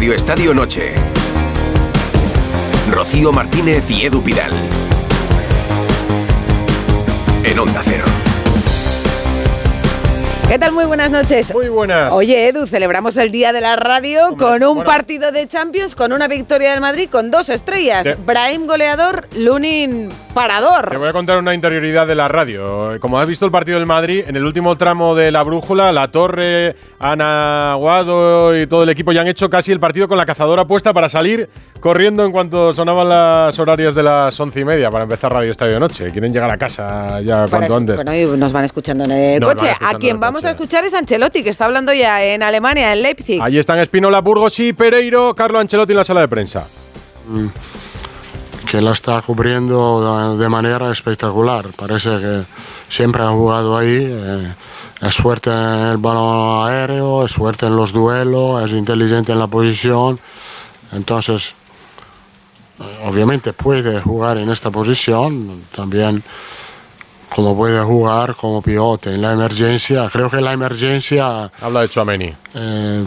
Radio Estadio Noche. Rocío Martínez y Edu Pidal. En Onda Cero. ¿Qué tal? Muy buenas noches. Muy buenas. Oye, Edu, celebramos el Día de la Radio Hombre, con un bueno. partido de Champions, con una victoria del Madrid, con dos estrellas. Brahim goleador, Lunin Te parador. voy a contar una interioridad de la radio. Como has visto el partido del Madrid, en el último tramo de la brújula, la Torre, Ana Aguado y todo el equipo ya han hecho casi el partido con la cazadora puesta para salir corriendo en cuanto sonaban las horarias de las once y media para empezar Radio Estadio de Noche. Quieren llegar a casa ya Para cuanto eso- antes. Bueno, y nos van escuchando en el Nos coche. A quien vamos a coche. escuchar es Ancelotti, que está hablando ya en Alemania, en Leipzig. Allí están Espinola, Burgos y Pereiro, Carlo Ancelotti en la sala de prensa. Que la está cubriendo de manera espectacular. Parece que siempre ha jugado ahí. eh, es fuerte en el balón aéreo, es fuerte en los duelos, es inteligente en la posición. Entonces, eh, obviamente puede jugar en esta posición, también como puede jugar como pivote en la emergencia. Creo que la emergencia Habla de Chouameni. eh,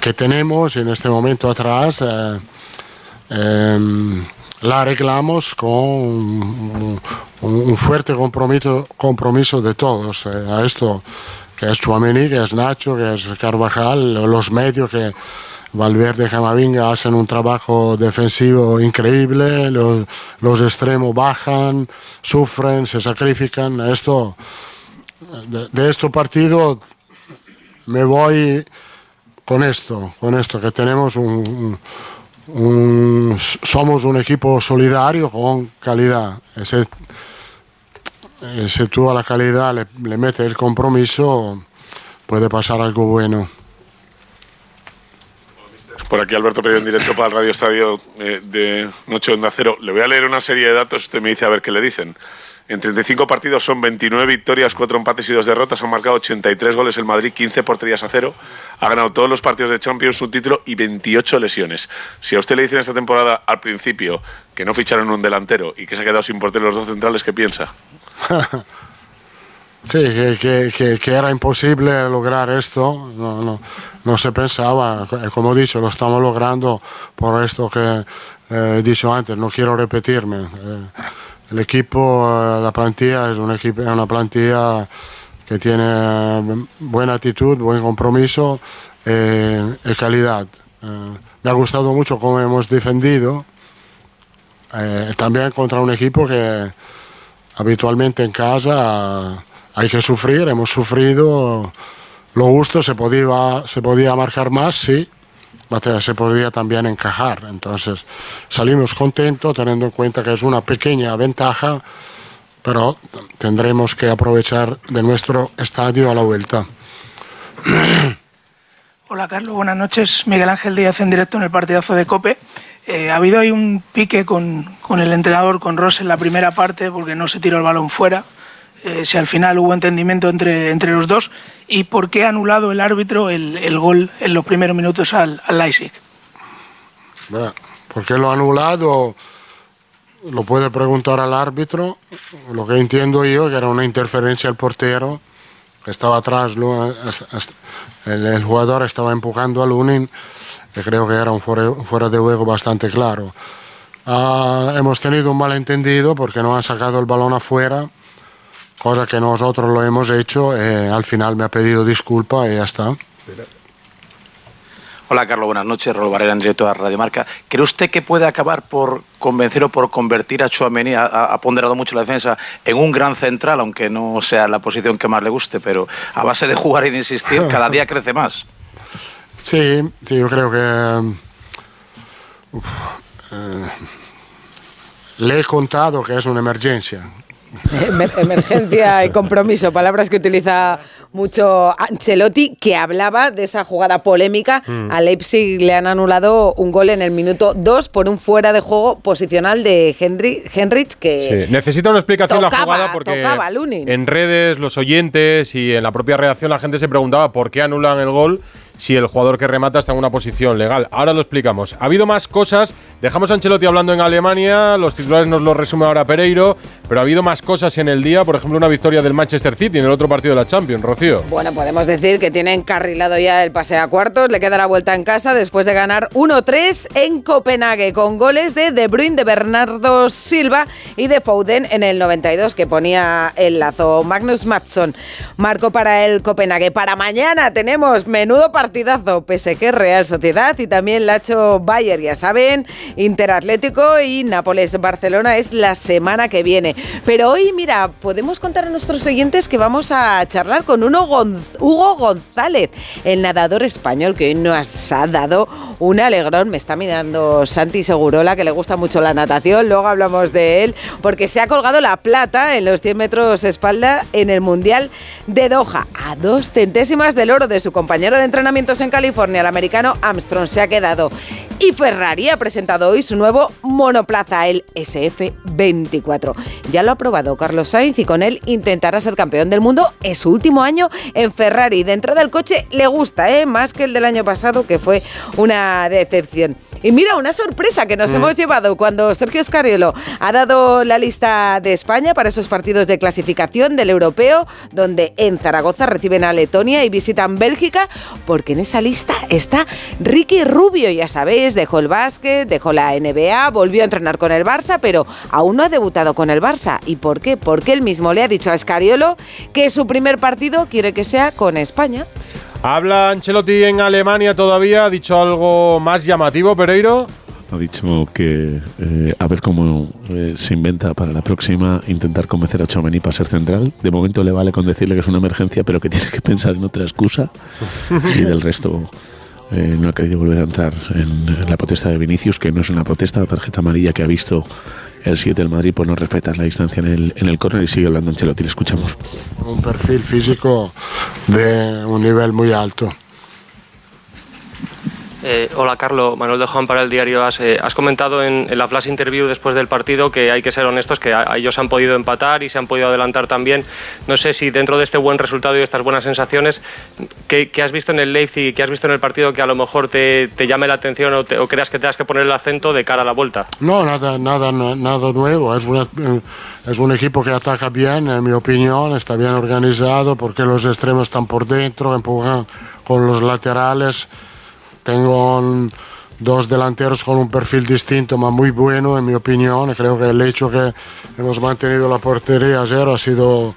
que tenemos en este momento atrás eh, eh, la arreglamos con un, un fuerte compromiso, compromiso de todos. eh, a esto que es Chuamení, que es Nacho, que es Carvajal, los medios que Valverde y Camavinga hacen un trabajo defensivo increíble, los, los extremos bajan, sufren, se sacrifican. Esto, de, de este partido me voy con esto, con esto, que tenemos un, un- somos un equipo solidario con calidad. Ese, si tú a la calidad le, le metes el compromiso, puede pasar algo bueno. Por aquí Alberto Pérez en directo para el Radio Estadio eh, de Noche Onda Cero. Le voy a leer una serie de datos, usted me dice a ver qué le dicen. En 35 partidos son 29 victorias, 4 empates y 2 derrotas. Han marcado 83 goles el Madrid, 15 porterías a cero. Ha ganado todos los partidos de Champions, un título y 28 lesiones. Si a usted le dicen esta temporada al principio que no ficharon un delantero y que se ha quedado sin portero los dos centrales, ¿qué piensa? Sí, que, que- era imposible lograr esto, no, no, no se pensaba. Eh, Como he dicho, lo estamos logrando por esto que eh, he dicho antes, no quiero repetirme. Eh, el equipo, eh, la plantilla es un equipo, una plantilla que tiene eh, buena actitud, buen compromiso eh, y calidad. Eh, me ha gustado mucho cómo hemos defendido, eh, también contra un equipo que habitualmente en casa hay que sufrir, hemos sufrido. Lo justo se podía, se podía marcar más, sí, pero se podía también encajar. Entonces salimos contentos teniendo en cuenta que es una pequeña ventaja, pero tendremos que aprovechar de nuestro estadio a la vuelta. Hola Carlos, buenas noches. Miguel Ángel Díaz en directo en el partidazo de Cope. Eh, ha habido ahí un pique con, con el entrenador, con Ross en la primera parte, porque no se tiró el balón fuera. Eh, si al final hubo entendimiento entre, entre los dos. ¿Y por qué ha anulado el árbitro el, el gol en los primeros minutos al, al Leipzig? ¿Por qué lo ha anulado? Lo puede preguntar al árbitro. Lo que entiendo yo que era una interferencia del portero, que estaba atrás, el, el jugador estaba empujando a Lunin, y creo que era un fuera, fuera de juego bastante claro. Ah, hemos tenido un malentendido porque no han sacado el balón afuera, cosa que nosotros lo hemos hecho, y al final me ha pedido disculpa y ya está. Hola Carlos, buenas noches. Rolo Barrera en directo a Radio Marca. ¿Cree usted que puede acabar por convencer o por convertir a Chouameni, ha, ha ponderado mucho la defensa, en un gran central, aunque no sea la posición que más le guste, pero a base de jugar y de insistir, cada día crece más? Sí, sí, yo creo que uf, eh, le he contado que es una emergencia. Emer- Emergencia y compromiso, palabras que utiliza mucho Ancelotti, que hablaba de esa jugada polémica. Mm. A Leipzig le han anulado un gol en el minuto 2 por un fuera de juego posicional de Henry, Henrich, que Sí, Necesita una explicación la jugada porque tocaba, en redes, los oyentes y en la propia redacción la gente se preguntaba por qué anulan el gol si el jugador que remata está en una posición legal. Ahora lo explicamos. Ha habido más cosas. Dejamos a Ancelotti hablando en Alemania. Los titulares nos lo resume ahora Pereiro. Pero ha habido más cosas en el día. Por ejemplo, una victoria del Manchester City en el otro partido de la Champions. Rocío. Bueno, podemos decir que tiene encarrilado ya el pase a cuartos. Le queda la vuelta en casa después de ganar 1-3 en Copenhague con goles de De Bruyne, de Bernardo Silva y de Foden en el 92 que ponía el lazo. Magnus Matson marcó para el Copenhague. Para mañana tenemos menudo partidazo. PSG Real Sociedad y también Lacho Bayer, ya saben, Interatlético y Nápoles Barcelona es la semana que viene. Pero hoy, mira, podemos contar a nuestros oyentes que vamos a charlar con uno Hugo González, el nadador español que hoy nos ha dado un alegrón. Me está mirando Santi Segurola, que le gusta mucho la natación. Luego hablamos de él, porque se ha colgado la plata en los 100 metros espalda en el Mundial de Doha. A dos centésimas del oro de su compañero de en California, el americano Armstrong, se ha quedado. Y Ferrari ha presentado hoy su nuevo monoplaza, el SF24. Ya lo ha probado Carlos Sainz y con él intentará ser campeón del mundo en su último año en Ferrari. Dentro del coche le gusta, ¿eh? más que el del año pasado, que fue una decepción. Y mira, una sorpresa que nos mm. hemos llevado cuando Sergio Scariolo ha dado la lista de España para esos partidos de clasificación del europeo, donde en Zaragoza reciben a Letonia y visitan Bélgica, porque en esa lista está Ricky Rubio, ya sabéis, dejó el básquet, dejó la NBA, volvió a entrenar con el Barça, pero aún no ha debutado con el Barça. ¿Y por qué? Porque él mismo le ha dicho a Scariolo que su primer partido quiere que sea con España. Habla Ancelotti en Alemania todavía, ha dicho algo más llamativo, Pereiro. Ha dicho que eh, a ver cómo eh, se inventa para la próxima intentar convencer a Chomení para ser central. De momento le vale con decirle que es una emergencia, pero que tiene que pensar en otra excusa. y del resto eh, no ha querido volver a entrar en la protesta de Vinicius, que no es una protesta, la tarjeta amarilla que ha visto el 7 del Madrid pues no respeta la distancia en el, en el córner y sigue hablando Ancelotti, le escuchamos. Un perfil físico de un nivel muy alto. Eh, hola Carlos, Manuel de Juan para el diario AS. Eh, has comentado en, la flash interview después del partido que hay que ser honestos, que ellos han podido empatar y se han podido adelantar también. No sé si dentro de este buen resultado y estas buenas sensaciones, ¿qué, has visto en el Leipzig, qué has visto en el partido que a lo mejor te, llame la atención o, creas que tengas que poner el acento de cara a la vuelta? No, nada, nada, nada nuevo. Es, eh, es un equipo que ataca bien, en mi opinión, está bien organizado porque los extremos están por dentro, empujan con los laterales. Tengo dos delanteros con un perfil distinto, pero muy bueno en mi opinión. Creo que el hecho que hemos mantenido la portería a cero ha sido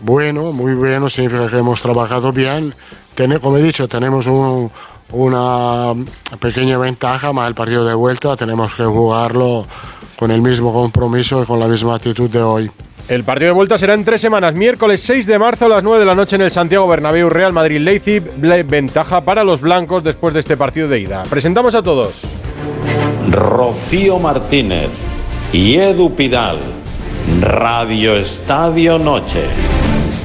bueno, muy bueno, significa que hemos trabajado bien. como he dicho, tenemos una pequeña ventaja, más el partido de vuelta tenemos que jugarlo con el mismo compromiso y con la misma actitud de hoy. El partido de vuelta será en tres semanas, miércoles 6 de marzo a las 9 de la noche en el Santiago Bernabéu Real Madrid Leipzig. Ventaja para los blancos después de este partido de ida. Presentamos a todos. Rocío Martínez y Edu Pidal. Radio Estadio Noche.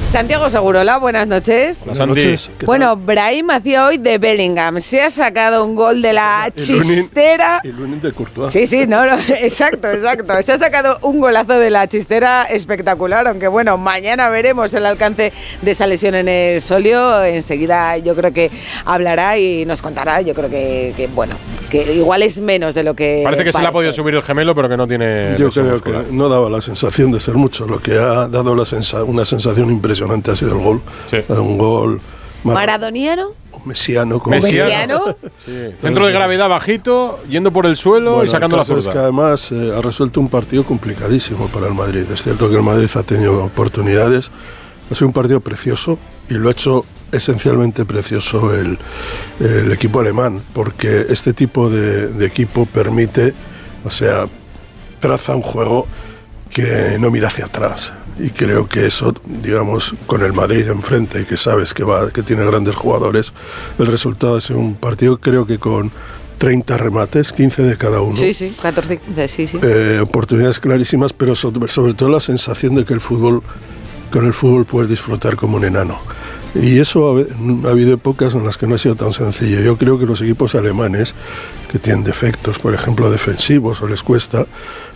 Santiago Segurola, buenas noches. Buenas noches. Bueno, Brahim hacía hoy de Bellingham. Se ha sacado un gol de la chistera. El lunes de Courtois. Sí, sí, no, no, exacto, exacto. Se ha sacado un golazo de la chistera espectacular, aunque bueno, mañana veremos el alcance de esa lesión en el solio. Enseguida yo creo que hablará y nos contará. Yo creo que, bueno, que igual es menos de lo que. Parece que se le ha podido subir el gemelo, pero que no tiene. Yo creo que no daba la sensación de ser mucho. Lo que ha dado la una sensación impresionante impresionante ha sido el gol. Un gol. ¿Maradoniano? Mesiano. Como ¿Mesiano? Centro de gravedad bajito, yendo por el suelo y sacando la zurda. Es que además eh, ha resuelto un partido complicadísimo para el Madrid. Es cierto que el Madrid ha tenido oportunidades. Ha sido un partido precioso y lo ha hecho esencialmente precioso el, el equipo alemán, porque este tipo de, de equipo permite, o sea, traza un juego que no mira hacia atrás y creo que eso, digamos, con el Madrid enfrente, que sabes que, va, que tiene grandes jugadores, el resultado es un partido creo que con 30 remates, 15 de cada uno. Sí, sí, 14, sí, sí. Eh, oportunidades clarísimas, pero sobre, sobre, todo la sensación de que el fútbol, con el fútbol puedes disfrutar como un enano. Y eso ha, habido épocas en las que no ha sido tan sencillo. Yo creo que los equipos alemanes, que tienen defectos, por ejemplo, defensivos o les cuesta,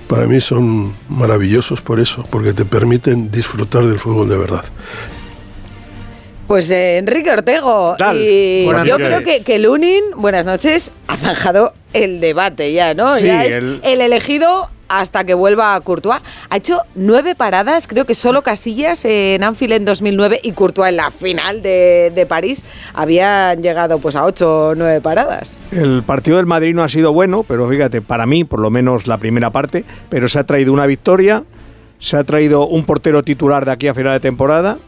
para mí son maravillosos por eso, porque te permiten disfrutar del fútbol de verdad. Pues eh, Enrique Ortego. tal? Y Buenas yo noches. creo que, que Lunin, buenas noches, ha zanjado el debate ya, ¿no? Sí, ya es el- el... elegido hasta que vuelva a Courtois. Ha hecho nueve paradas, creo que solo Casillas en Anfield en 2009 y Courtois en la final de, París habían llegado pues a ocho o nueve paradas. El partido del Madrid no ha sido bueno, pero fíjate, para mí, por lo menos la primera parte, pero se ha traído una victoria, se ha traído un portero titular de aquí a final de temporada,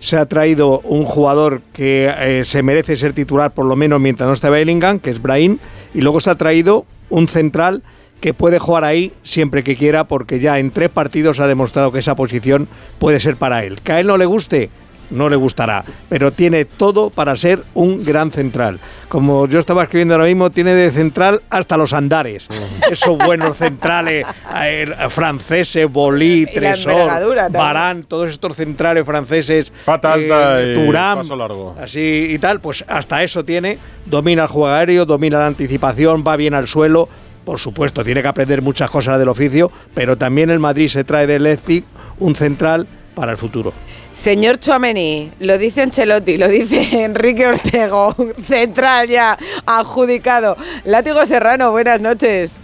se ha traído un jugador que eh, se merece ser titular por lo menos mientras no esté Bellingham, que es Brahim, y luego se ha traído un central que puede jugar ahí siempre que quiera, porque ya en tres partidos ha demostrado que esa posición puede ser para él. Que a él no le guste, no le gustará, pero tiene todo para ser un gran central. Como yo estaba escribiendo ahora mismo, tiene de central hasta los andares. Esos buenos centrales eh, franceses, Bolí, Tresor. Barán, todos estos centrales franceses, Pata alta y Thuram, paso largo. así y tal, pues hasta eso tiene. Domina el juego aéreo, domina la anticipación, va bien al suelo. Por supuesto, tiene que aprender muchas cosas del oficio, pero también el Madrid se trae del Leipzig un central para el futuro. Señor Chuamení, lo dice Ancelotti, lo dice Enrique Ortego, central ya adjudicado. Látigo Serrano, buenas noches.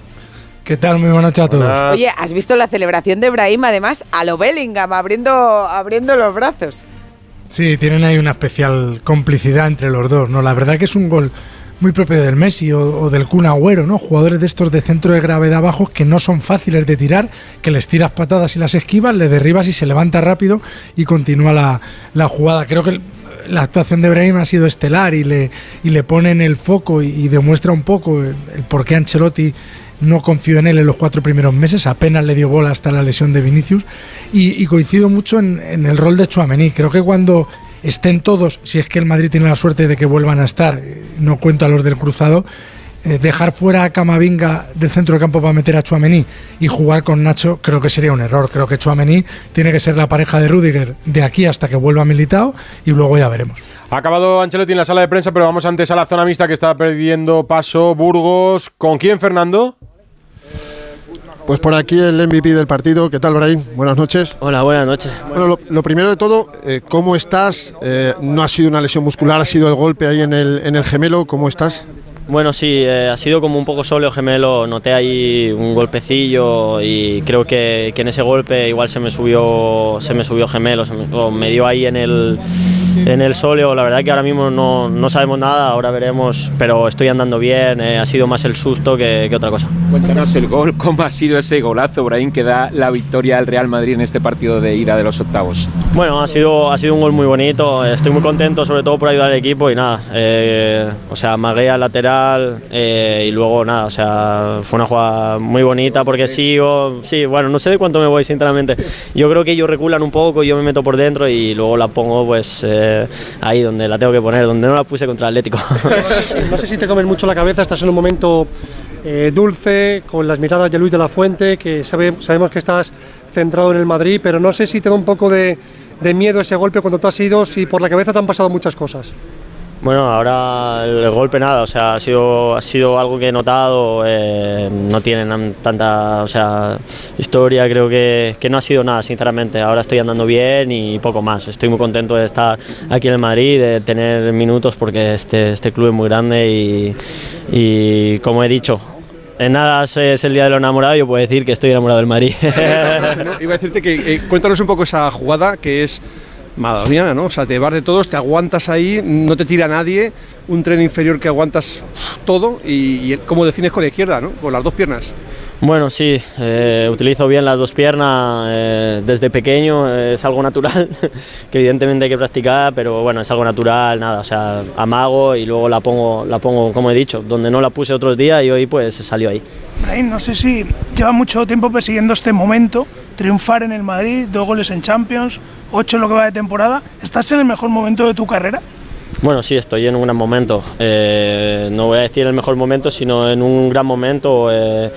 ¿Qué tal? Muy buenas noches a todos. Oye, ¿has visto la celebración de Brahim además a lo Bellingham, abriendo, abriendo los brazos? Sí, tienen ahí una especial complicidad entre los dos, ¿no? La verdad que es un gol muy propio del Messi o, del Kun Agüero, ¿no? Jugadores de estos de centro de gravedad bajos que no son fáciles de tirar, que les tiras patadas y las esquivas, le derribas y se levanta rápido y continúa la, la jugada. Creo que la actuación de Brahim ha sido estelar y le, y le pone en el foco y, demuestra un poco el, por qué Ancelotti no confió en él en los cuatro primeros meses, apenas le dio bola hasta la lesión de Vinicius y, coincido mucho en, en el rol de Chuamení. Creo que cuando estén todos, si es que el Madrid tiene la suerte de que vuelvan a estar, eh, no cuento a los del cruzado, eh, dejar fuera a Camavinga del centro de campo para meter a Chuamení y jugar con Nacho creo que sería un error. Creo que Chuamení tiene que ser la pareja de Rudiger de aquí hasta que vuelva Militao y luego ya veremos. Ha acabado Ancelotti en la sala de prensa, pero vamos antes a la zona mixta que está perdiendo paso Burgos. ¿Con quién, Fernando? Pues por aquí el MVP del partido. ¿Qué tal, Brahim? Buenas noches. Hola, buenas noches. Bueno, lo, lo primero de todo, eh, ¿cómo estás? Eh, no ha sido una lesión muscular, ha sido el golpe ahí en el, en el gemelo. ¿Cómo estás? Bueno, sí, eh, ha sido como un poco sóleo gemelo, noté ahí un golpecillo y creo que, que en ese golpe igual se me subió, se me subió gemelo, se me, o me dio ahí en el, en el sóleo. La verdad que ahora mismo no, no sabemos nada, ahora veremos, pero estoy andando bien, eh, ha sido más el susto que, que otra cosa. Cuéntanos el gol, cómo ha sido ese golazo, Brahim, que da la victoria al Real Madrid en este partido de ida de los octavos. Bueno, ha sido, ha sido un gol muy bonito, estoy muy contento sobre todo por ayudar al equipo y nada, eh, o sea, magué al lateral eh, y luego nada, o sea, fue una jugada muy bonita porque sí, o- sí, bueno, no sé de cuánto me voy sinceramente, yo creo que ellos reculan un poco, yo me meto por dentro y luego la pongo pues eh, ahí donde la tengo que poner, donde no la puse contra el Atlético. No sé si te comen mucho la cabeza, estás en un momento eh, dulce, con las miradas de Luis de la Fuente, que sabe- sabemos que estás centrado en el Madrid, pero no sé si te da un poco de, de miedo ese golpe cuando te has ido, si por la cabeza te han pasado muchas cosas. Bueno, ahora el golpe nada, o sea, ha sido, ha sido algo que he notado, eh, no tiene nan- tanta o sea, historia, creo que, que no ha sido nada, sinceramente. Ahora estoy andando bien y poco más. Estoy muy contento de estar aquí en el Madrid, de tener minutos, porque este, este club es muy grande y, y como he dicho, en nada es, el día de lo enamorado, yo puedo decir que estoy enamorado del Madrid. Iba a decirte que eh, cuéntanos un poco esa jugada que es madoniana, ¿no? O sea, te vas de todos, te aguantas ahí, no te tira nadie, un tren inferior que aguantas todo y, y cómo defines con la izquierda, ¿no? Con las dos piernas. Bueno, sí, eh, utilizo bien las dos piernas eh, desde pequeño, eh, es algo natural, que evidentemente hay que practicar, pero bueno, es algo natural, nada, o sea, amago y luego la pongo, la pongo como he dicho, donde no la puse otros días y hoy pues salió ahí. Brahim, no sé si lleva mucho tiempo persiguiendo este momento, triunfar en el Madrid, dos goles en Champions, ocho en lo que va de temporada. ¿Estás en el mejor momento de tu carrera? Bueno, sí, estoy en un gran momento, eh, no voy a decir el mejor momento, sino en un gran momento. eh,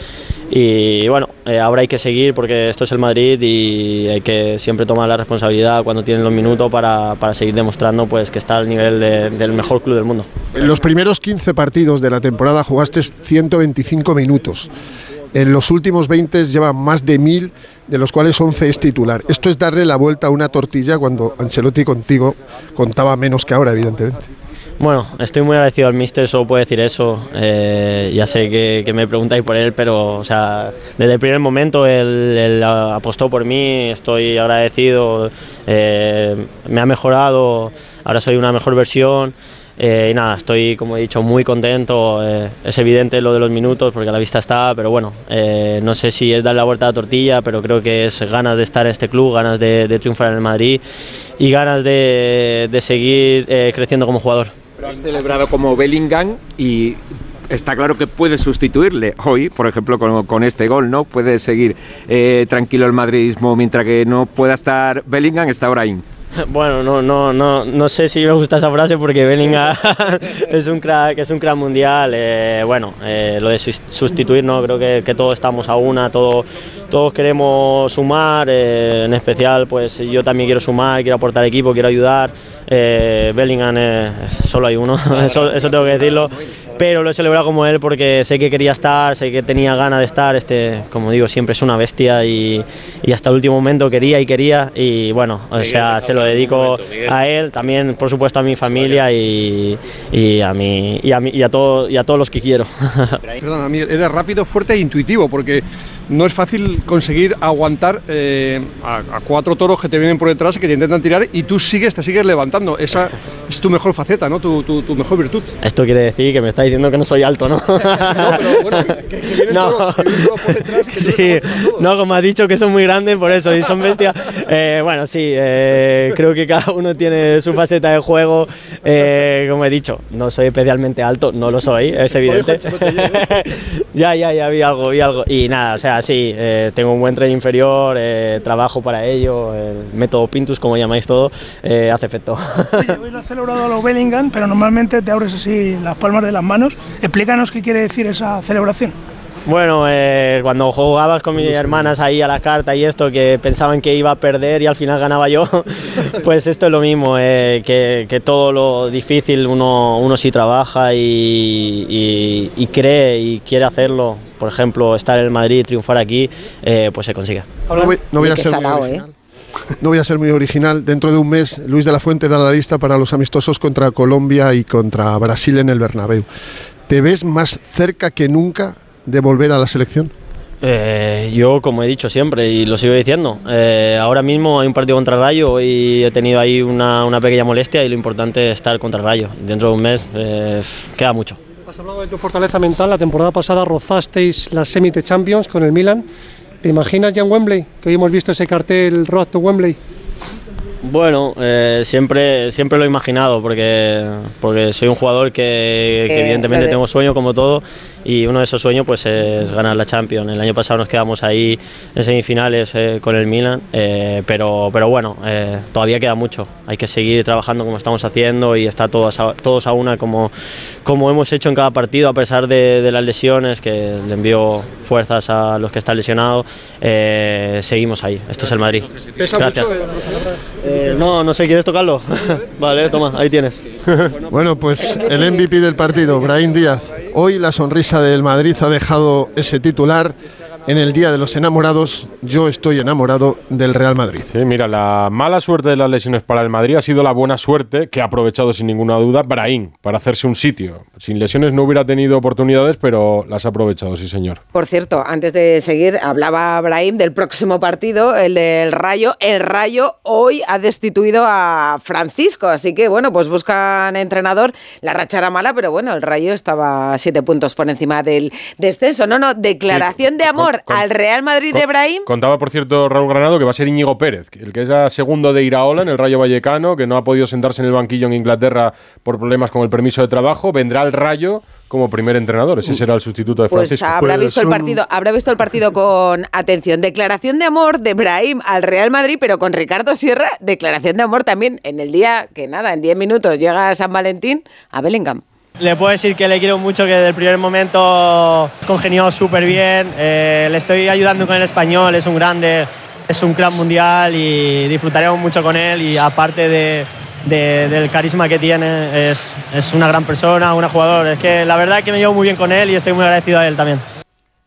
y bueno, eh, ahora hay que seguir porque esto es el Madrid y hay que siempre tomar la responsabilidad cuando tienen los minutos para, para seguir demostrando pues, que está al nivel de- del mejor club del mundo. En los primeros 15 partidos de la temporada jugaste 125 minutos. En los últimos 20 lleva más de 1000, de los cuales 11 es titular. Esto es darle la vuelta a una tortilla cuando Ancelotti contigo contaba menos que ahora, evidentemente. Bueno, estoy muy agradecido al míster, solo puedo decir eso. Eh, ya sé que, me preguntáis por él, pero o sea, desde el primer momento él, él apostó por mí, estoy agradecido, eh, me ha mejorado, ahora soy una mejor versión. Eh, y nada, estoy, como he dicho, muy contento. eh, es evidente lo de los minutos porque a la vista está, pero bueno, eh, no sé si es darle la vuelta a la tortilla, pero creo que es ganas de estar en este club, ganas de, de triunfar en el Madrid y ganas de, de seguir eh, creciendo como jugador. Pero has celebrado como Bellingham y está claro que puedes sustituirle hoy, por ejemplo, con, con este gol, ¿no? Puede seguir eh, tranquilo el madridismo mientras que no pueda estar Bellingham, está Brahim. Bueno, no, no, no, no sé si me gusta esa frase porque Bellingham es un crack, es un crack mundial. eh, bueno, eh, lo de sus- sustituir, no, creo que, que todos estamos a una, todo- todos queremos sumar. eh, en especial, pues yo también quiero sumar, quiero aportar equipo, quiero ayudar. eh, Bellingham solo hay uno, eso, eso tengo que decirlo. Pero lo he celebrado como él porque sé que quería estar, sé que tenía ganas de estar. Este, como digo, siempre es una bestia y, y hasta el último momento quería y quería. Y bueno, o sea, se lo dedico a él, también por supuesto a mi familia y, y a, mi, y, a, mi- y, a todo- y a todos los que quiero. Perdona, Miguel, eres rápido, fuerte e intuitivo, porque no es fácil conseguir aguantar eh, a, a cuatro toros que te vienen por detrás y que te intentan tirar y tú sigues, te sigues levantando. Esa es tu mejor faceta, ¿no? Tu, tu- tu mejor virtud. Esto quiere decir que me está diciendo que no soy alto, ¿no? no, sí, no, como has dicho que son muy grandes, por eso, y son bestias. Eh, bueno, sí, eh, creo que cada uno tiene su faceta de juego. Eh, como he dicho, no soy especialmente alto, no lo soy, es evidente. ya, ya, ya vi algo, vi algo. Y nada, o sea, sí, eh, tengo un buen tren inferior, eh, trabajo para ello, el método Pintus, como llamáis todo, eh, hace efecto. Oye, hoy lo ha celebrado a lo Bellingham, pero normalmente te abres así las palmas de las manos. Explícanos qué quiere decir esa celebración. Bueno, eh, cuando jugabas con mis hermanas ahí a la carta y esto, que pensaban que iba a perder y al final ganaba yo, pues esto es lo mismo, eh, que, que todo lo difícil uno, uno sí trabaja y, y- y cree y quiere hacerlo. Por ejemplo, estar en el Madrid, triunfar aquí, eh, pues se consigue. No voy, no voy a ser original. No voy a ser muy original. Dentro de un mes, Luis de la Fuente da la lista para los amistosos contra Colombia y contra Brasil en el Bernabéu. ¿Te ves más cerca que nunca de volver a la selección? Eh, yo, como he dicho siempre y lo sigo diciendo, eh, ahora mismo hay un partido contra Rayo y he tenido ahí una, una pequeña molestia y lo importante es estar contra Rayo. Dentro de un mes eh, queda mucho. Has hablado de tu fortaleza mental. La temporada pasada rozasteis las semis de Champions con el Milan. ¿Te imaginas ya en Wembley? Que hoy hemos visto ese cartel Road to Wembley. Bueno, eh, siempre, siempre lo he imaginado porque, porque soy un jugador que, que Eh, evidentemente tengo sueño como todo y uno de esos sueños pues es ganar la Champions. El año pasado nos quedamos ahí en semifinales eh, con el Milan, eh, pero, pero bueno, eh, todavía queda mucho. Hay que seguir trabajando como estamos haciendo y estar todos a, todos a una como, como hemos hecho en cada partido a pesar de, de las lesiones, que le envío fuerzas a los que están lesionados. eh, seguimos ahí. Esto es el Madrid. Pesa Gracias. mucho. Eh, no, no sé, ¿quieres tocarlo? vale, toma, ahí tienes. Bueno, pues el MVP del partido, Brahim Díaz. Hoy la sonrisa del Madrid ha dejado ese titular. En el Día de los Enamorados, yo estoy enamorado del Real Madrid. Sí, mira, la mala suerte de las lesiones para el Madrid ha sido la buena suerte que ha aprovechado sin ninguna duda Brahim para hacerse un sitio. Sin lesiones no hubiera tenido oportunidades, pero las ha aprovechado, sí señor. Por cierto, antes de seguir, hablaba Brahim del próximo partido, el del Rayo. El Rayo hoy ha destituido a Francisco, así que bueno, pues buscan entrenador. La racha era mala, pero bueno, el Rayo estaba siete puntos por encima del descenso. No, no, declaración de amor con- al Real Madrid de Brahim. Contaba, por cierto, Raúl Granado que va a ser Íñigo Pérez, el que es segundo de Iraola en el Rayo Vallecano, que no ha podido sentarse en el banquillo en Inglaterra por problemas con el permiso de trabajo. Vendrá al Rayo como primer entrenador. Ese será el sustituto de Pues Francisco. habrá visto el partido, habrá visto el partido con atención. Declaración de amor de Brahim al Real Madrid, pero con Ricardo Sierra, declaración de amor también en el día que nada, en 10 minutos llega San Valentín a Bellingham. Le puedo decir que le quiero mucho, que desde el primer momento congenió súper bien. eh, le estoy ayudando con el español, es un grande, es un crack mundial y disfrutaremos mucho con él. Y aparte de, de- del carisma que tiene, es, es una gran persona, un jugador. Es que la verdad es que me llevo muy bien con él y estoy muy agradecido a él también.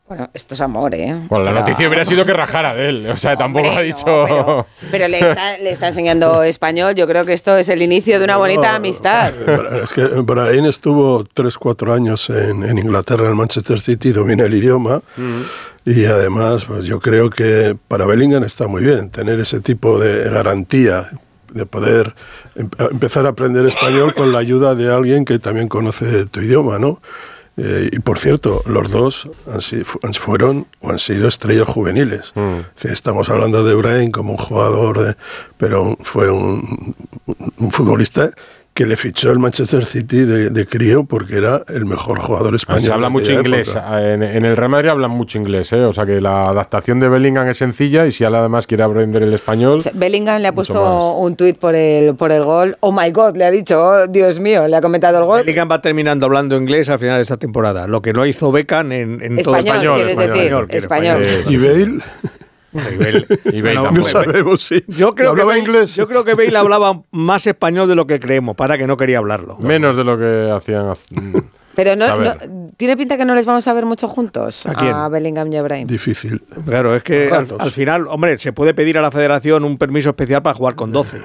Bueno, esto es amor, ¿eh? Bueno, la Pero- noticia hubiera sido que rajara de él. O sea, tampoco ha dicho. pero- Pero le está, le está enseñando español. Yo creo que esto es el inicio de una bonita amistad. Es que Brian estuvo 3-4 años en, en Inglaterra, en Manchester City, domina el idioma. Y además, pues yo creo que para Bellingham está muy bien tener ese tipo de garantía de poder em- empezar a aprender español con la ayuda de alguien que también conoce tu idioma, ¿no? Eh, y por cierto, los dos han si- fu- han- fueron o han sido estrellas juveniles. Sí, Estamos hablando de Brian como un jugador, de- pero fue un, un futbolista que le fichó el Manchester City de, de crío porque era el mejor jugador español. Se habla mucho inglés. época. En, en el Real Madrid hablan mucho inglés, ¿eh? O sea que la adaptación de Bellingham es sencilla y si él además quiere aprender el español. Bellingham le ha puesto un tuit por el, por el gol. Oh my God, le ha dicho, oh, Dios mío, le ha comentado el gol. Bellingham va terminando hablando inglés al final de esta temporada. Lo que no hizo Beckham en, en todo Español, quieres decir, español. decir. ¿Y Bale? Y Bale, Y Bale Bueno, tampoco. No sabemos si Yo creo, que hablaba Bale, inglés. yo creo que Bale hablaba más español de lo que creemos, para que no quería hablarlo. Menos de lo que hacían. Pero no, tiene pinta que no les vamos a ver mucho juntos. ¿A quién? Bellingham y a Brahim. Difícil. Claro, es que al final, hombre, se puede pedir a la federación un permiso especial para jugar con 12.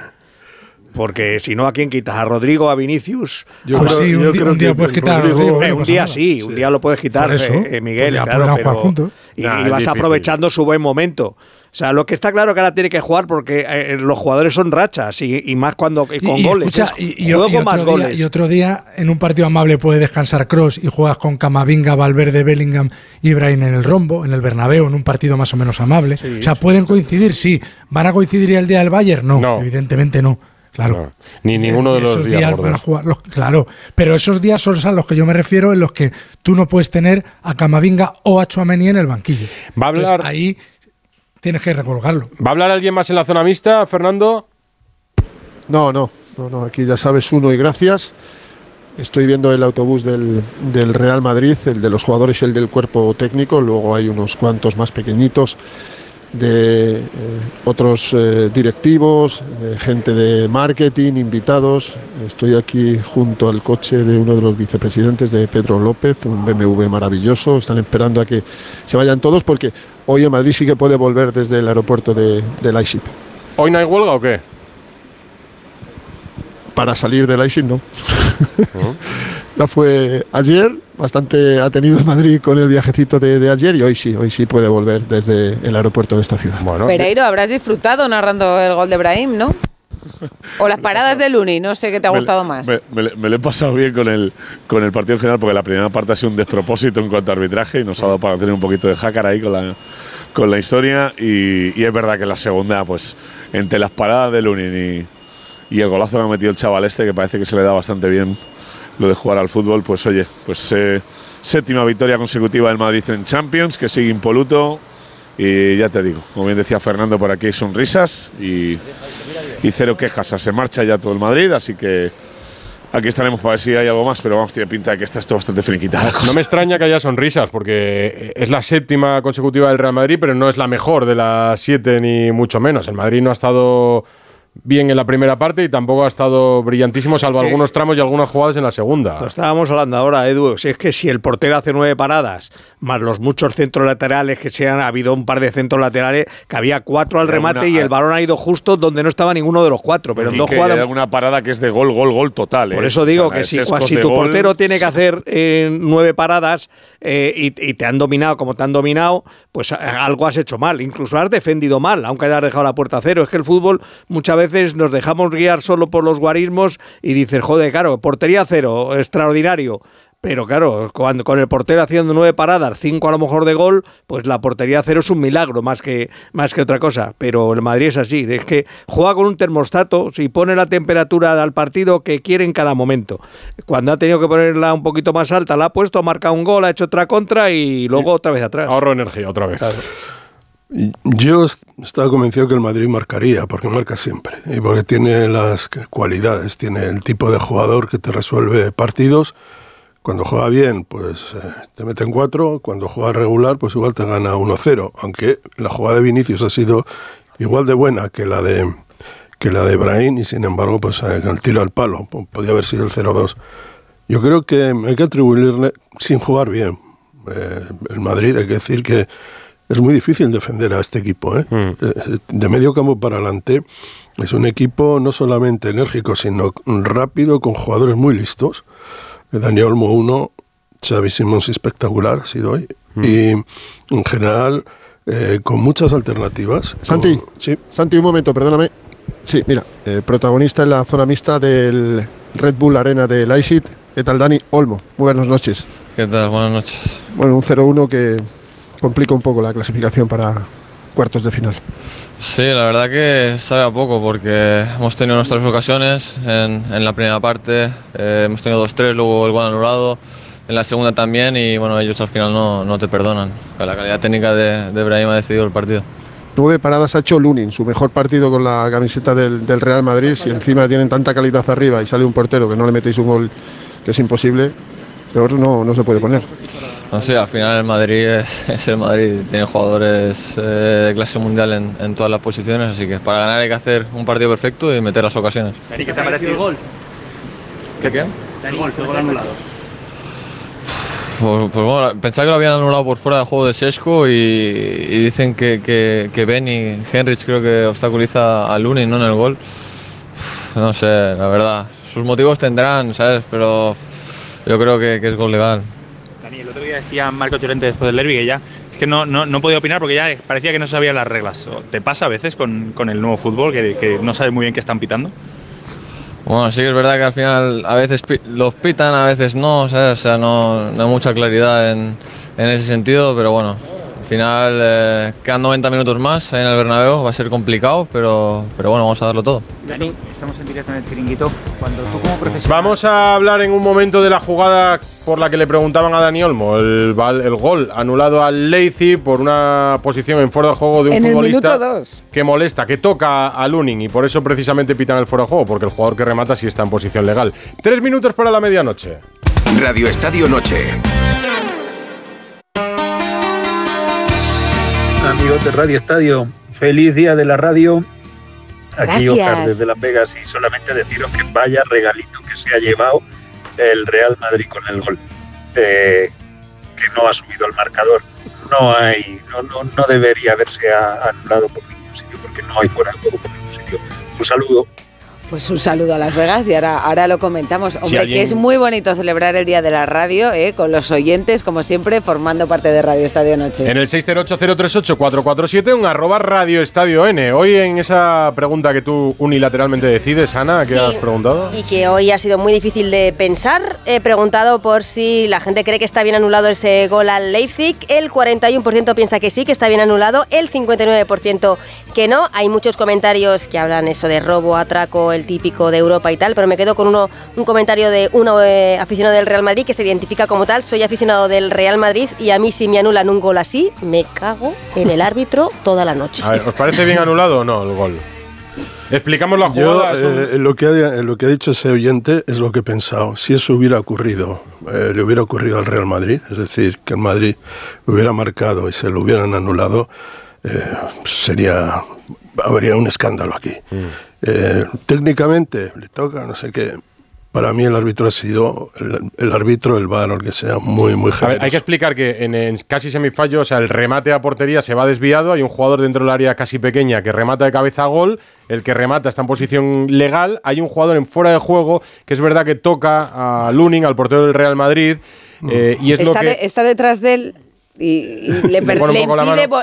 Porque si no, ¿a quién quitas? ¿A Rodrigo, a Vinicius? Yo Pues creo- sí, un yo día- creo un día que puedes quitar Rodrigo- no un día sí, un día lo puedes quitar, eso, eh, eh, Miguel, podría- claro, podrían pero, jugar juntos. y, Nah, y es vas difícil. aprovechando su buen momento. O sea, lo que está claro que ahora tiene que jugar porque eh, los jugadores son rachas y, y más cuando y con Y- y goles. escucha, es y, y- juego y otro más día, goles. y otro día, en un partido amable, puede descansar Cross y juegas con Camavinga, Valverde, Bellingham y Brahim en el rombo, en el Bernabéu, en un partido más o menos amable. o sea, pueden coincidir, sí. ¿Van a coincidir el día del Bayern? No, No. evidentemente no. Claro. Ni ninguno de los Esos días van a gordos. jugar los- claro, pero esos días son a los que yo me refiero, en los que tú no puedes tener a Camavinga o a Chouameni en el banquillo. Va a Entonces, hablar- ahí tienes que recolgarlo. ¿Va a hablar alguien más en la zona mixta, Fernando? No, no, no, no, aquí ya sabes uno y gracias. Estoy viendo el autobús del, del Real Madrid, el de los jugadores y el del cuerpo técnico. Luego hay unos cuantos más pequeñitos de eh, otros eh, directivos, gente de marketing, invitados. Estoy aquí junto al coche de uno de los vicepresidentes de Pedro López, un BMW maravilloso. Están esperando a que se vayan todos porque hoy en Madrid sí que puede volver desde el aeropuerto de, de Leipzig. ¿Hoy no hay huelga o qué? Para salir de Leipzig no. ya fue ayer, bastante ha tenido el Madrid con el viajecito de, de ayer y hoy sí, hoy sí puede volver desde el aeropuerto de esta ciudad. Bueno, Pereiro, habrás disfrutado narrando el gol de Brahim, ¿no? O las paradas de Luni, no sé qué te ha Me- gustado más. Me, me le- me lo he pasado bien con el, con el partido en general porque la primera parte ha sido un despropósito en cuanto a arbitraje y nos ha dado para tener un poquito de jácara ahí con la, con la historia y, y es verdad que la segunda, pues entre las paradas de Lunin y, y el golazo que ha metido el chaval este, que parece que se le da bastante bien lo de jugar al fútbol, pues oye, pues eh, séptima victoria consecutiva del Madrid en Champions, que sigue impoluto y ya te digo, como bien decía Fernando, por aquí hay sonrisas y, y cero quejas. Se marcha ya todo el Madrid, así que aquí estaremos para ver si hay algo más, pero vamos, tiene pinta de que está esto bastante finiquitado. No me extraña que haya sonrisas, porque es la séptima consecutiva del Real Madrid, pero no es la mejor de las siete, ni mucho menos. El Madrid no ha estado bien en la primera parte y tampoco ha estado brillantísimo, salvo algunos tramos y algunas jugadas en la segunda. Lo estábamos hablando ahora, Edu. Si es que si el portero hace nueve paradas, más los muchos centros laterales que se han ha habido un par de centros laterales, que había cuatro al remate alguna- y el balón ha ido justo donde no estaba ninguno de los cuatro. Pero en dos jugadas. hay alguna parada que es de gol, gol, gol total. Por ¿eh? eso digo O sea, que si, si tu gol, portero tiene que hacer eh, nueve paradas eh, y, y te han dominado como te han dominado, pues algo has hecho mal. Incluso has defendido mal, aunque hayas dejado la puerta a cero. Es que el fútbol muchas veces nos dejamos guiar solo por los guarismos y dices, joder, claro, portería cero, extraordinario. Pero claro, cuando, con el portero haciendo nueve paradas, cinco a lo mejor de gol, pues la portería cero es un milagro más que, más que otra cosa. Pero el Madrid es así, es que juega con un termostato y pone la temperatura al partido que quiere en cada momento. Cuando ha tenido que ponerla un poquito más alta, la ha puesto, ha marcado un gol, ha hecho otra contra y luego otra vez atrás. Ahorro energía otra vez. Y Yo est- estaba convencido que el Madrid marcaría, porque marca siempre, y porque tiene las cualidades, tiene el tipo de jugador que te resuelve partidos. Cuando juega bien, pues eh, te meten cuatro, cuando juega regular, pues igual te gana 1-0, aunque la jugada de Vinicius ha sido igual de buena que la de que la de Brahim y sin embargo, pues eh, el tiro al palo, po- podía haber sido el 0-2. Yo creo que hay que atribuirle, sin jugar bien, Eh, el Madrid, hay que decir que es muy difícil defender a este equipo. ¿eh? Eh, De medio campo para adelante es un equipo no solamente enérgico, sino rápido, con jugadores muy listos. Eh, Daniel Olmo 1, Xavi Simons espectacular ha sido hoy. Y en general eh, con muchas alternativas. Santi, Con- sí. Santi, un momento, perdóname. Sí, mira, eh, protagonista en la zona mixta del Red Bull Arena de Leipzig. ¿Qué tal, Dani? Olmo, muy buenas noches. ¿Qué tal? Buenas noches. Bueno, un 0-1 que complica un poco la clasificación para cuartos de final. Sí, la verdad que sabe a poco porque hemos tenido nuestras ocasiones en, en la primera parte, eh, hemos tenido 2-3, luego el gol anulado, en la segunda también y bueno, ellos al final no, no te perdonan. La calidad técnica de, de Brahim ha decidido el partido. Nueve paradas ha hecho Lunin, su mejor partido con la camiseta del, del Real Madrid. Si encima tienen tanta calidad arriba y sale un portero que no le metéis un gol que es imposible, peor no, no se puede poner. No sé, al final el Madrid es, es el Madrid, tiene jugadores eh, de clase mundial en, en todas las posiciones, así que para ganar hay que hacer un partido perfecto y meter las ocasiones. ¿Y qué te ha parecido el gol? ¿Qué qué? El gol, el gol anulado. Pues, pues bueno, pensaba que lo habían anulado por fuera de juego de Sesco y, y dicen que, que, que Benny Henrich creo que obstaculiza a Lunin ¿no? en el gol. No sé, la verdad. Sus motivos tendrán, ¿sabes? Pero yo creo que, que es gol legal. Dani, el otro día decía Marco Llorente después del derby que ya es que no, no, no podía opinar porque ya parecía que no sabía las reglas. ¿O ¿Te pasa a veces con, con el nuevo fútbol que, que no sabes muy bien qué están pitando? Bueno, sí que es verdad que al final a veces los pitan, a veces no, ¿sabes? O sea, no, no hay mucha claridad en, en ese sentido, pero bueno, final eh, quedan 90 minutos más en el Bernabéu, va a ser complicado, pero, pero bueno, vamos a darlo todo. Dani, estamos en directo en el chiringuito. Cuando tú como profesional... Vamos a hablar en un momento de la jugada por la que le preguntaban a Dani Olmo, el, gol anulado al Leipzig por una posición en fuera de juego de un En futbolista que molesta, que toca a Lunin y por eso precisamente pitan el fuera de juego, porque el jugador que remata sí está en posición legal. Tres minutos para la medianoche. Radio Estadio Noche. Amigos de Radio Estadio, feliz día de la radio. Aquí. Oscar desde Las Vegas y solamente deciros que vaya regalito que se ha llevado el Real Madrid con el gol. Eh, que no ha subido el marcador. No hay, no, no, no debería haberse anulado por ningún sitio porque no hay fuera de juego por ningún sitio. Un saludo. Pues un saludo a Las Vegas y ahora, ahora lo comentamos. Hombre, alguien- que es muy bonito celebrar el Día de la Radio eh, con los oyentes, como siempre, formando parte de Radio Estadio Noche. En el 608-038-447, un arroba Radio Estadio N. Hoy en esa pregunta que tú unilateralmente decides, Ana, ¿qué Sí. has preguntado? Y que hoy ha sido muy difícil de pensar. He preguntado por si la gente cree que está bien anulado ese gol al Leipzig. El 41% piensa que sí, que está bien anulado. El 59% que no. Hay muchos comentarios que hablan eso de robo, atraco, el típico de Europa y tal, pero me quedo con uno, un comentario de un eh, aficionado del Real Madrid que se identifica como tal. Soy aficionado del Real Madrid y a mí si me anulan un gol así, me cago en el árbitro toda la noche. A ver, ¿os parece bien anulado o no el gol? Explicamos la Yo, jugada. son- eh, lo, que ha, lo que ha dicho ese oyente es lo que he pensado. Si eso hubiera ocurrido, eh, le hubiera ocurrido al Real Madrid, es decir, que el Madrid hubiera marcado y se lo hubieran anulado, eh, sería habría un escándalo aquí. Eh, técnicamente le toca, no sé qué. Para mí el árbitro ha sido el, el árbitro, el VAR, que sea, muy, muy A ver, generoso. hay que explicar que en, en casi semifallo, o sea, el remate a portería se va desviado, hay un jugador dentro del área casi pequeña que remata de cabeza a gol, el que remata está en posición legal, hay un jugador en fuera de juego que es verdad que toca a Lunin, al portero del Real Madrid, eh, y es lo está, que... de- está detrás de él y, y le, Le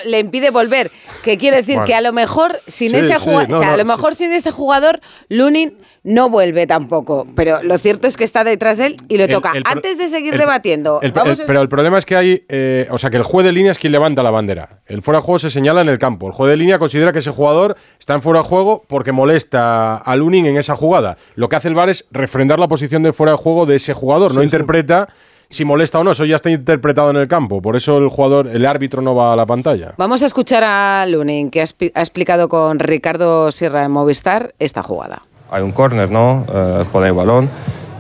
le impide, le volver. Que quiere decir Bueno. que a lo mejor sin Sí, ese sí, jugador, no, o sea, no, a lo sí. mejor sin ese jugador, Lunin no vuelve tampoco. Pero lo cierto es que está detrás de él y lo El- toca. el Antes de seguir el- debatiendo, El- vamos el- a- pero el problema es que hay, eh, o sea, que el juez de línea es quien levanta la bandera. El fuera de juego se señala en el campo. El juez de línea considera que ese jugador está en fuera de juego porque molesta a Lunin en esa jugada. Lo que hace el VAR es refrendar la posición de fuera de juego de ese jugador. no interpreta si molesta o no. Eso ya está interpretado en el campo. Por eso el jugador, el árbitro no va a la pantalla. Vamos a escuchar a Lunin, que ha, expli- ha explicado con Ricardo Sierra en Movistar esta jugada. Hay un córner, ¿no? Eh, pone el balón,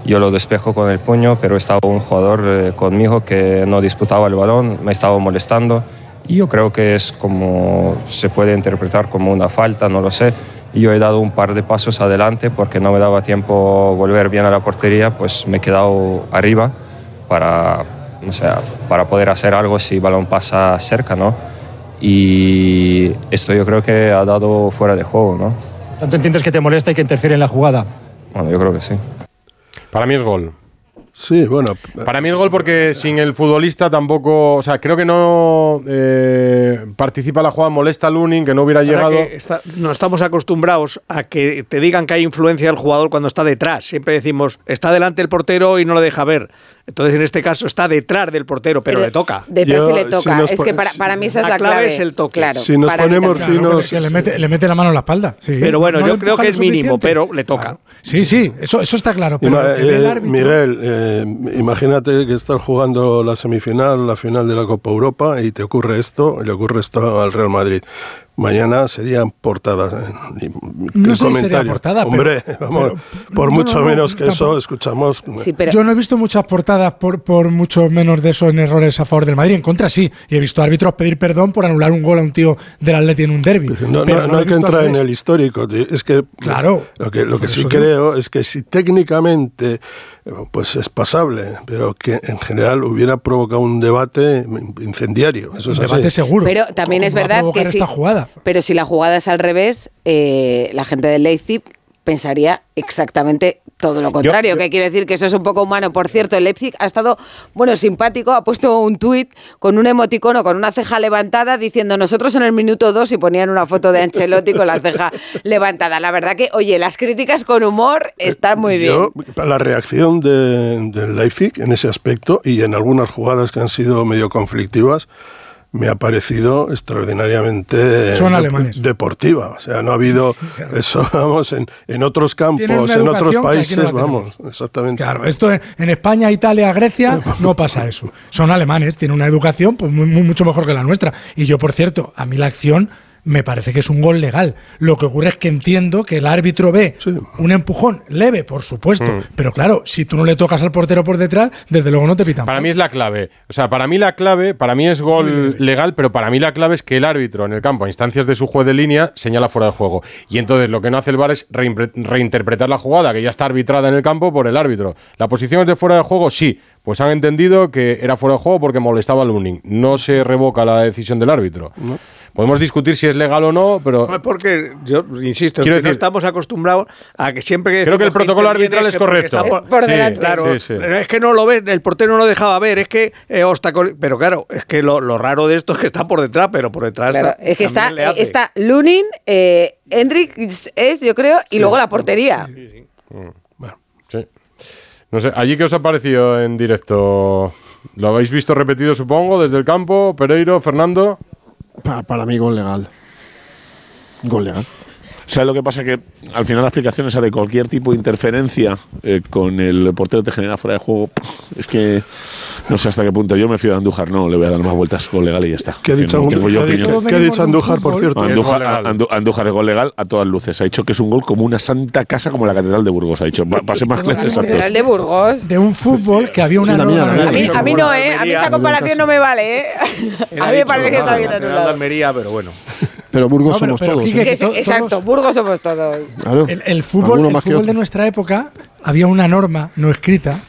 yo lo despejo con el puño, pero estaba un jugador eh, conmigo que no disputaba el balón, me estaba molestando y yo creo que es como se puede interpretar como una falta, no lo sé. Y Yo he dado un par de pasos adelante porque no me daba tiempo volver bien a la portería, pues me he quedado arriba para o sea, para poder hacer algo si el balón pasa cerca, ¿no? Y esto yo creo que ha dado fuera de juego, ¿no? ¿Tanto entiendes que te molesta y que interfiere en la jugada? Bueno, yo creo que sí. Para mí es gol. Sí, bueno. Para mí es gol porque sin el futbolista tampoco. O sea, creo que no eh, participa la jugada, molesta a Lunin, que no hubiera Ahora llegado. está- no estamos acostumbrados a que te digan que hay influencia del jugador cuando está detrás. Siempre decimos, está delante el portero y no lo deja ver. Entonces, en este caso, está detrás del portero, pero, Pero le toca. Detrás sí le toca. es que para, para mí esa es la clave. es el toque. Claro, Si nos ponemos que le, mete, le mete la mano en la espalda. sí. Pero bueno, No yo creo que es mínimo, pero le toca. Sí, sí, eso, eso está claro. Pero Ima- el eh, árbitro- Miguel, eh, imagínate que estás jugando la semifinal, la final de la Copa Europa y te ocurre esto, y le ocurre esto al Real Madrid. Mañana serían portadas. eh, No sé si sería portada, pero- Hombre, vamos, por no, mucho no, menos que eso, escuchamos. Yo no he visto muchas portadas por, por mucho menos de esos errores a favor del Madrid. En contra sí. Y he visto árbitros pedir perdón por anular un gol a un tío del Atleti en un derby. No, no- no hay que entrar en el histórico. tío. Es que Claro. lo que, lo que sí eso creo es que si técnicamente eh, pues es pasable, pero que en general hubiera provocado un debate incendiario. Eso es así. Pero también es verdad que si, pero si la jugada es al revés, eh, la gente del Leipzig pensaría exactamente todo lo contrario, que quiere decir que eso es un poco humano. Por cierto, el Leipzig ha estado, bueno, simpático, ha puesto un tuit con un emoticono, con una ceja levantada, diciendo nosotros en el minuto 2 y ponían una foto de Ancelotti con la ceja levantada. La verdad que, oye, las críticas con humor están muy bien. Yo, la reacción de- del Leipzig en ese aspecto y en algunas jugadas que han sido medio conflictivas me ha parecido extraordinariamente Son de- alemanes. deportiva. O sea, no ha habido eso, vamos, en, en otros campos, en otros países, no vamos, exactamente. Claro, esto en, en España, Italia, Grecia no pasa eso. Son alemanes, tienen una educación pues, muy, muy- mucho mejor que la nuestra. Y yo, por cierto, a mí la acción me parece que es un gol legal. Lo que ocurre es que entiendo que el árbitro ve un empujón leve, por supuesto, Mm. pero claro, si tú no le tocas al portero por detrás, desde luego no te pitan. Para mí es la clave. O sea, para mí la clave, para mí es gol legal, pero para mí la clave es que el árbitro en el campo, a instancias de su juez de línea, señala fuera de juego. Y entonces lo que no hace el VAR es reinterpretar la jugada, que ya está arbitrada en el campo por el árbitro. ¿La posición es de fuera de juego? Sí. Pues han entendido que era fuera de juego porque molestaba al Lunin. No se revoca la decisión del árbitro. Podemos discutir si es legal o no, pero No, Porque yo insisto, Quiero que no estamos acostumbrados a que siempre que Creo que el protocolo arbitral es correcto. Por Sí, delante. Claro, sí, sí. pero es que no lo ves, el portero no lo dejaba ver, es que eh, pero claro, es que lo, lo raro de esto es que está por detrás, pero por detrás Claro, está- es que está, está Lunin, eh, Hendrik es, yo creo, y luego la portería. Sí. No sé, ¿allí qué os ha parecido en directo? ¿Lo habéis visto repetido, supongo, desde el campo? Pereiro, Fernando. Pa- para mí, gol legal. Gol legal. ¿Sabes lo que pasa? Que al final la explicación esa de cualquier tipo de interferencia eh, con el portero te genera fuera de juego. Es que no sé hasta qué punto. Yo me fío de Andújar, no, le voy a dar más vueltas gol legal y ya está. ¿Qué ha Que dicho no Andú- tengo yo qué ha opinión. dicho- qué ha dicho Andújar, por cierto? Andújar, Es gol legal. Andú- Andújar es gol legal a todas luces. Ha dicho que es un gol como una santa casa como la Catedral de Burgos. Ha dicho, para ser más claro, exacto. Catedral de Burgos. De un fútbol que había una Sí, la mía, la. A mí, a mí no, ¿eh? A mí esa comparación no me vale, ¿eh? A mí me parece que está bien de anulado. Almería, pero bueno. Pero Burgos No, pero- somos pero todos. Quique, ¿eh? exacto, Burgos somos todos. Claro. El, el fútbol, el fútbol de nuestra época había una norma no escrita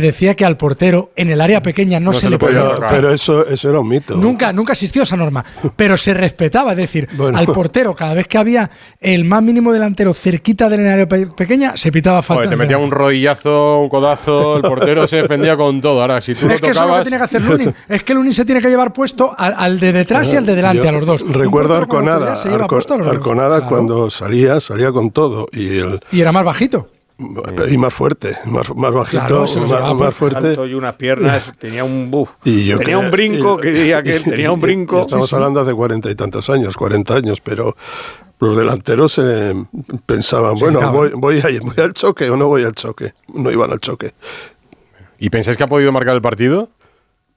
que decía que al portero en el área pequeña no, se, le podía pero, tocar. pero eso, eso era un mito. Nunca, nunca existió esa norma, pero se respetaba. Es decir, al portero, cada vez que había el más mínimo delantero cerquita del área pe- pequeña, se pitaba falta. Joder, te metía un rodillazo, un codazo, el portero se defendía con todo. Ahora, si tú lo Es que eso es lo que tocabas. tiene que hacer Lunin. Es que Lunin se tiene que llevar puesto al, al de detrás y al de delante, Yo a los dos. Recuerdo Arconada. autoridad se lleva Arco- puesto a los dos. Arconada Claro. cuando salía, salía con todo. Y, el, Y era más bajito. Y más fuerte, más, más bajito, Claro, se más, más fuerte. Alto y unas piernas, tenía un buf. Y yo tenía creo- un brinco, y- que diría que él, tenía un brinco. y Estamos hablando hace cuarenta y tantos años, 40 años, pero los delanteros eh, pensaban, Se bueno, voy, voy, a- voy al choque o no voy al choque. No iban al choque. ¿Y pensáis que ha podido marcar el partido?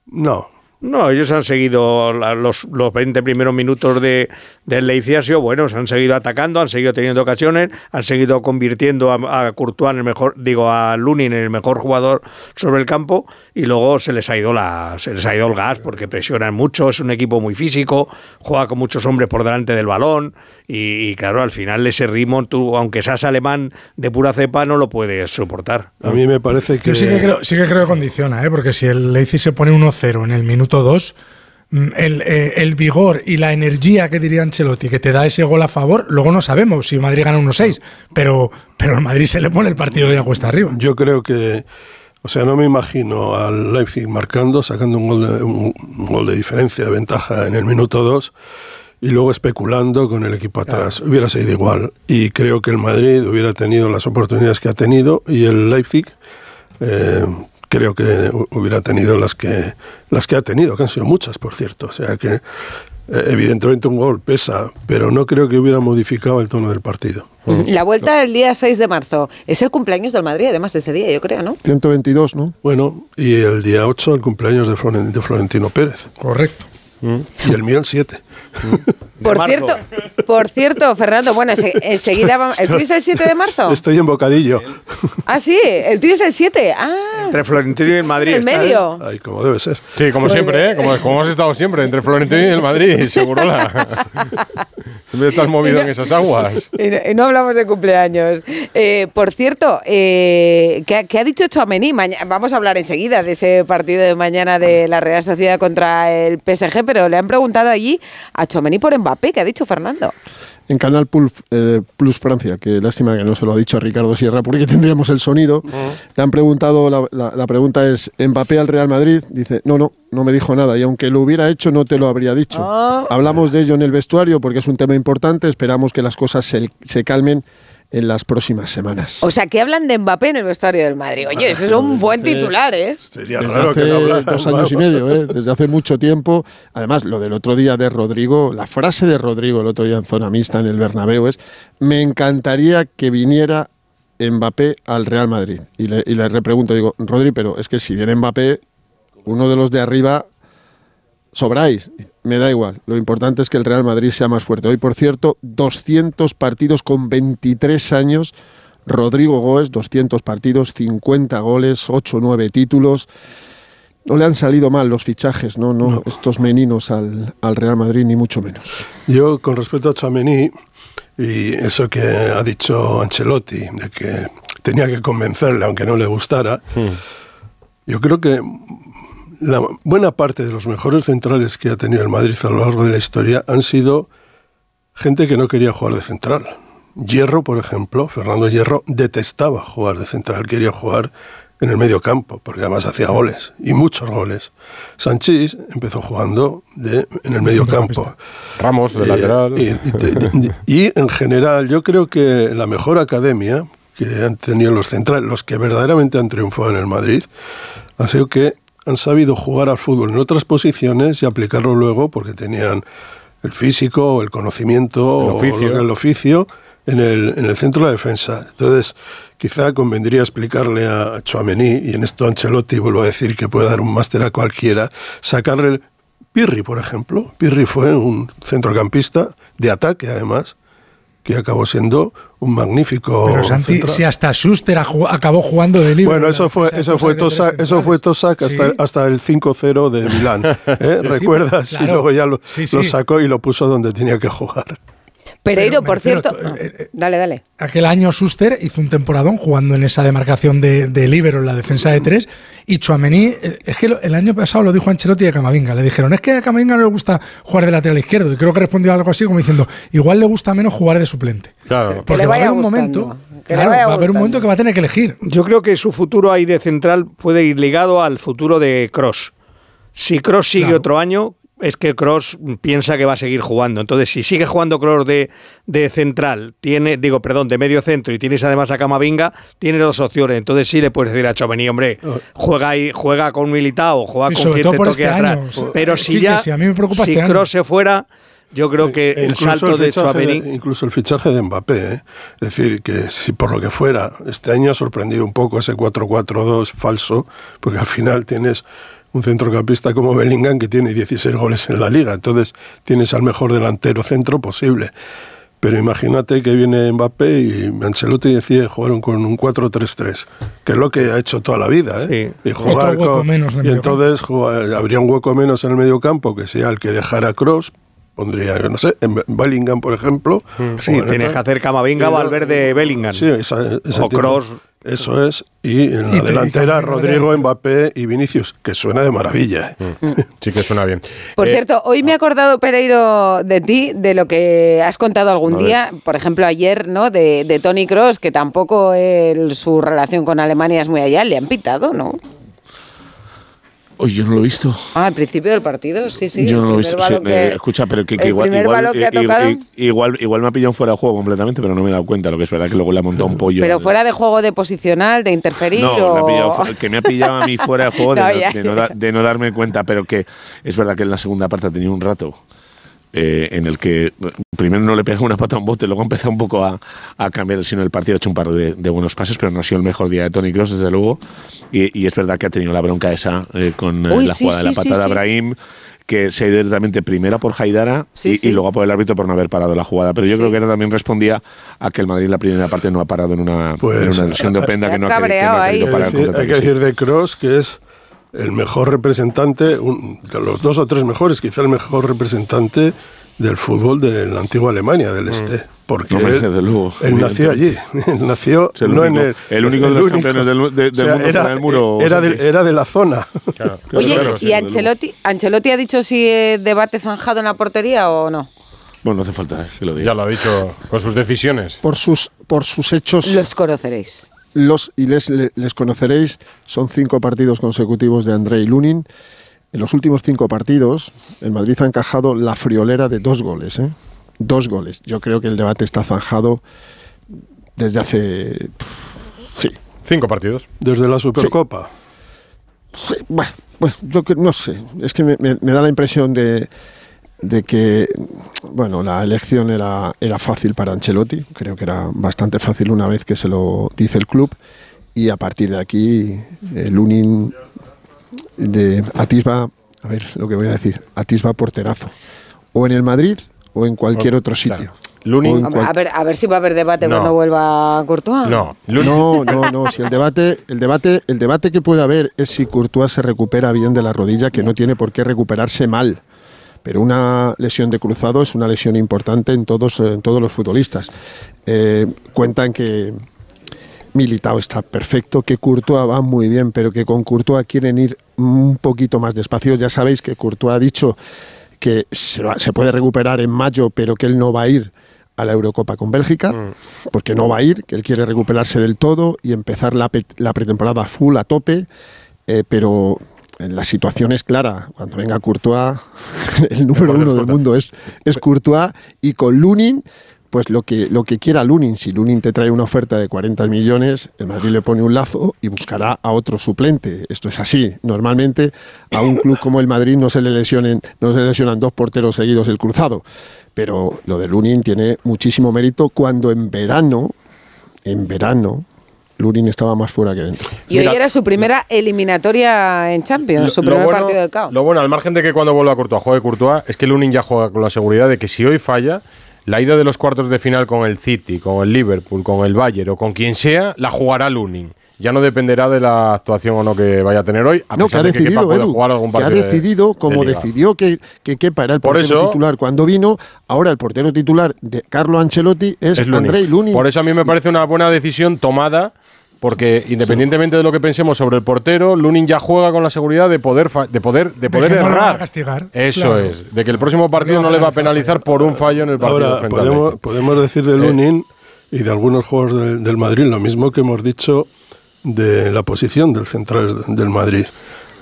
No, No, ellos han seguido la- los, los 20 primeros minutos de, del Leipzig han sido buenos, han seguido atacando, han seguido teniendo ocasiones, han seguido convirtiendo a, a Courtois en el mejor, digo, a Lunin en el mejor jugador sobre el campo y luego se les ha ido la, se les ha ido el gas porque presionan mucho, es un equipo muy físico, juega con muchos hombres por delante del balón y, y claro, al final ese ritmo, tú, aunque seas alemán de pura cepa, no lo puedes soportar. A mí me parece que... Yo sí que creo, sí que creo que condiciona, ¿eh? porque si el Leipzig se pone 1-0 en el minuto 2, mm, el, eh, el vigor y la energía que diría Ancelotti que te da ese gol a favor, luego no sabemos si Madrid gana 1-6, pero, pero al Madrid se le pone el partido ya cuesta arriba. Yo creo que, o sea, no me imagino al Leipzig marcando, sacando un gol de, un, un gol de diferencia, de ventaja en el minuto 2 y luego especulando con el equipo atrás. Hubiera sido igual. Y creo que el Madrid hubiera tenido las oportunidades que ha tenido y el Leipzig eh, creo que hu- hubiera tenido las que, las que ha tenido, que han sido muchas, por cierto. O sea que eh, evidentemente un gol pesa, pero no creo que hubiera modificado el tono del partido. La vuelta el día 6 de marzo. Es el cumpleaños del Madrid, además, ese día, yo creo, ¿no? 122, ¿no? Bueno, y el día 8 el cumpleaños de Florentino Pérez. Correcto. Y el mío el 7. Por cierto, por cierto, Fernando, bueno, ense- enseguida vamos. ¿El tuyo es el 7 de marzo? Estoy en bocadillo. Ah, sí, el tuyo es el 7. Ah, Entre Florentino y el Madrid. en está, ¿eh? medio. Ay, como debe ser. Sí, como Muy siempre, ¿eh? Como, como hemos estado siempre, entre Florentino y el Madrid, seguro Siempre estás movido en esas aguas. Y no, y no hablamos de cumpleaños. Eh, por cierto, eh, ¿qué, ha- qué ha dicho Chouameni? Vamos a hablar enseguida de ese partido de mañana de la Real Sociedad contra el PSG, pero le han preguntado allí a Chouameni por Mbappé. ¿Qué ha dicho Fernando? En Canal Plus, eh, Plus Francia, que lástima que no se lo ha dicho a Ricardo Sierra porque tendríamos el sonido. Le han preguntado, la, la- la pregunta es, ¿Mbappé al Real Madrid? Dice, no, no, no me dijo nada y aunque lo hubiera hecho no te lo habría dicho. Ah. Hablamos de ello en el vestuario porque es un tema importante, esperamos que las cosas se, se calmen en las próximas semanas. O sea, que hablan de Mbappé en el vestuario del Madrid. Oye, eso es un buen titular, ¿eh? Sería Desde raro hace que no hablara. dos años y medio, ¿eh? desde hace mucho tiempo. Además, lo del otro día de Rodrigo, la frase de Rodrigo el otro día en zona mixta en el Bernabéu es: me encantaría que viniera Mbappé al Real Madrid. Y le, y le repregunto, digo, Rodri, pero es que si viene Mbappé, uno de los de arriba sobráis. Me da igual. Lo importante es que el Real Madrid sea más fuerte. Hoy, por cierto, 200 partidos con 23 años. Rodrigo Goes, 200 partidos, 50 goles, 8 o 9 títulos. No le han salido mal los fichajes, no, no, estos meninos al, al Real Madrid, ni mucho menos. Yo, con respecto a Chouameni y eso que ha dicho Ancelotti, de que tenía que convencerle aunque no le gustara, yo creo que la buena parte de los mejores centrales que ha tenido el Madrid a lo largo de la historia han sido gente que no quería jugar de central. Hierro, por ejemplo, Fernando Hierro detestaba jugar de central, quería jugar en el medio campo, porque además hacía goles, y muchos goles. Sanchís empezó jugando de, en el medio campo. Ramos, de Eh, lateral. Y, y- y en general, yo creo que la mejor academia que han tenido los centrales, los que verdaderamente han triunfado en el Madrid, ha sido que han sabido jugar al fútbol en otras posiciones y aplicarlo luego porque tenían el físico, el conocimiento, El o oficio. que- el oficio en el, en el centro de la defensa. Entonces, quizá convendría explicarle a Chouameni, y en esto Ancelotti vuelvo a decir que puede dar un máster a cualquiera, sacarle el Pirri, por ejemplo. Pirri fue un centrocampista de ataque, además, que acabó siendo un magnífico Pero Santi, central. si hasta Schuster acabó jugando de libre. Bueno, eso fue, eso fue Tosak, eso fue Tosak hasta, Sí. hasta el 5-0 de Milán. ¿eh? Sí, ¿Recuerdas? claro. Y luego ya lo, Sí, lo sí. sacó y lo puso donde tenía que jugar. Pereiro, por refiero, cierto. no, dale, dale. Aquel año Schuster hizo un temporadón jugando en esa demarcación de, de líbero en la defensa de tres y Chuamení, eh, es que lo- el año pasado lo dijo Ancelotti a Camavinga, le dijeron, es que a Camavinga no le gusta jugar de lateral izquierdo y creo que respondió algo así como diciendo, igual le gusta menos jugar de suplente. Claro. Porque va a haber un gustando, momento, claro, va a haber un momento que va a tener que elegir. Yo creo que su futuro ahí de central puede ir ligado al futuro de Cross. Si Cross sigue Claro. otro año, es que Cross piensa que va a seguir jugando. Entonces, si sigue jugando Cross de, de central, tiene, digo, perdón, de medio centro y tienes además a Camavinga, tiene dos opciones. Entonces sí le puedes decir a Chomení, hombre, juega ahí, juega con Militao, juega Y con quien te toque este atrás. año. Pero Eh, si Quique, ya, si a mí me preocupa si este. Cross se fuera, yo creo que el Incluso salto de Chouameni... Incluso el fichaje de Mbappé. ¿eh? Es decir, que si por lo que fuera, este año ha sorprendido un poco ese 4-4-2 falso, porque al final tienes un centrocampista como Bellingham que tiene 16 goles en la liga. Entonces tienes al mejor delantero centro posible. Pero imagínate que viene Mbappé y Ancelotti decide jugar con un 4-3-3, que es lo que ha hecho toda la vida. ¿eh? Y, jugar con- menos en y entonces jugar- habría un hueco menos en el medio campo, que sea el que dejara Cross. Pondría, yo no sé, en Bellingham, por ejemplo. Sí, tienes que hacer Camavinga, Valverde, Bellingham. Sí, esa, ese O tipo. Kroos. Eso es. Y en la Y delantera, Rodrigo, Mbappé y Vinicius, que suena de maravilla. ¿eh? Sí que suena bien. Por Eh, cierto, hoy me he acordado, Pereiro, de ti, de lo que has contado algún día, por ejemplo, ayer, ¿no? De, de Tony Cross, que tampoco él- su relación con Alemania es muy allá. Le han pitado, ¿no? Oye, yo no lo he visto. Ah, al principio del partido, sí, sí. yo no lo he visto. Sí, que- eh, escucha, pero que, igual, igual, que igual, igual me ha pillado fuera de juego completamente, pero no me he dado cuenta. Lo que es verdad que luego le ha montado un pollo. Pero fuera de juego de posicional, de interferir No, o... me ha pillado que me ha pillado a mí fuera de juego No, ya, de no de no darme cuenta, pero que es verdad que en la segunda parte ha tenido un rato eh, en el que primero no le pega una pata a un bote, luego ha empezado un poco a, a cambiar el sino del partido, ha hecho un par de, de buenos pases, pero no ha sido el mejor día de Tony Cross, desde luego. Y, y es verdad que ha tenido la bronca esa eh, con eh, Uy, la sí, jugada de la sí, sí, patada sí. de Brahim que se ha ido directamente primera por Haidara Sí, y, sí. y luego por el árbitro por no haber parado la jugada. Pero yo Sí. creo que era también respondía a que el Madrid en la primera parte no ha parado en una, en una lesión de Openda que no ha, querido- que no ha ahí, querido sí. parar hay que decir de Cross que es el mejor representante, un- de los dos o tres mejores, quizá el mejor representante del fútbol de la antigua Alemania, del este. Porque Hombre, él, desde luego, él nació allí, él nació el no único- en el, el único de los campeones del- de- del mundo era, del muro, Era, Santi. de, era de la zona. Oye, Claro, ¿y Ancelotti, Ancelotti ha dicho si eh, debate zanjado en la portería o no? Bueno, no hace falta que lo diga. Ya lo ha dicho con sus decisiones. Por sus, por sus hechos. Los conoceréis. Los, y les, le- les conoceréis. Son cinco partidos consecutivos de Andrei Lunin. En los últimos cinco partidos, el Madrid ha encajado la friolera de dos goles. ¿eh? Dos goles. Yo creo que el debate está zanjado desde hace. Sí. Cinco partidos. Desde la Supercopa. Sí, bueno, bueno, yo que- no sé. Es que me, me- me da la impresión de, de que bueno, la elección era, era fácil para Ancelotti. Creo que era bastante fácil una vez que se lo dice el club. Y a partir de aquí, Lunin de Atisba, a ver lo que voy a decir, Atisba porterazo. O en el Madrid o en cualquier otro sitio. claro. Lunin- cual- A ver, a ver si va a haber debate No. cuando vuelva Courtois. No, No, no, no. Si el debate, el debate, el debate que puede haber es si Courtois se recupera bien de la rodilla, que no tiene por qué recuperarse mal. Pero una lesión de cruzado es una lesión importante en todos, en todos los futbolistas. Eh, cuentan que Militao está perfecto, que Courtois va muy bien, pero que con Courtois quieren ir un poquito más despacio. Ya sabéis que Courtois ha dicho que se, va- se puede recuperar en mayo, pero que él no va a ir a la Eurocopa con Bélgica, porque no va a ir, que él quiere recuperarse del todo y empezar la, pe- la pretemporada full a tope, eh, pero la situación es clara. Cuando venga Courtois, el número uno del mundo es, es Courtois, y con Lunin, pues lo que, lo que quiera Lunin. Si Lunin te trae una oferta de 40 millones, el Madrid le pone un lazo y buscará a otro suplente. Esto es así. Normalmente a un club como el Madrid no se le lesionen, no se le lesionan dos porteros seguidos el cruzado. Pero lo de Lunin tiene muchísimo mérito cuando en verano, en verano, Lunin estaba más fuera que dentro. Y hoy era su primera eliminatoria en Champions, su Lo- primer lo bueno- partido del caos. Lo bueno, al margen de que cuando vuelva a Courtois juegue Courtois, es que Lunin ya juega con la seguridad de que si hoy falla, la ida de los cuartos de final con el City, con el Liverpool, con el Bayern o con quien sea, la jugará Lunin. Ya no dependerá de la actuación o no que vaya a tener hoy, a No, que pesar ha de que Kepa decidido, pueda Edu, jugar algún que ha partido de- decidido, de como decidió que, que Kepa era el Por portero eso- titular cuando vino, ahora el portero titular de Carlo Ancelotti es, Es Lunin. Andrei Lunin. Por eso a mí me parece una buena decisión tomada, porque independientemente de lo que pensemos sobre el portero, Lunin ya juega con la seguridad de poder fa- de poder de poder que no a errar. castigar, Eso claro. es, de que el próximo partido no, le va a penalizar por un fallo en el partido Ahora, podemos, podemos decir de Eh. Lunin y de algunos juegos de- del Madrid lo mismo que hemos dicho de la posición del central del Madrid.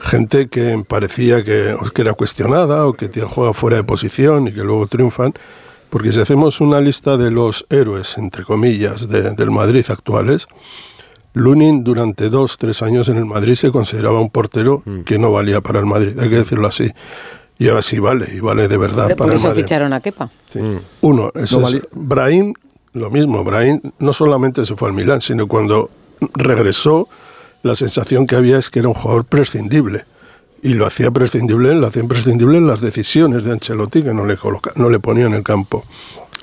Gente que parecía que, que era cuestionada o que juega fuera de posición y que luego triunfan. Porque si hacemos una lista de los héroes, entre comillas, de- del Madrid actuales, Lunin durante dos, tres años en el Madrid se consideraba un portero Mm. que no valía para el Madrid, hay que decirlo así. Y ahora sí vale, y vale de verdad Por para el eso Madrid. ficharon a Kepa. Sí. Uno, ese No es-. Brahim, lo mismo, Brahim no solamente se fue al Milán, sino cuando regresó, la sensación que había es que era un jugador prescindible. y lo hacía prescindible, lo hacía en las decisiones de Ancelotti que no le, coloca, no le ponía en el campo.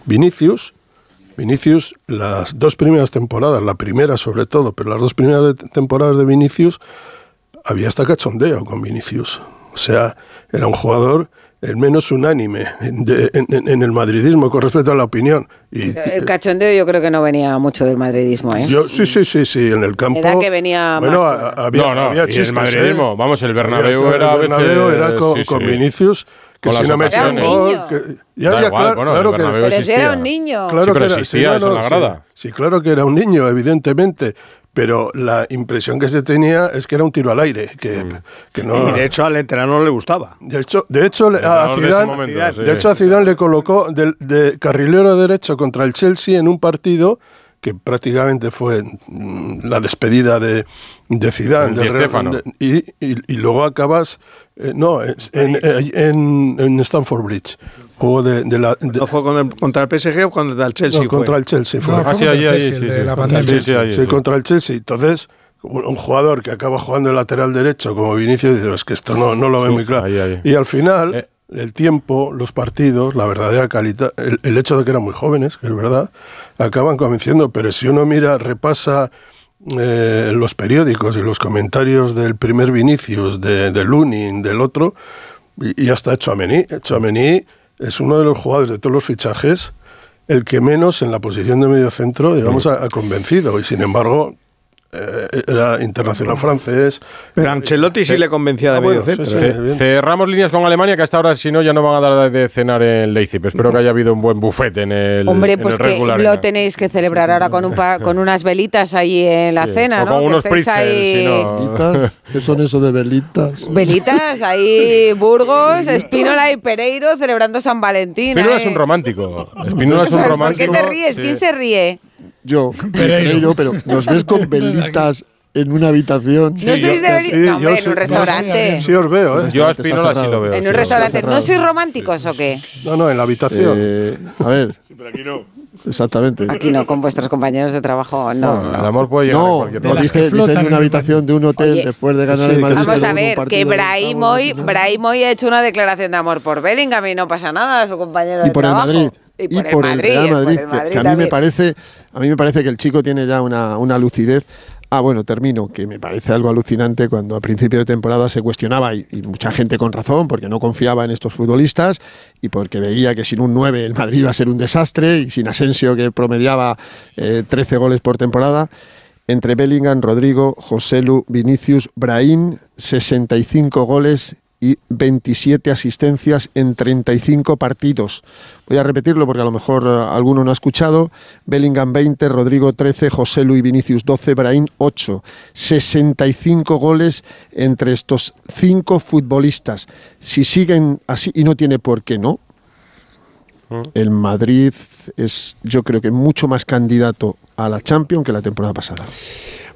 Vinicius, Vinicius, las dos primeras temporadas, la primera sobre todo, pero las dos primeras temporadas de Vinicius, había hasta cachondeo con Vinicius. O sea, era un jugador el menos unánime de- en, en- en el madridismo con respecto a la opinión. Y, El cachondeo yo creo que no venía mucho del madridismo, ¿eh? yo, sí, sí, sí, sí, en el campo. Era que venía Bueno, más había, No, no, había y el chistes, madridismo, ¿eh? vamos, el Bernabéu Había- era el Bernabéu veces- era con, sí, con sí. Vinicius, que si no metía un gol, Era un que- niño. ya, Da ya, igual, claro, bueno, claro que Bernabéu Pero si era un niño. Claro Sí, pero que era- existía sí, no, no, la sí. grada. Sí, claro que era un niño, evidentemente. Pero la impresión que se tenía es que era un tiro al aire, que, Mm. que no... Y de hecho al entrenador le gustaba. De hecho, de hecho le- a de Zidane, momento, sí. de hecho a Zidane le colocó de, de carrilero derecho contra el Chelsea en un partido que prácticamente fue mm, la despedida de, de Zidane. Real- de- y, y- y luego acabas, eh, no, es- en, eh, en, en Stamford Bridge. Juego de, de la... de- ¿No fue con el- contra el PSG o contra el Chelsea? no, fue? contra el Chelsea fue. No, fue Ah, sí, contra el allí, Chelsea, sí, de sí. la Contra el Sí, pandemia. sí, allí, Sí, sí. contra el Chelsea. Entonces, un un jugador que acaba jugando el lateral derecho como Vinicius, dice, es que esto no, no lo ve Sí, muy claro. ahí, ahí. Y al final, Eh. el tiempo, los partidos, la verdadera calidad, el, el hecho de que eran muy jóvenes, que es verdad, acaban convenciendo. Pero si uno mira, repasa eh, los periódicos y los comentarios del primer Vinicius, de, de Lunin, del otro, y, y hasta Chouameni. Chouameni es uno de los jugadores de todos los fichajes el que menos en la posición de medio centro, digamos, ha, ha convencido. Y sin embargo, eh, era internacional francés. Pero Ancelotti sí, le convencía de Ah, medio bueno, centro. sí, ¿eh? Cerramos líneas con Alemania, que hasta ahora, si no, ya no van a dar de cenar en Leipzig. Espero que haya habido un buen buffet en el. Hombre, en pues el que lo tenéis que celebrar ahora con un pa- con unas velitas ahí en la Sí, cena, o ¿no? con Que unos pretzels, ahí- ¿Qué son eso de velitas? Velitas, ahí Burgos, Espínola y Pereiro celebrando San Valentín. Espínola ¿eh? es un romántico. Espínola es un ¿Por qué romántico. te ríes? Sí. ¿Quién se ríe? Yo, Pereiro, pero nos ves con velitas en una habitación. ¿No sois de velitas? No, hombre, en un restaurante. Sí os veo, ¿eh? Yo a Espínola sí lo veo. En sí un restaurante. ¿No sois románticos o qué? No, no, en la habitación. Eh, a ver. Exactamente. Aquí no, con vuestros compañeros de trabajo, no. veo. El amor puede llegar No, cualquier no, dice, que dice flotan en una habitación de un hotel Oye, después de ganar sí, el Madrid. Vamos a ver, partido que Brahim hoy, final. Brahim hoy ha hecho una declaración de amor por Bellingham y no pasa nada, a su compañero y de por el. Madrid Y por, el Madrid, Real por Madrid, el Madrid que a mí me parece a mí me parece que el chico tiene ya una, una lucidez Ah, bueno, termino, que me parece algo alucinante cuando a principio de temporada se cuestionaba, y, y mucha gente con razón, porque no confiaba en estos futbolistas y porque veía que sin un 9 el Madrid iba a ser un desastre y sin Asensio que promediaba eh, 13 goles por temporada. Entre Bellingham, Rodrigo, Joselu, Vinicius, Brahim, 65 goles y 27 asistencias en 35 partidos. Voy a repetirlo porque a lo mejor eh, alguno no ha escuchado. Bellingham 20, Rodrigo 13, José Luis Vinicius 12, Brahim 8. 65 goles entre estos cinco futbolistas. Si siguen así, y no tiene por qué no, el Madrid es yo creo que mucho más candidato a la Champions que la temporada pasada.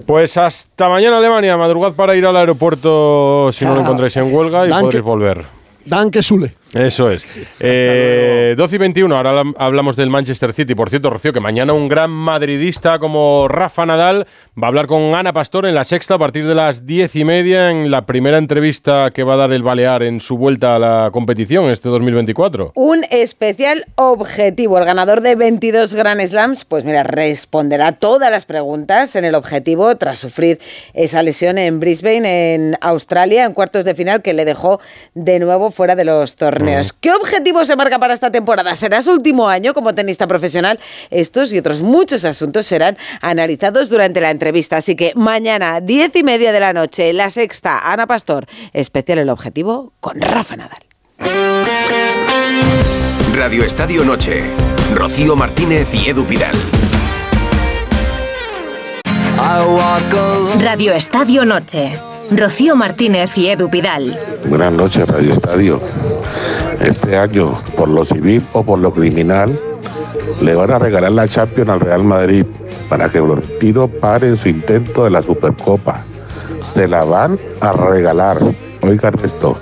Pues hasta mañana Alemania, madrugad para ir al aeropuerto si no lo encontráis en huelga y Danke. podréis volver. Danke Sule. Eso es. Eh, 12 y 21, ahora hablam- hablamos del Manchester City. Por cierto, Rocío, que mañana un gran madridista como Rafa Nadal va a hablar con Ana Pastor en la sexta a partir de las diez y media en la primera entrevista que va a dar el Balear en su vuelta a la competición este 2024. Un especial objetivo. El ganador de 22 Grand Slams, pues mira, responderá todas las preguntas en el objetivo tras sufrir esa lesión en Brisbane, en Australia, en cuartos de final que le dejó de nuevo fuera de los torneos. ¿Qué objetivo se marca para esta temporada? ¿Será su último año como tenista profesional? Estos y otros muchos asuntos serán analizados durante la entrevista. Así que mañana, diez y media de la noche, la sexta, Ana Pastor, especial el objetivo con Rafa Nadal. Radio Estadio Noche. Rocío Martínez y Edu Pidal. Radio Estadio Noche. Rocío Martínez y Edu Pidal. Buenas noches, Radio Estadio. Este año, por lo civil o por lo criminal, le van a regalar la Champions al Real Madrid para que Florentino pare su intento de la Supercopa. Se la van a regalar. Oigan esto.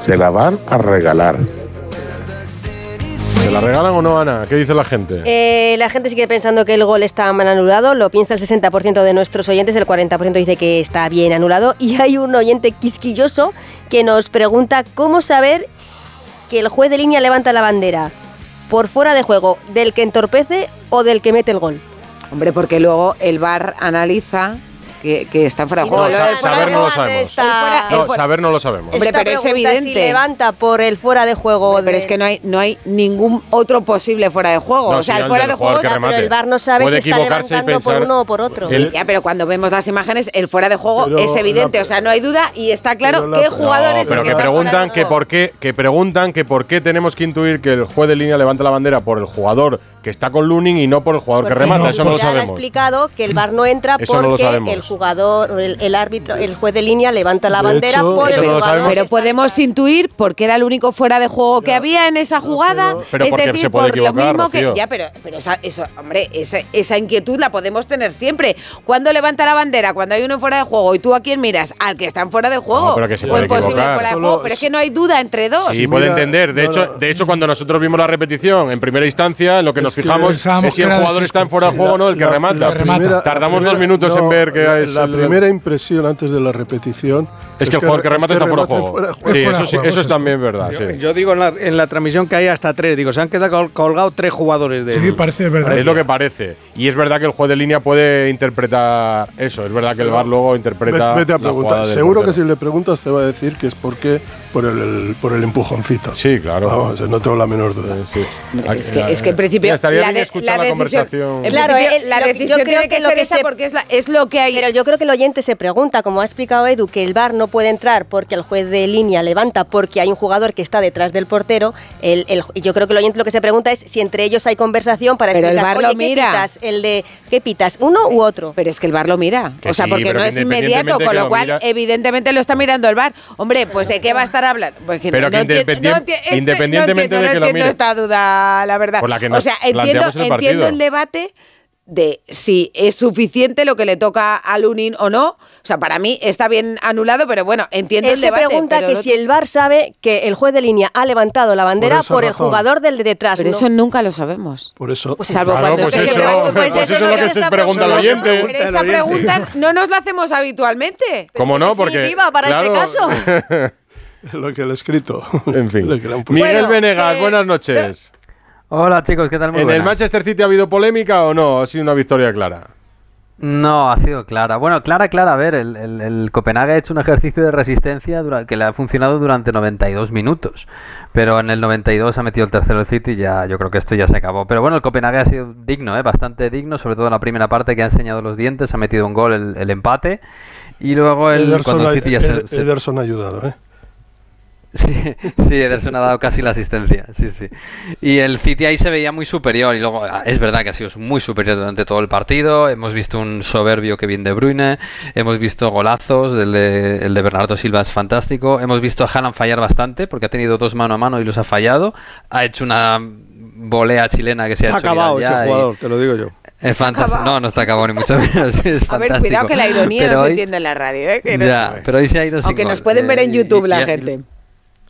Se la van a regalar. ¿Se la regalan o no, Ana? ¿Qué dice la gente? Eh, la gente sigue pensando que el gol está mal anulado, lo piensa el 60% de nuestros oyentes, el 40% dice que está bien anulado y hay un oyente quisquilloso que nos pregunta cómo saber que el juez de línea levanta la bandera por fuera de juego, del que entorpece o del que mete el gol. Hombre, porque luego el VAR analiza que, que está fuera de no, juego. Saber no lo sabemos. fuera- No, saber no lo sabemos. Hombre, pero es evidente. Si levanta por el fuera de juego. Pero es que no hay, no hay ningún otro posible fuera de juego. No, o sea, el fuera de juego. ya, remate. Pero el VAR no sabe Puede si está levantando por uno o por otro. El- Ya, pero cuando vemos las imágenes, el fuera de juego Pero es evidente. la- o sea, no hay duda y está claro la- qué jugador No, es el pero que que está fuera preguntan de que juego. por qué que preguntan que por qué tenemos que intuir que el juez de línea levanta la bandera por el jugador que está con Lunin y no por el jugador que remata. el Eso no lo Mundial ha sabemos. explicado que el VAR no entra Eso no porque sabemos. el jugador, el, el árbitro, el juez de línea levanta la De bandera hecho, por eso el no lo jugador. sabemos. Pero podemos intuir porque era el único fuera de juego que había en esa jugada. Pero es decir, se puede por lo equivocar, mismo que. Ya, pero, pero esa, eso, hombre, esa, esa inquietud la podemos tener siempre. Cuando levanta la bandera, cuando hay uno fuera de juego y tú a quién miras, al que está en fuera de juego. No, pero que se puede equivocar. fuera de Solo- juego. Pero es que no hay duda entre dos. Sí, puede Mira, entender. De no, hecho, no. de hecho, cuando nosotros vimos la repetición en primera instancia, lo que nos fijamos es si el jugador está en fuera de juego o no, el que La- remata. la primera- Tardamos dos minutos en ver que es la el- primera impresión antes de la repetición Es que el jugador que remata está fuera de juego. fuera de Sí, juego. eso, Fuera sí, juego, eso es eso también verdad. Yo, sí. yo digo en la, en la transmisión que hay hasta tres. Digo, se han quedado col- colgados tres jugadores de. Sí, parece verdad. Es lo que parece. Y es verdad que el juez de línea puede interpretar eso. Es verdad que el VAR luego interpreta. Vete, a preguntar. Seguro que si le preguntas te va a decir que es porque por el, el- por el empujoncito. Sí, claro. Vamos, no tengo la menor duda. Sí. Es que, es que en principio Mira, estaría la, bien de- escuchar la la decisión, conversación. Claro, el- la decisión creo tiene que, que lo ser que esa se- porque es, la- es lo que hay. Pero yo creo que el oyente se pregunta, como ha explicado Edu, que el VAR no puede entrar porque el juez de línea levanta porque hay un jugador que está detrás del portero. El, el- y yo creo que el oyente lo que se pregunta es si entre ellos hay conversación para Pero el explicar, VAR lo "Oye, ¿qué mira". pitas? El de, ¿qué pitas? ¿Uno u otro? Pero es que el bar lo mira. Que o sea, sí, porque no es inmediato, con lo lo cual, mira- evidentemente lo está mirando el bar. Hombre, pues ¿de qué va a estar hablando? Pues que Pero no, que no enti- independien- no este- independientemente no entiendo, de no que lo entiendo mire. esta duda, la verdad. Por la que o nos sea, entiendo, el entiendo el debate de si es suficiente lo que le toca a Lunin o no. O sea, para mí está bien anulado, pero bueno, entiendo Él el se debate. pregunta pero que el si el VAR sabe que el juez de línea ha levantado la bandera esa por, el jugador del de detrás. Pero ¿no? eso nunca lo sabemos. Por eso. Salvo Claro, cuando pues se eso, pregunta- pues eso es lo que se pregunta al oyente. Pero esa pregunta no nos la hacemos habitualmente. ¿Cómo no? Porque. definitiva para este claro. Lo que le he escrito. en fin. Miguel Bueno, Venegas, eh, buenas noches. Hola chicos, ¿qué tal? Muy ¿En el. Manchester City ha habido polémica o no? ¿Ha sido una victoria clara? No, ha sido clara. Bueno, clara, clara. A ver, el, el- el Copenhague ha hecho un ejercicio de resistencia dura- que le ha funcionado durante 92 minutos. Pero en el 92 ha metido el tercero el City y ya, yo creo que esto ya se acabó. Pero bueno, el Copenhague ha sido digno, ¿eh? bastante digno, sobre todo en la primera parte que ha enseñado los dientes, ha metido un gol el, el empate. Y luego el, Ederson, cuando el City ya se- se, Ederson ha ayudado, ¿eh? Sí, sí, Ederson ha dado casi la asistencia, sí, sí. Y el City ahí se veía muy superior y luego ah, es verdad que ha sido muy superior durante todo el partido. Hemos visto un soberbio Kevin De Bruyne, hemos visto golazos, el de, el de Bernardo Silva es fantástico. Hemos visto a Haaland fallar bastante porque ha tenido dos mano a mano y los ha fallado. Ha hecho una volea chilena que se ha Está hecho acabado ese ya y- jugador, te lo digo yo. Es fantástico. No, no está acabado ni mucho menos. Es A ver, cuidado que la ironía Pero no se hoy- entiende en la radio, ¿eh? Que no- Ya, pero hoy se ha ido sin Aunque gol. nos pueden ver en Eh, YouTube y- la y- gente.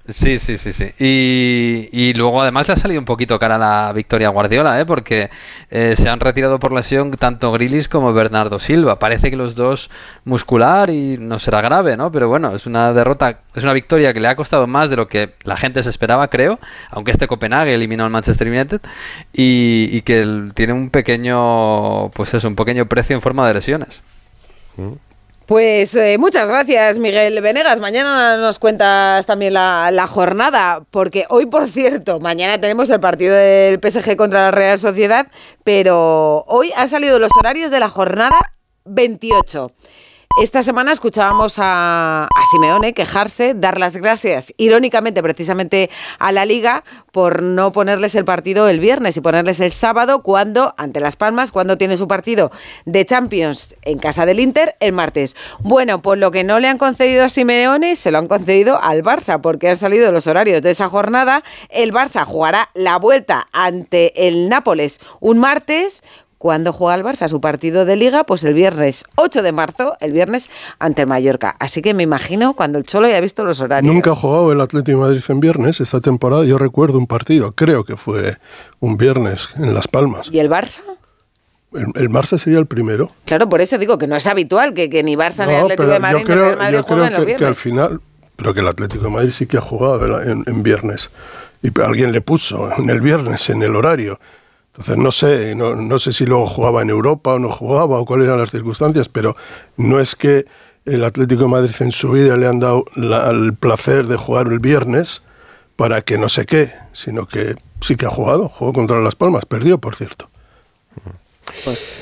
Sí, sí, sí, sí. Y, luego además le ha salido un poquito cara la victoria Guardiola, ¿eh? porque eh, se han retirado por lesión tanto Grilis como Bernardo Silva. Parece que los dos muscular y no será grave, ¿no? Pero bueno, es una derrota, es una victoria que le ha costado más de lo que la gente se esperaba, creo, aunque este Copenhague eliminó al Manchester United y, y que tiene un pequeño, pues eso, un pequeño precio en forma de lesiones. Pues eh, muchas gracias, Miguel Venegas. Mañana nos cuentas también la, la jornada, porque hoy, por cierto, mañana tenemos el partido del PSG contra la Real Sociedad, pero hoy han salido los horarios de la jornada 28. Esta semana escuchábamos a, Simeone quejarse, dar las gracias, irónicamente, precisamente a la liga, por no ponerles el partido el viernes y ponerles el sábado, cuando, ante Las Palmas, cuando tiene su partido de Champions en casa del Inter, el martes. Bueno, pues lo que no le han concedido a Simeone, se lo han concedido al Barça, porque han salido los horarios de esa jornada. El Barça jugará la vuelta ante el Nápoles un martes ¿Cuándo juega el Barça su partido de liga? Pues el viernes 8 de marzo, el viernes ante el Mallorca. Así que me imagino cuando el Cholo ya ha visto los horarios. Nunca ha jugado el Atlético de Madrid en viernes esta temporada. Yo recuerdo un partido, creo que fue un viernes en Las Palmas. ¿Y el Barça? El, el Barça sería el primero. Claro, por eso digo que no es habitual que, que ni Barça ni No, Atlético pero de Madrid yo ni creo, Real Madrid yo creo los que, que al final, pero que el Atlético de Madrid sí que ha jugado en, en viernes. Y alguien le puso en el viernes, en el horario. Entonces no sé, no, no sé si luego jugaba en Europa o no jugaba o cuáles eran las circunstancias, pero no es que el Atlético de Madrid en su vida le han dado la- el placer de jugar el viernes para que no sé qué, sino que sí que ha jugado, jugó contra Las Palmas, perdió por cierto. Pues.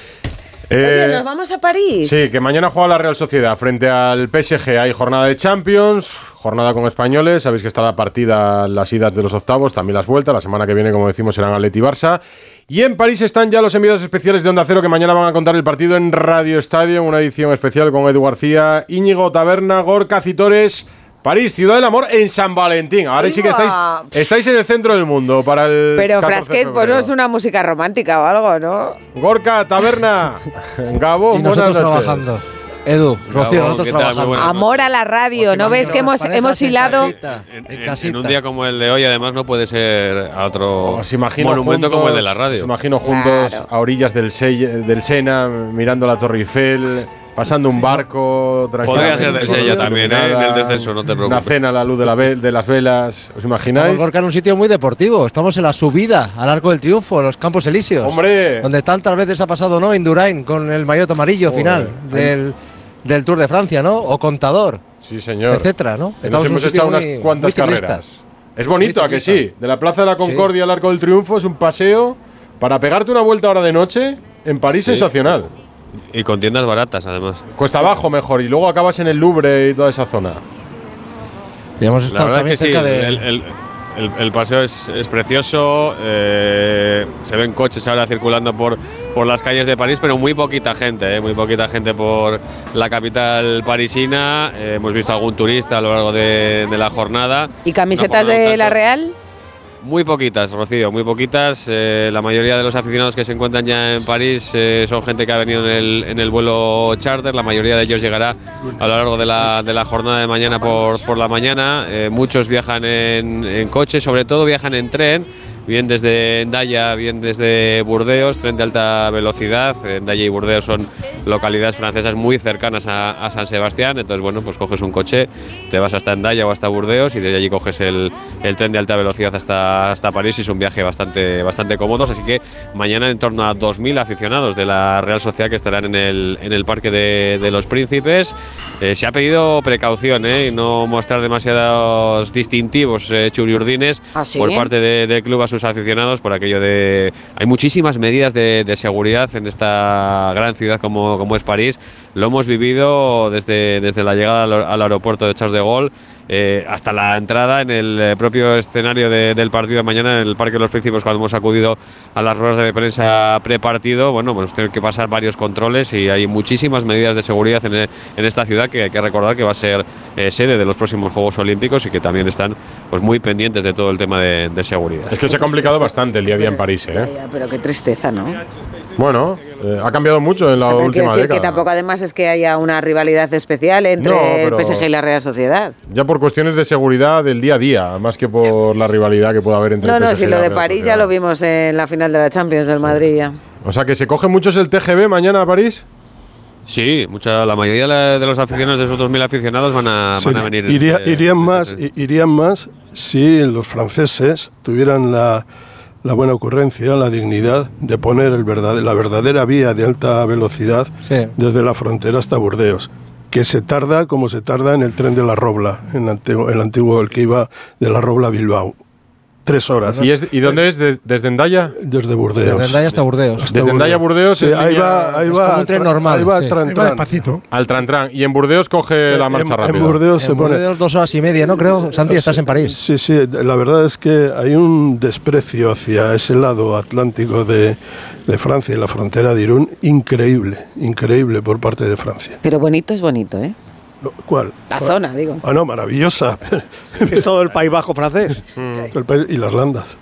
Eh, Oye, nos vamos a París. Sí, que mañana juega la Real Sociedad frente al PSG. Hay jornada de Champions, jornada con españoles. Sabéis que está la partida, las idas de los octavos, también las vueltas. La semana que viene, como decimos, serán Atleti y Barça. Y en París están ya los enviados especiales de Onda Cero que mañana van a contar el partido en Radio Estadio, en una edición especial con Edu García, Íñigo Taberna, Gorka Citores. París, ciudad del amor en San Valentín. Ahora sí que estáis, estáis en el centro del mundo para el. Pero 14 de Frasquet, ponos una música romántica o algo, ¿no? Gorka, Taberna, Y nosotros buenas noches. trabajando. Edu, Rocío, nosotros buenas Amor a la radio, ¿no ves que hemos, hemos hilado? En, en- en un día como el de hoy, además, no puede ser a otro Os imagino monumento como el de la radio. Os imagino juntos a orillas del, Se- del Sena, mirando la Torre Eiffel, pasando un barco. Podría ser de tranquilamente, Sella también, ¿eh? iluminada, Del descenso, no te Una preocupes. cena a la luz de, la ve- de las velas. ¿Os imagináis? Estamos Gorka, en un sitio muy deportivo. Estamos en la subida al Arco del Triunfo, los Campos Elíseos. ¡Hombre! Donde tantas veces ha pasado, ¿no? Indurain con el maillot amarillo Joder. final del, del Tour de Francia, ¿no? O Contador. Sí, señor. Etcétera, ¿no? Estamos nos un hemos echado muy- unas cuantas muy carreras. Es bonito, Muy ¿a que sí? De la Plaza de la Concordia al Arco del Triunfo es un paseo para pegarte una vuelta ahora de noche en París Sí. sensacional. Y con tiendas baratas, además. Cuesta abajo mejor y luego acabas en el Louvre y toda esa zona. Y hemos La estado verdad también es que sí, cerca de. el, el- el- el paseo es, es precioso, eh, se ven coches ahora circulando por, por las calles de París, pero muy poquita gente, eh, muy poquita gente por la capital parisina. Eh, hemos visto algún turista a lo largo de, de la jornada. ¿Y camisetas de la Real? Muy poquitas, Rocío, muy poquitas. Eh, la mayoría de los aficionados que se encuentran ya en París eh, son gente que ha venido en el, en el vuelo charter. La mayoría de ellos llegará a lo largo de la, de la jornada de mañana por, por la mañana. Eh, muchos viajan en, en coche, sobre todo viajan en tren. Bien desde Endaya, bien desde Burdeos, tren de alta velocidad. Endaya y Burdeos son localidades francesas muy cercanas a, a San Sebastián. Entonces, bueno, pues coges un coche, te vas hasta Endaya o hasta Burdeos y desde allí coges el, el tren de alta velocidad hasta, hasta París y es un viaje bastante, bastante cómodo. Así que mañana en torno a 2.000 aficionados de la Real Sociedad que estarán en el, en el Parque de, de los Príncipes. Eh, se ha pedido precaución ¿eh? y no mostrar demasiados distintivos eh, churiurdines ¿Ah, sí? por parte de- del club a sus aficionados por aquello de... Hay muchísimas medidas de, de seguridad en esta gran ciudad como, como es París. Lo hemos vivido desde, desde la llegada al, al aeropuerto de Charles de Gaulle eh, hasta la entrada en el eh, propio escenario de- del partido de mañana en el Parque de los Príncipes cuando hemos acudido a las ruedas de prensa prepartido. Bueno, pues tenemos que pasar varios controles y hay muchísimas medidas de seguridad en, e- en esta ciudad que hay que recordar que va a ser eh, sede de los próximos Juegos Olímpicos y que también están pues muy pendientes de todo el tema de, de seguridad. Es que se ha complicado bastante el día a día en París, ¿eh? Pero qué tristeza, ¿no? Bueno, eh, ha cambiado mucho en la O sea, última decir que década. tampoco además es que haya una rivalidad especial entre No, el PSG y la Real Sociedad. Ya por cuestiones de seguridad del día a día, más que por la rivalidad que pueda haber entre No, el no, PSG si y lo de París ya lo vimos en la final de la Champions del Madrid ya. O sea, que se coge muchos el TGV mañana a París. Sí, mucha, la mayoría de los aficionados, de esos 2.000 aficionados, van a, Sí, van a venir. iría- eh, irían, más, irían más si los franceses tuvieran la, la buena ocurrencia, la dignidad de poner el verdad- la verdadera vía de alta velocidad Sí. desde la frontera hasta Burdeos, que se tarda como se tarda en el tren de la Robla, en el antiguo, el, antiguo, el que iba de la Robla a Bilbao. Tres horas. ¿Y, es- y dónde es? ¿De- ¿Desde Endaya? Desde Burdeos. Desde Endaya hasta Burdeos. Hasta Desde Endaya a Burdeos Sí, ahí va, ahí es va, un tren normal, Ahí va sí. tran, Ahí va tran. despacito. Al Tran Tran. Y en Burdeos coge la En- marcha en, rápida. Burdeos se En pone. Burdeos dos horas y media, ¿no? Creo, Santi, estás en París. Sí, sí, la verdad es que hay un desprecio hacia ese lado atlántico de, de Francia y la frontera de Irún increíble, increíble por parte de Francia. Pero bonito es bonito, ¿eh? No, ¿Cuál? La ¿Cuál? zona, digo. Ah, no, maravillosa. Es todo el País Bajo francés. El país- y las landas.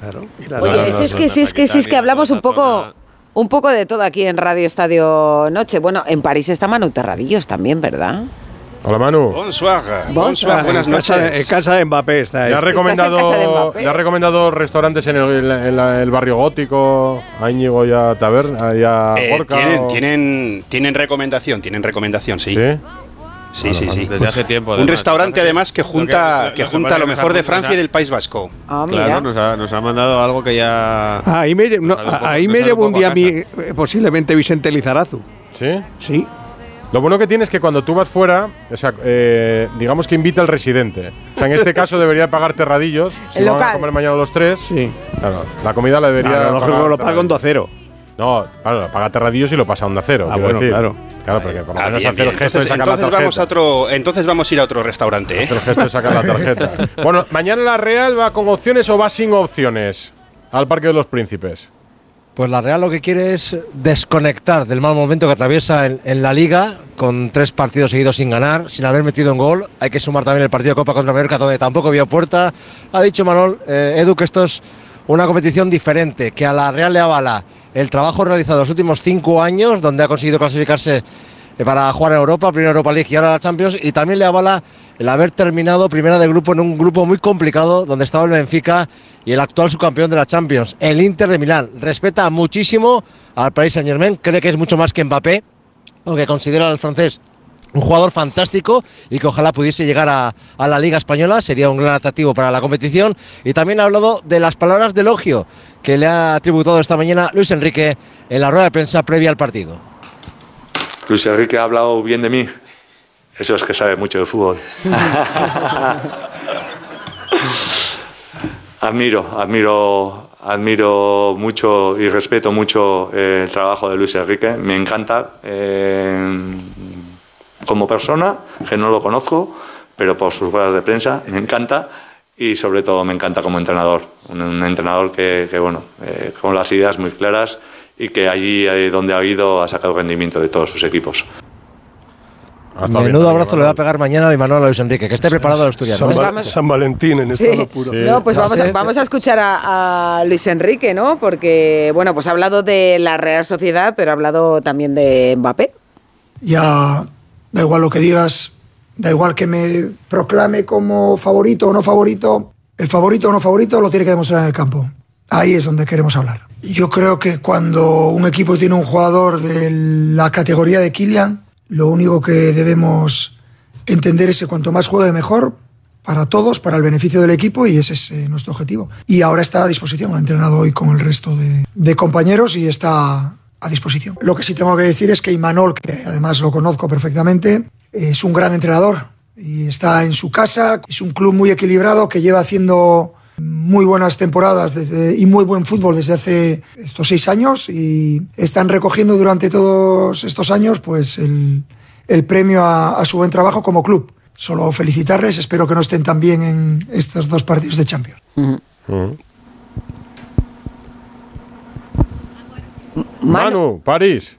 Oye, si es que, si es que, si es que hablamos un poco... Un poco de todo aquí en Radio Estadio Noche. Bueno, en París está Manu Terradillos también, ¿verdad? Hola Manu. Bonsoir. Bonsoir. Bonsoir. Buenas En casa, noches. en casa de Mbappé está. ¿Le ha él. recomendado, le ha recomendado restaurantes en el, en la- en la- el barrio gótico, a Íñigo y a Taberna, y a Eh, tienen, o- tienen, tienen recomendación, tienen recomendación, sí. ¿Sí? Sí, Bueno, sí, sí. desde Pues hace tiempo, Un restaurante además que junta, Lo que- que lo que junta lo mejor de Francia y del País Vasco. Ah, Claro, nos ha, nos ha mandado algo que ya. Ahí me, no, poco- ahí me llevo un día a a mí, eh, posiblemente Vicente Lizarazu. ¿Sí? Sí. Lo bueno que tiene es que cuando tú vas fuera, o sea, eh, digamos que invita al residente. O sea, en este caso debería pagar terradillos. Si El van a local. comer mañana los tres, Sí. claro, la comida la debería. Claro, pagar lo paga Terradillos. Onda Cero. No, claro, paga terradillos y lo pasa a onda cero. Ah, bueno, decir. claro. Claro, porque por lo Ah, menos bien, hacer bien. el gesto Entonces, de sacar la entonces tarjeta. vamos a otro, entonces vamos a ir a otro restaurante, ¿eh? Hacer el gesto de sacar la tarjeta. bueno, mañana la Real va con opciones o va sin opciones al Parque de los Príncipes. Pues la Real lo que quiere es desconectar del mal momento que atraviesa en, en la liga, con tres partidos seguidos sin ganar, sin haber metido un gol. Hay que sumar también el partido de Copa contra Mallorca, donde tampoco vio puerta. Ha dicho Manol, eh, Edu, que esto es una competición diferente, que a la Real le avala el trabajo realizado los últimos cinco años, donde ha conseguido clasificarse eh, para jugar en Europa, primero Europa League y ahora la Champions, y también le avala el haber terminado primera de grupo en un grupo muy complicado donde estaba el Benfica y el actual subcampeón de la Champions, el Inter de Milán. Respeta muchísimo al Paris Saint Germain, cree que es mucho más que Mbappé, aunque considera al francés un jugador fantástico y que ojalá pudiese llegar a, a la Liga Española, sería un gran atractivo para la competición. Y también ha hablado de las palabras de elogio que le ha tributado esta mañana Luis Enrique en la rueda de prensa previa al partido. Luis Enrique ha hablado bien de mí. Eso es que sabe mucho de fútbol. admiro, admiro, admiro mucho y respeto mucho eh, el trabajo de Luis Enrique. Me encanta eh, como persona, que no lo conozco, pero por sus ruedas de prensa me encanta. Y sobre todo me encanta como entrenador, un, un entrenador que, que, bueno, eh, con las ideas muy claras y que allí eh, donde ha ido ha sacado rendimiento de todos sus equipos. Menudo abrazo le va a pegar mañana a Imanol a Luis Enrique, que esté preparado el asturiano. San. Val- San Valentín en Sí. estado puro. No, pues vamos a, vamos a escuchar a, a Luis Enrique, ¿no? Porque, bueno, pues ha hablado de la Real Sociedad, pero ha hablado también de Mbappé. Ya da igual lo que digas, da igual que me proclame como favorito o no favorito, el favorito o no favorito lo tiene que demostrar en el campo. Ahí es donde queremos hablar. Yo creo que cuando un equipo tiene un jugador de la categoría de Kylian, lo único que debemos entender es que cuanto más juegue mejor para todos, para el beneficio del equipo y ese es eh, nuestro objetivo. Y ahora está a disposición, ha entrenado hoy con el resto de, de compañeros y está a disposición. Lo que sí tengo que decir es que Imanol, que además lo conozco perfectamente, es un gran entrenador y está en su casa, es un club muy equilibrado que lleva haciendo muy buenas temporadas desde, y muy buen fútbol desde hace estos seis años y están recogiendo durante todos estos años pues el, el premio a, a su buen trabajo como club. Solo felicitarles, espero que no estén tan bien en estos dos partidos de Champions. Manu, París.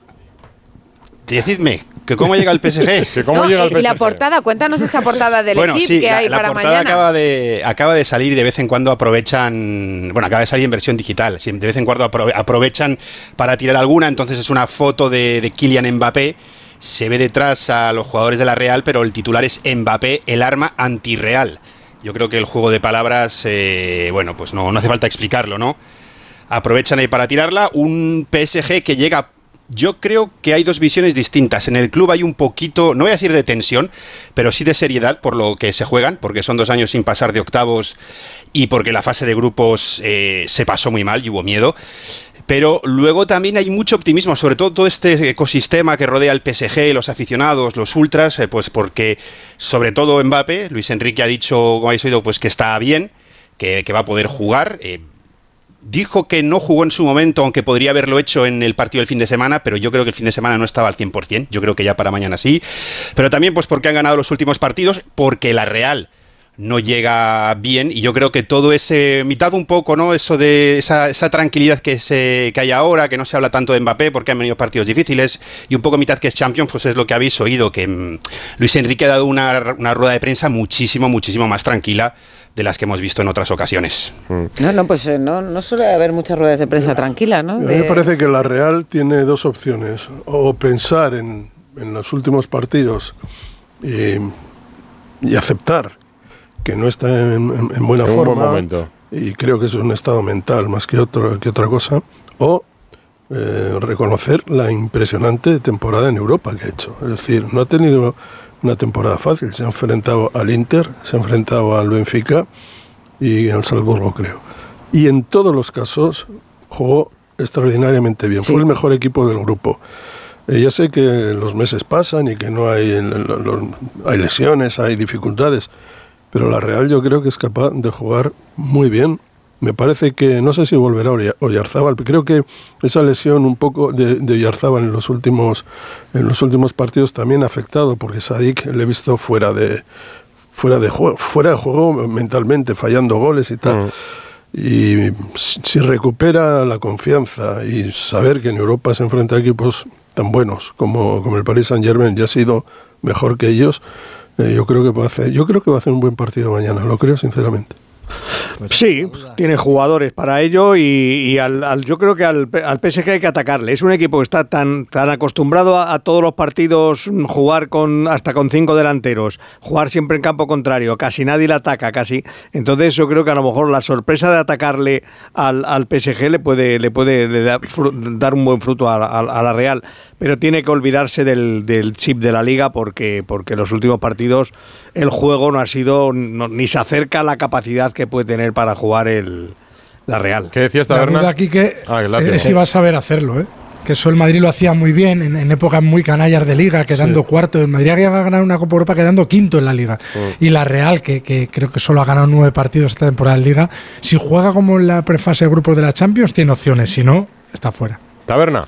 Decidme, que cómo llega el PSG. que cómo No, llega el y, y la PSG. portada, cuéntanos esa portada del bueno, equipo sí, que la, hay la para portada mañana. acaba de, acaba de salir y de vez en cuando aprovechan, bueno, acaba de salir en versión digital, de vez en cuando aprove- aprovechan para tirar alguna, entonces es una foto de, de Kylian Mbappé, se ve detrás a los jugadores de la Real, pero el titular es Mbappé, el arma antirreal. Yo creo que el juego de palabras, eh, bueno, pues no, no hace falta explicarlo, ¿no? Aprovechan ahí para tirarla, un PSG que llega yo creo que hay dos visiones distintas. En el club hay un poquito, no voy a decir de tensión, pero sí de seriedad por lo que se juegan, porque son dos años sin pasar de octavos y porque la fase de grupos eh, se pasó muy mal y hubo miedo. Pero luego también hay mucho optimismo, sobre todo todo este ecosistema que rodea al PSG, los aficionados, los ultras, eh, pues porque sobre todo Mbappé, Luis Enrique ha dicho, como habéis oído, pues que está bien, que, va a poder jugar. eh, Dijo que no jugó en su momento, aunque podría haberlo hecho en el partido del fin de semana, pero yo creo que el fin de semana no estaba al 100%, yo creo que ya para mañana sí. Pero también pues porque han ganado los últimos partidos, porque la Real no llega bien y yo creo que todo ese mitad un poco, ¿no? Eso de esa, tranquilidad que se que hay ahora, que no se habla tanto de Mbappé porque han venido partidos difíciles y un poco mitad que es Champions, pues es lo que habéis oído que mm, Luis Enrique ha dado una, una rueda de prensa muchísimo muchísimo más tranquila de las que hemos visto en otras ocasiones. No, no, pues eh, no, no suele haber muchas ruedas de prensa tranquila, ¿no? A mí me parece que la Real tiene dos opciones. O pensar en, en los últimos partidos y, y aceptar que no está en, en- en buena En un buen forma. momento. Y creo que es un estado mental más que, otro, que otra cosa. O eh, reconocer la impresionante temporada en Europa que ha hecho. Es decir, no ha tenido una temporada fácil. Se ha enfrentado al Inter, se ha enfrentado al Benfica y al Salzburgo, creo. Y en todos los casos jugó extraordinariamente bien. Fue el mejor equipo del grupo. Eh, ya sé que los meses pasan y que no hay, los- hay lesiones, hay dificultades, pero la Real yo creo que es capaz de jugar muy bien. Me parece que, no sé si volverá Oya- Oyarzábal, pero creo que esa lesión un poco de, de Oyarzábal en los últimos en los últimos partidos también ha afectado, porque Sadik le he visto fuera de fuera de juego, fuera de juego mentalmente, fallando goles y tal. Y si si recupera la confianza y saber que en Europa se enfrenta a equipos tan buenos como, como el Paris Saint Germain ya ha sido mejor que ellos, eh, yo creo que va a hacer, yo creo que va a hacer un buen partido mañana, lo creo sinceramente. Sí, tiene jugadores para ello y, y al, al- yo creo que al, al PSG hay que atacarle. Es un equipo que está tan, tan acostumbrado a, a todos los partidos mm, jugar con hasta con cinco delanteros, jugar siempre en campo contrario, casi nadie le ataca, casi. Entonces yo creo que a lo mejor la sorpresa de atacarle al, al PSG le puede, le puede le da- fru- dar un buen fruto a, la- a- a la Real, pero tiene que olvidarse del, del chip de la liga porque, porque los últimos partidos el juego no ha sido, no- ni se acerca a la capacidad que puede tener para jugar el, la Real. ¿Qué decías, La duda aquí que Ah, es si va a saber hacerlo, ¿eh? Que eso el Madrid lo hacía muy bien en, en épocas muy canallas de liga, quedando cuarto. El Madrid había ganado una Copa Europa quedando quinto en la liga. Mm. Y la Real, que, que creo que solo ha ganado nueve partidos esta temporada en liga, si juega como en la prefase de grupos de la Champions, tiene opciones. Si no, está fuera. Taberna.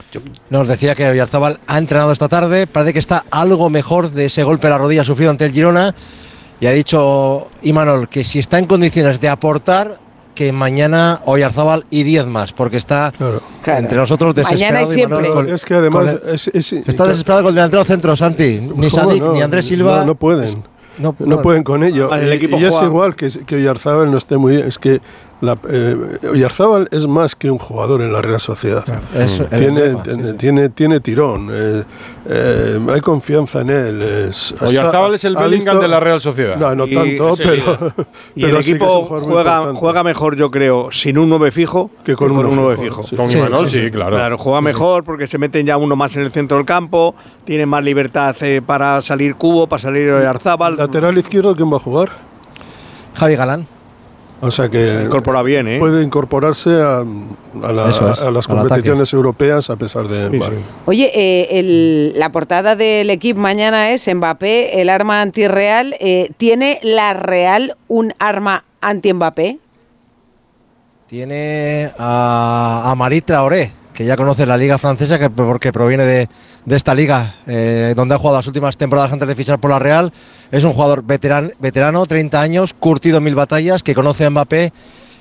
Nos decía que Oyarzabal ha entrenado esta tarde, parece que está algo mejor de ese golpe a la rodilla sufrido ante el Girona y ha dicho Imanol que si está en condiciones de aportar, que mañana Oyarzabal y 10 más, porque está entre nosotros Mañana y desesperado. siempre. Con- Es que además el- es- es- está desesperado con el delantero centro, Santi. Ni ¿Cómo Sadik, no? ni Andrés Silva. No, no pueden. No, No pueden con ello. El Y- equipo y, es igual que, que Oyarzábal no esté muy bien. Es que la, eh, Oyarzábal es más que un jugador en la Real Sociedad. es el tiene, emblema, tiene, tiene, tiene tirón. eh, eh, hay confianza en él. Es, Oyarzábal es el ha Bellingham de la Real Sociedad. No, no Y- tanto, pero. líder. Y pero el sí que equipo muy juega, juega mejor, yo creo, sin un 9 fijo que con, uno un 9 fijo, fijo. sí. Con Sí, Imanol, sí, sí, claro. Claro, juega mejor porque se meten ya uno más en el centro del campo, tiene más libertad eh, para salir Cubo, para salir Arzábal. Lateral izquierdo, ¿quién va a jugar? Javi Galán. O sea que incorpora bien, ¿eh? puede incorporarse a, a la- es, a las competiciones europeas a pesar de... vale. Oye, eh, el- la portada del equipo mañana es Mbappé, el arma antirreal. Eh, ¿Tiene la Real un arma anti-Mbappé? Tiene a, a Marie Traoré, que ya conoce la liga francesa, que, porque proviene de, de esta liga, eh, donde ha jugado las últimas temporadas antes de fichar por la Real. Es un jugador veteran- veterano, 30 años, curtido en mil batallas, que conoce a Mbappé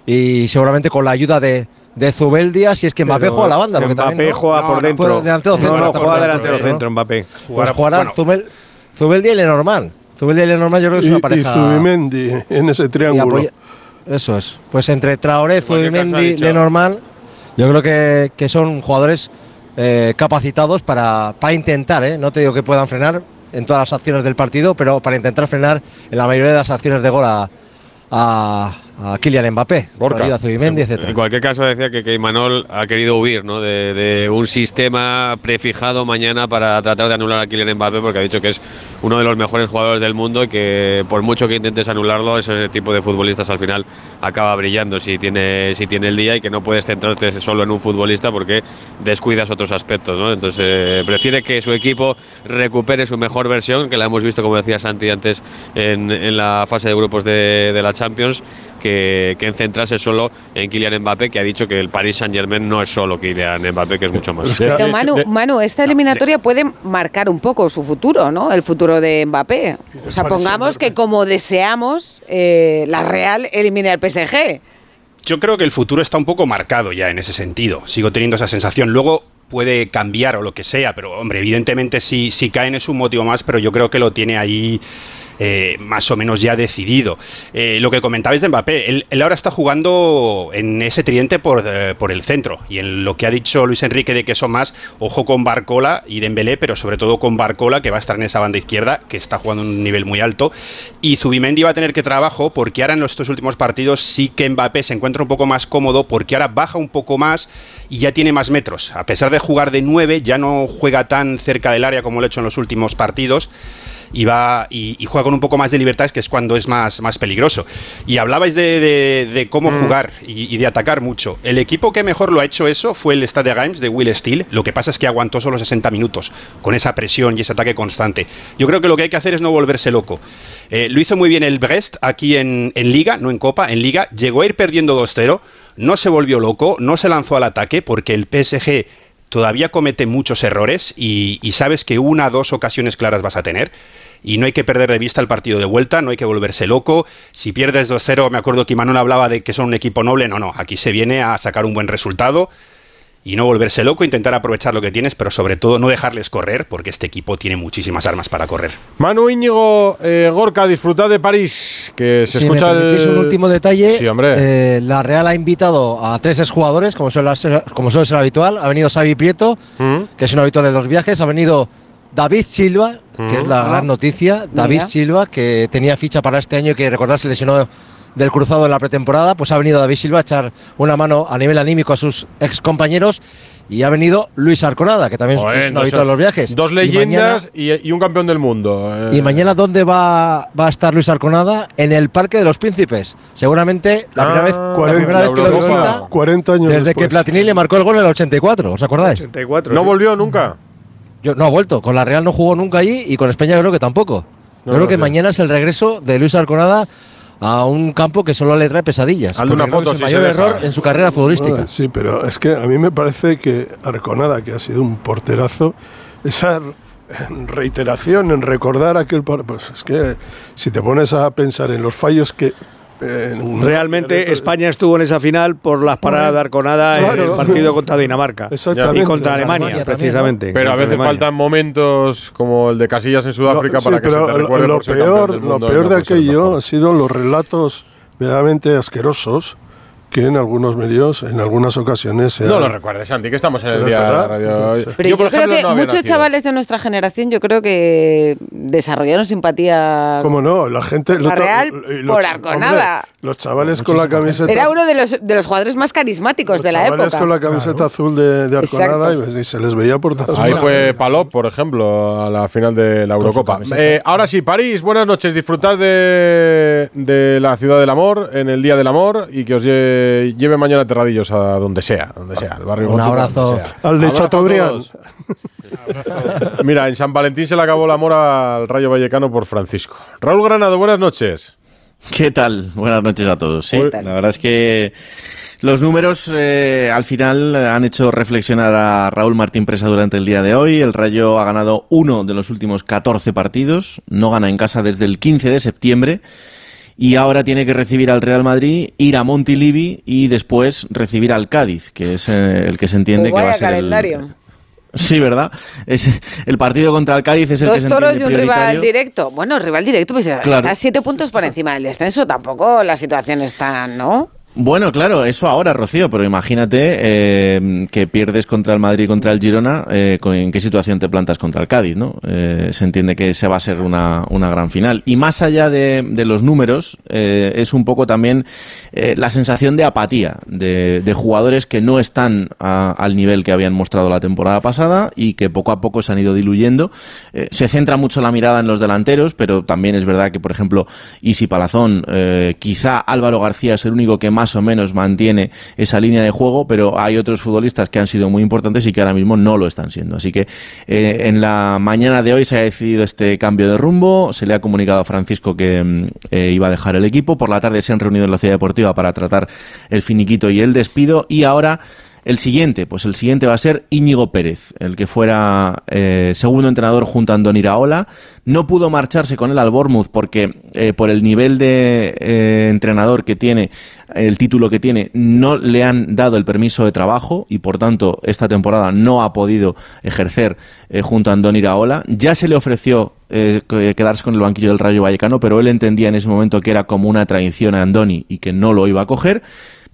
y seguramente con la ayuda de, de Zubeldia, si es que Mbappé Pero juega a la banda. Mbappé también, ¿no? juega No, por no, dentro. juega delantero No, centro, no, juega delantero ¿no? centro, Mbappé. Pues jugará Zubel- Zubeldia y Lenormand. Zubeldia y Lenormand yo creo que es Y, una y pareja... Zubimendi en ese y triángulo. Eso es. Pues entre Traoré, Zubimendi, Lenormand, yo creo que, que son jugadores eh, capacitados para, para intentar, ¿eh? no te digo que puedan frenar en todas las acciones del partido, pero para intentar frenar en la mayoría de las acciones de gol a, a Kylian Mbappé, con Borja. ayuda a Zubimendi, etcétera. En cualquier caso decía que, que Imanol ha querido huir ¿no? de, de un sistema prefijado mañana para tratar de anular a Kylian Mbappé porque ha dicho que es uno de los mejores jugadores del mundo y que por mucho que intentes anularlo ese tipo de futbolistas al final acaba brillando si tiene, si tiene el día y que no puedes centrarte solo en un futbolista porque descuidas otros aspectos. ¿no? Entonces eh, prefiere que su equipo recupere su mejor versión que la hemos visto como decía Santi antes en, en la fase de grupos de, de la Champions que, que en centrarse solo en Kylian Mbappé, que ha dicho que el Paris Saint Germain no es solo Kylian Mbappé, que es mucho más. Pero Manu, Manu, esta eliminatoria puede marcar un poco su futuro, ¿no? El futuro de Mbappé. O sea, pongamos que como deseamos, eh, la Real elimine al PSG. Yo creo que el futuro está un poco marcado ya en ese sentido. Sigo teniendo esa sensación. Luego puede cambiar o lo que sea, pero hombre, evidentemente si, si caen es un motivo más, pero yo creo que lo tiene ahí eh, más o menos ya decidido. Eh, lo que comentabais de Mbappé, él, ahora está jugando en ese tridente por, eh, por el centro y en lo que ha dicho Luis Enrique de que son más, ojo con Barcola y Dembélé, pero sobre todo con Barcola que va a estar en esa banda izquierda, que está jugando un nivel muy alto y Zubimendi va a tener que trabajo porque ahora en estos últimos partidos sí que Mbappé se encuentra un poco más cómodo porque ahora baja un poco más y ya tiene más metros. A pesar de jugar de 9, ya no juega tan cerca del área como lo ha hecho en los últimos partidos y va y, y juega con un poco más de libertades, que es cuando es más, más peligroso. Y hablabais de, de- de cómo jugar y, y de atacar mucho. El equipo que mejor lo ha hecho eso fue el Stade Games de Will Steele. Lo que pasa es que aguantó solo 60 minutos con esa presión y ese ataque constante. Yo creo que lo que hay que hacer es no volverse loco. Eh, lo hizo muy bien el Brest aquí en, en Liga, no en Copa, en Liga. Llegó a ir perdiendo 2-0, no se volvió loco, no se lanzó al ataque porque el PSG todavía comete muchos errores y, y sabes que una o dos ocasiones claras vas a tener. Y no hay que perder de vista el partido de vuelta, no hay que volverse loco. Si pierdes 2-0, me acuerdo que Imanol hablaba de que son un equipo noble. No, no, aquí se viene a sacar un buen resultado y no volverse loco, intentar aprovechar lo que tienes, pero sobre todo no dejarles correr, porque este equipo tiene muchísimas armas para correr. Manu Íñigo eh, Gorka, disfrutad de París, que se si escucha me el... un último detalle, Sí, hombre. eh, la Real ha invitado a tres exjugadores, como suele ser, como suele ser habitual. Ha venido Xavi Prieto, Mm. que es un habitual de los viajes. Ha venido David Silva, que es la Ah. gran noticia. David Mira. Silva, que tenía ficha para este año y que recordar se lesionó del cruzado en la pretemporada. Pues ha venido David Silva a echar una mano a nivel anímico a sus ex compañeros. Y ha venido Luis Arconada, que también Joder, es un no habitual de los viajes. Dos Y leyendas mañana- y, y un campeón del mundo. eh. ¿Y mañana dónde va, va a estar Luis Arconada? En el Parque de los Príncipes. Seguramente la primera Ah, vez, la 40, primera vez que lo visita 40 años desde después. que Platini le marcó el gol en el 84, ¿os acordáis? 84. ¿No sí. volvió nunca? Yo, no ha vuelto, con la Real no jugó nunca allí y con España creo que tampoco. No yo creo lo que mañana es el regreso de Luis Arconada a un campo que solo le trae pesadillas. Hazle una foto es el si mayor error en su carrera futbolística. Bueno, sí, pero es que a mí me parece que Arconada, que ha sido un porterazo, esa reiteración en recordar aquel par- pues es que si te pones a pensar en los fallos que eh, Realmente España estuvo en esa final por las paradas de Arconada en el partido contra Dinamarca. Y contra Alemania, Alemania también, precisamente. Pero a veces Alemania. faltan momentos como el de Casillas en Sudáfrica Lo- sí, para que se te lo- recuerde lo por ser peor, del lo mundo y peor de aquello ha sido los relatos verdaderamente asquerosos que en algunos medios, en algunas ocasiones se No han- lo recuerdes, Santi, que estamos en el día de la verdad. radio. Sí. Pero yo, por creo ejemplo, que no había muchos nacido. chavales de nuestra generación, yo creo que desarrollaron simpatía. ¿Cómo no? La gente... La Real los por Arconada. hombre, los chavales con la camiseta... Era uno de los, de los jugadores más carismáticos de la chavales época. con la camiseta azul de, de Arconada y, y se les veía por todas Ahí fue Palop, por ejemplo, a la final de la Eurocopa. Eh, ahora sí, París, buenas noches. Disfrutar de, de la ciudad del amor, en el Día del Amor, y que os lle- lleve mañana Terradillos a donde sea, donde sea, al barrio Un abrazo. Al de Chateaubriand. Mira, en San Valentín se le acabó el amor al Rayo Vallecano por Francisco. Raúl Granado, buenas noches. ¿Qué tal? Buenas noches a todos. Sí, la verdad es que los números eh, al final han hecho reflexionar a Raúl Martín Presa durante el día de hoy. El Rayo ha ganado uno de los últimos 14 partidos, no gana en casa desde el 15 de septiembre y ahora tiene que recibir al Real Madrid, ir a Montilivi y después recibir al Cádiz, que es eh, el que se entiende Pues que va a ser el- calendario. Sí, ¿verdad? Es, el partido contra el Cádiz es el que Dos se toros y un rival directo. Bueno, rival directo, pues Claro. está siete puntos por encima del descenso. Tampoco la situación está, ¿no? Bueno, claro, eso ahora, Rocío, pero imagínate eh, que pierdes contra el Madrid y contra el Girona, eh, ¿en qué situación te plantas contra el Cádiz? ¿no? Eh, se entiende que se va a ser una, una gran final. Y más allá de, de los números, eh, es un poco también la sensación de apatía de, de jugadores que no están al nivel que habían mostrado la temporada pasada y que poco a poco se han ido diluyendo. Se centra mucho la mirada en los delanteros, pero también es verdad que, por ejemplo, Isi Palazón, quizá Álvaro García es el único que más o menos mantiene esa línea de juego, pero hay otros futbolistas que han sido muy importantes y que ahora mismo no lo están siendo. Así que eh, en la mañana de hoy se ha decidido este cambio de rumbo, se le ha comunicado a Francisco que mm, eh, iba a dejar el equipo, por la tarde se han reunido en la ciudad deportiva para tratar el finiquito y el despido. Y ahora El siguiente, pues el siguiente va a ser Íñigo Pérez, el que fuera eh, segundo entrenador junto a Andoni Iraola. No pudo marcharse con él al Bournemouth porque eh, por el nivel de eh, entrenador que tiene, el título que tiene, no le han dado el permiso de trabajo y por tanto esta temporada no ha podido ejercer junto a Andoni Iraola. Ya se le ofreció quedarse con el banquillo del Rayo Vallecano, pero él entendía en ese momento que era como una traición a Andoni y que no lo iba a coger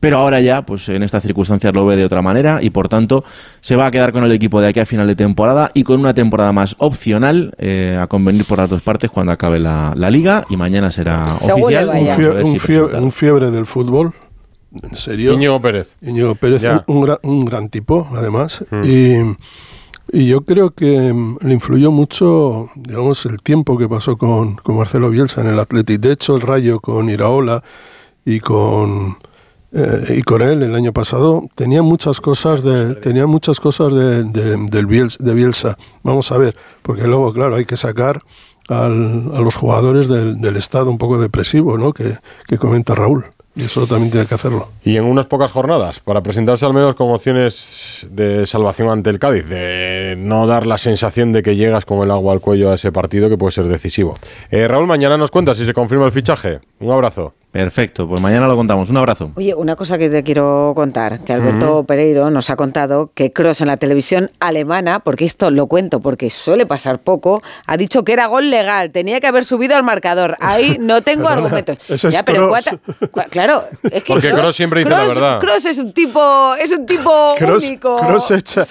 pero ahora ya, pues en estas circunstancias lo ve de otra manera y por tanto se va a quedar con el equipo de aquí a final de temporada y con una temporada más opcional eh, a convenir por las dos partes cuando acabe la, liga y mañana será oficial. Un, fiebre, del fútbol. En serio. Íñigo Pérez. Íñigo Pérez, un, gran, un, gran, tipo, además. Mm. Y, y, yo creo que mm, le influyó mucho, digamos, el tiempo que pasó con, con Marcelo Bielsa en el Athletic. De hecho, el Rayo con Iraola y con eh, y con él el año pasado tenía muchas cosas de tenía muchas cosas de, Bielsa, de Bielsa. Vamos a ver, porque luego claro hay que sacar al, a los jugadores del, estado un poco depresivo, ¿no? Que, que comenta Raúl. Y eso también tiene que hacerlo. Y en unas pocas jornadas, para presentarse al menos con opciones de salvación ante el Cádiz, de no dar la sensación de que llegas con el agua al cuello a ese partido que puede ser decisivo. Eh, Raúl, mañana nos cuentas si se confirma el fichaje. Un abrazo. Perfecto, pues mañana lo contamos. Un abrazo. Oye, una cosa que te quiero contar, que Alberto Pereiro nos ha contado que Cross en la televisión alemana, porque esto lo cuento porque suele pasar poco, ha dicho que era gol legal, tenía que haber subido al marcador. Ahí no tengo argumentos. ya, pero claro, es que porque Cross siempre dice la verdad. Cross es un tipo, es un tipo único. Cross echa,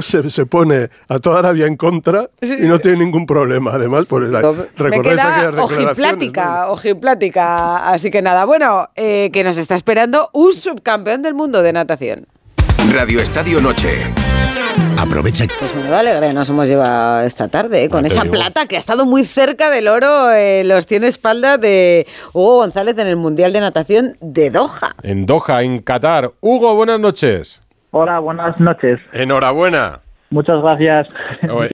se, se, pone a toda Arabia en contra y no tiene ningún problema. Además, por la, recordáis aquellas declaraciones. Ojiplática, así que nada, bueno, eh, que nos está esperando un subcampeón del mundo de natación. Radio Estadio Noche. Aprovecha. Pues menuda alegría nos hemos llevado esta tarde, eh, con esa plata que ha estado muy cerca del oro en los 100 espaldas de Hugo González en el Mundial de Natación de Doha. En Doha, en Qatar. Hugo, buenas noches. Hola, buenas noches. Enhorabuena. Muchas gracias.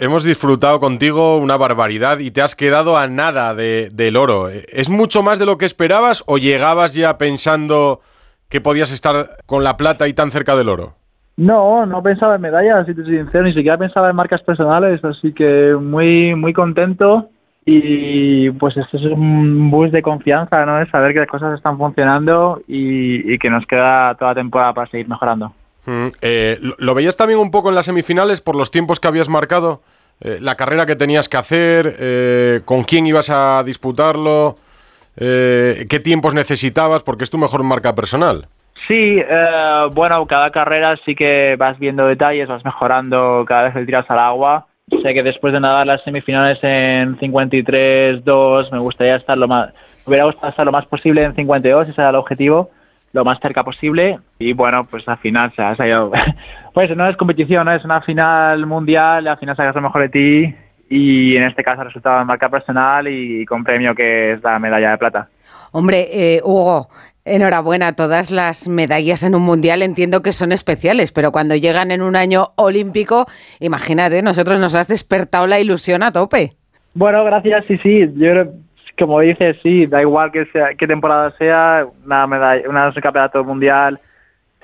Hemos disfrutado contigo una barbaridad y te has quedado a nada de, del oro. ¿Es mucho más de lo que esperabas o llegabas ya pensando que podías estar con la plata y tan cerca del oro? No, no pensaba en medallas, si te soy sincero, ni siquiera pensaba en marcas personales, así que muy, muy contento y pues esto es un boost de confianza, ¿no? Es saber que las cosas están funcionando y, y que nos queda toda la temporada para seguir mejorando. Mm, eh, ¿Lo veías también un poco en las semifinales por los tiempos que habías marcado? Eh, la carrera que tenías que hacer, eh, con quién ibas a disputarlo, qué tiempos necesitabas, porque es tu mejor marca personal. Sí, bueno, cada carrera sí que vas viendo detalles, vas mejorando cada vez que tiras al agua. Sé que después de nadar las semifinales en 53-2 me gustaría estar lo más, hubiera gustado estar lo más posible en 52, ese era el objetivo lo más cerca posible y bueno, pues al final se ha salido, pues no es competición, ¿no? es una final mundial, al final sacas lo mejor de ti y en este caso ha resultado en marca personal y con premio que es la medalla de plata. Hombre, eh, Hugo, enhorabuena, todas las medallas en un mundial entiendo que son especiales, pero cuando llegan en un año olímpico, imagínate, nosotros nos has despertado la ilusión a tope. Bueno, gracias, sí, sí, yo como dices, sí, da igual que sea, qué temporada sea, una medalla, una campeonato mundial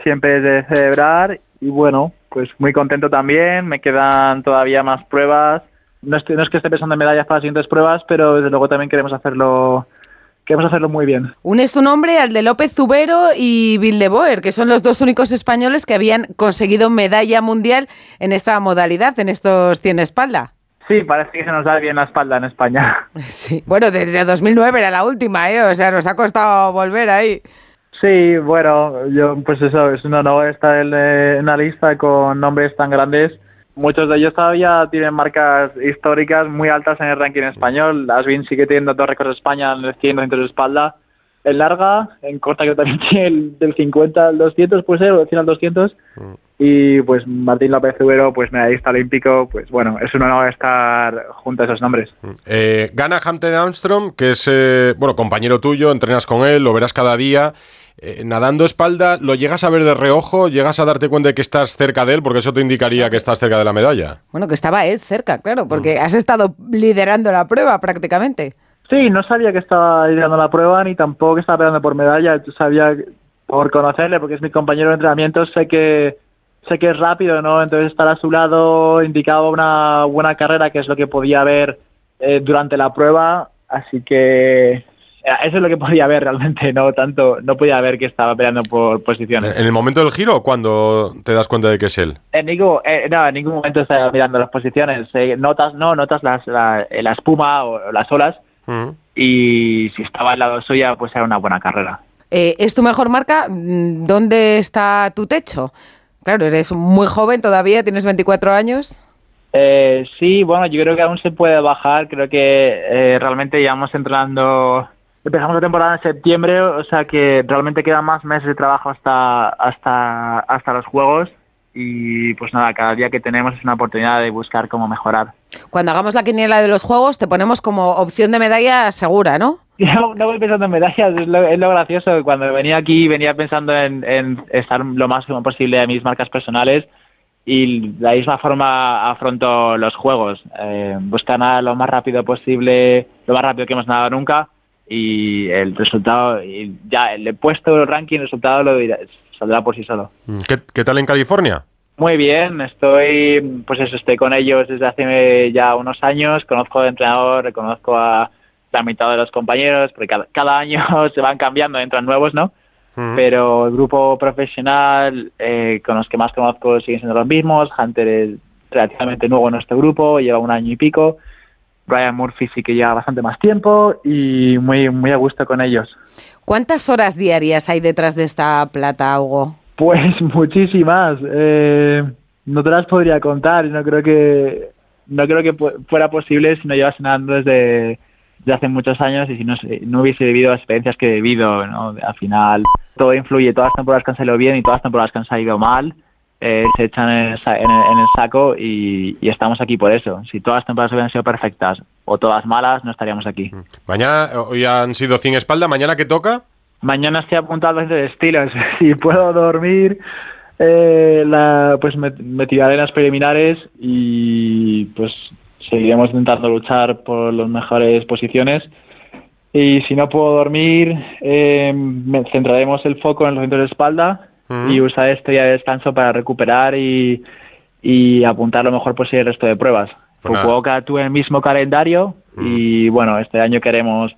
siempre es de celebrar y bueno, pues muy contento también, me quedan todavía más pruebas. No, estoy, no es que esté pensando en medallas para las siguientes pruebas, pero desde luego también queremos hacerlo queremos hacerlo muy bien. Unes tu nombre al de López Zubero y Boer, que son los dos únicos españoles que habían conseguido medalla mundial en esta modalidad, en estos 100 espalda. Sí, parece que se nos da bien la espalda en España. Sí, bueno, desde 2009 era la última, ¿eh? O sea, nos ha costado volver ahí. Sí, bueno, yo pues eso, es un honor estar en una lista con nombres tan grandes. Muchos de ellos todavía tienen marcas históricas muy altas en el ranking español. Asvin sigue teniendo dos récords de España en el 100 de espalda. En larga, en corta que también tiene el del 50 al 200, puede ser, o del 100 al 200 y pues Martín López Ubero, pues medallista olímpico, pues bueno, es un honor estar junto a esos nombres. Eh, gana Hampton Armstrong, que es, eh, bueno, compañero tuyo, entrenas con él, lo verás cada día. Eh, nadando espalda, ¿lo llegas a ver de reojo? ¿Llegas a darte cuenta de que estás cerca de él? Porque eso te indicaría que estás cerca de la medalla. Bueno, que estaba él cerca, claro, porque has estado liderando la prueba prácticamente. Sí, no sabía que estaba liderando la prueba ni tampoco que estaba peleando por medalla. Sabía, por conocerle, porque es mi compañero de entrenamiento, sé que sé que es rápido, ¿no? Entonces estar a su lado indicaba una buena carrera, que es lo que podía ver eh, durante la prueba, así que eh, eso es lo que podía ver realmente, no tanto, no podía ver que estaba peleando por posiciones. ¿En el momento del giro o cuando te das cuenta de que es él? En ningún, eh, no, en ningún momento estaba mirando las posiciones, eh, notas, no, notas las, la, la espuma o las olas y si estaba al lado suya, pues era una buena carrera. Eh, ¿Es tu mejor marca? Mm, ¿Dónde está tu techo? Claro, eres muy joven todavía, tienes 24 años. Eh, sí, bueno, yo creo que aún se puede bajar. Creo que eh, realmente llevamos entrenando. Empezamos la temporada en septiembre, o sea que realmente quedan más meses de trabajo hasta hasta hasta los juegos y pues nada, cada día que tenemos es una oportunidad de buscar cómo mejorar. Cuando hagamos la quiniela de los juegos, te ponemos como opción de medalla segura, ¿no? No, no voy pensando en medallas, es lo, es lo gracioso. Cuando venía aquí venía pensando en, en estar lo más posible de mis marcas personales y de la misma forma afronto los juegos. Eh, buscar nadar lo más rápido posible, lo más rápido que hemos nadado nunca y el resultado, y ya le he puesto el ranking, el resultado lo dirá- saldrá por sí solo. ¿Qué, qué tal en California? Muy bien, estoy, pues eso, estoy con ellos desde hace ya unos años, conozco al entrenador, conozco a la mitad de los compañeros, porque cada, cada año se van cambiando, entran nuevos, ¿no? Pero el grupo profesional eh, con los que más conozco siguen siendo los mismos, Hunter es relativamente nuevo en nuestro grupo, lleva un año y pico, Brian Murphy sí que lleva bastante más tiempo y muy, muy a gusto con ellos. ¿Cuántas horas diarias hay detrás de esta plata, Hugo? Pues muchísimas. Eh, no te las podría contar. No creo que no creo que fuera posible si no llevas nadando desde, desde hace muchos años y si no, no hubiese vivido las experiencias que he vivido. ¿no? Al final todo influye. Todas las temporadas que han salido bien y todas las temporadas que han salido mal eh, se echan en el, en el- en el saco y, y estamos aquí por eso. Si todas las temporadas hubieran sido perfectas o todas malas, no estaríamos aquí. Mañana, hoy han sido 100 espalda, ¿mañana qué toca? Mañana estoy apuntado a de estilos. si puedo dormir, eh, la, pues me, me tiraré en las preliminares y pues seguiremos intentando luchar por las mejores posiciones. Y si no puedo dormir, eh, me centraremos el foco en los centros de espalda y usar este día de descanso para recuperar y, y apuntar lo mejor posible el resto de pruebas. Pues. Fukuoka tuve el mismo calendario y bueno, este año queremos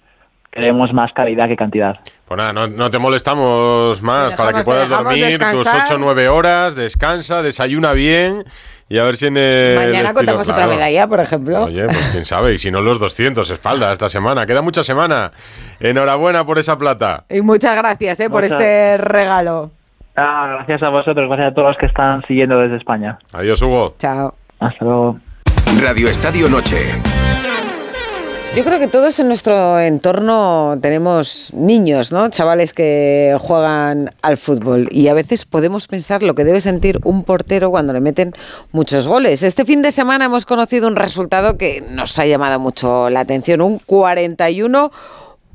queremos más calidad que cantidad. Pues nada, no, no te molestamos más Te para que puedas dormir tus descansar. 8 o 9 horas, descansa, desayuna bien y a ver si en el Mañana estilo, contamos otra medalla, por ejemplo. Oye, pues quién sabe, y si no los 200 espalda esta semana. Queda mucha semana. Enhorabuena por esa plata. Y muchas gracias eh, por este regalo. Ah, gracias a vosotros, gracias a todos los que están siguiendo desde España. Adiós, Hugo. Chao. Hasta luego. Radio Estadio Noche. Yo creo que todos en nuestro entorno tenemos niños, ¿no? Chavales que juegan al fútbol y a veces podemos pensar lo que debe sentir un portero cuando le meten muchos goles. Este fin de semana hemos conocido un resultado que nos ha llamado mucho la atención, un 41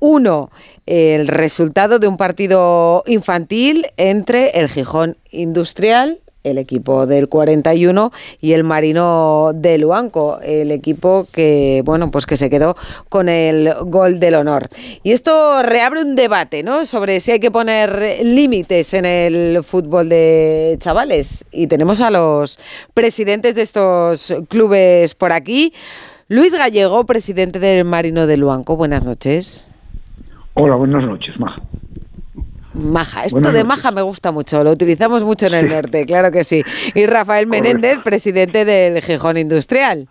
1, el resultado de un partido infantil entre el Gijón Industrial, el equipo del 41 y el Marino de Luanco, el equipo que bueno, pues que se quedó con el gol del honor. Y esto reabre un debate, ¿no? sobre si hay que poner límites en el fútbol de chavales y tenemos a los presidentes de estos clubes por aquí. Luis Gallego, presidente del Marino de Luanco, buenas noches. Hola, buenas noches, Maja. Maja, esto Buenas de noches. maja me gusta mucho, lo utilizamos mucho en el norte, claro que sí. Y Rafael Menéndez, presidente del Gijón Industrial.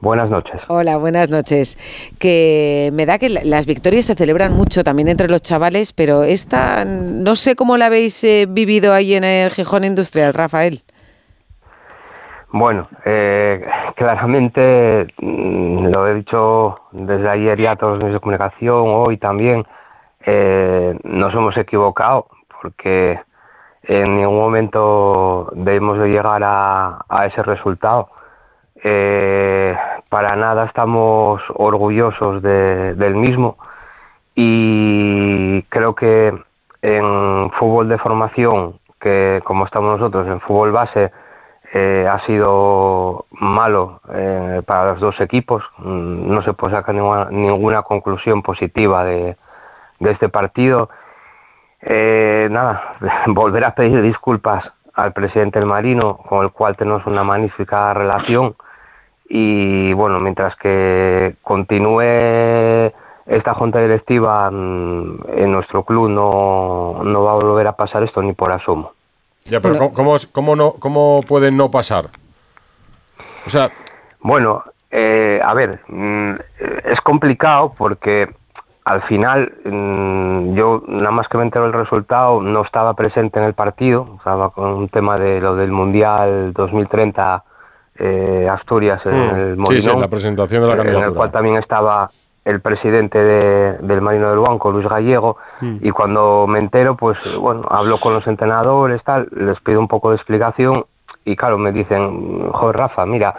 Buenas noches. Hola, buenas noches. Que me da que la- las victorias se celebran mucho también entre los chavales, pero esta no sé cómo la habéis eh, vivido ahí en el Gijón Industrial, Rafael. Bueno, eh, claramente mm, lo he dicho desde ayer ya a todos los medios de comunicación, hoy también, eh, nos hemos equivocado porque en ningún momento debemos de llegar a, a ese resultado. Eh, para nada estamos orgullosos de- del mismo y creo que en fútbol de formación, que como estamos nosotros en fútbol base, eh, ha sido malo eh, para los dos equipos. Mm, No se puede sacar ninguna, ninguna conclusión positiva de, este partido. Eh, nada, volver a pedir disculpas al presidente del Marino, con el cual tenemos una magnífica relación. Y bueno, mientras que continúe esta junta directiva mm, en nuestro club, no, no va a volver a pasar esto ni por asomo. Ya, pero ¿cómo, cómo, cómo no, ¿cómo puede no pasar? O sea, Bueno, eh, a ver, mm, es complicado porque al final mm, yo nada más que me entero del resultado no estaba presente en el partido, estaba con un tema de lo del Mundial 2030 eh, Asturias en Mm, el sí, Molinón, sí, la presentación de la eh, en el candidatura. cual también estaba el presidente de- del Marino del Banco, Luis Gallego, Mm. y cuando me entero, pues bueno, hablo con los entrenadores, tal, les pido un poco de explicación y claro, me dicen, joder Rafa, mira,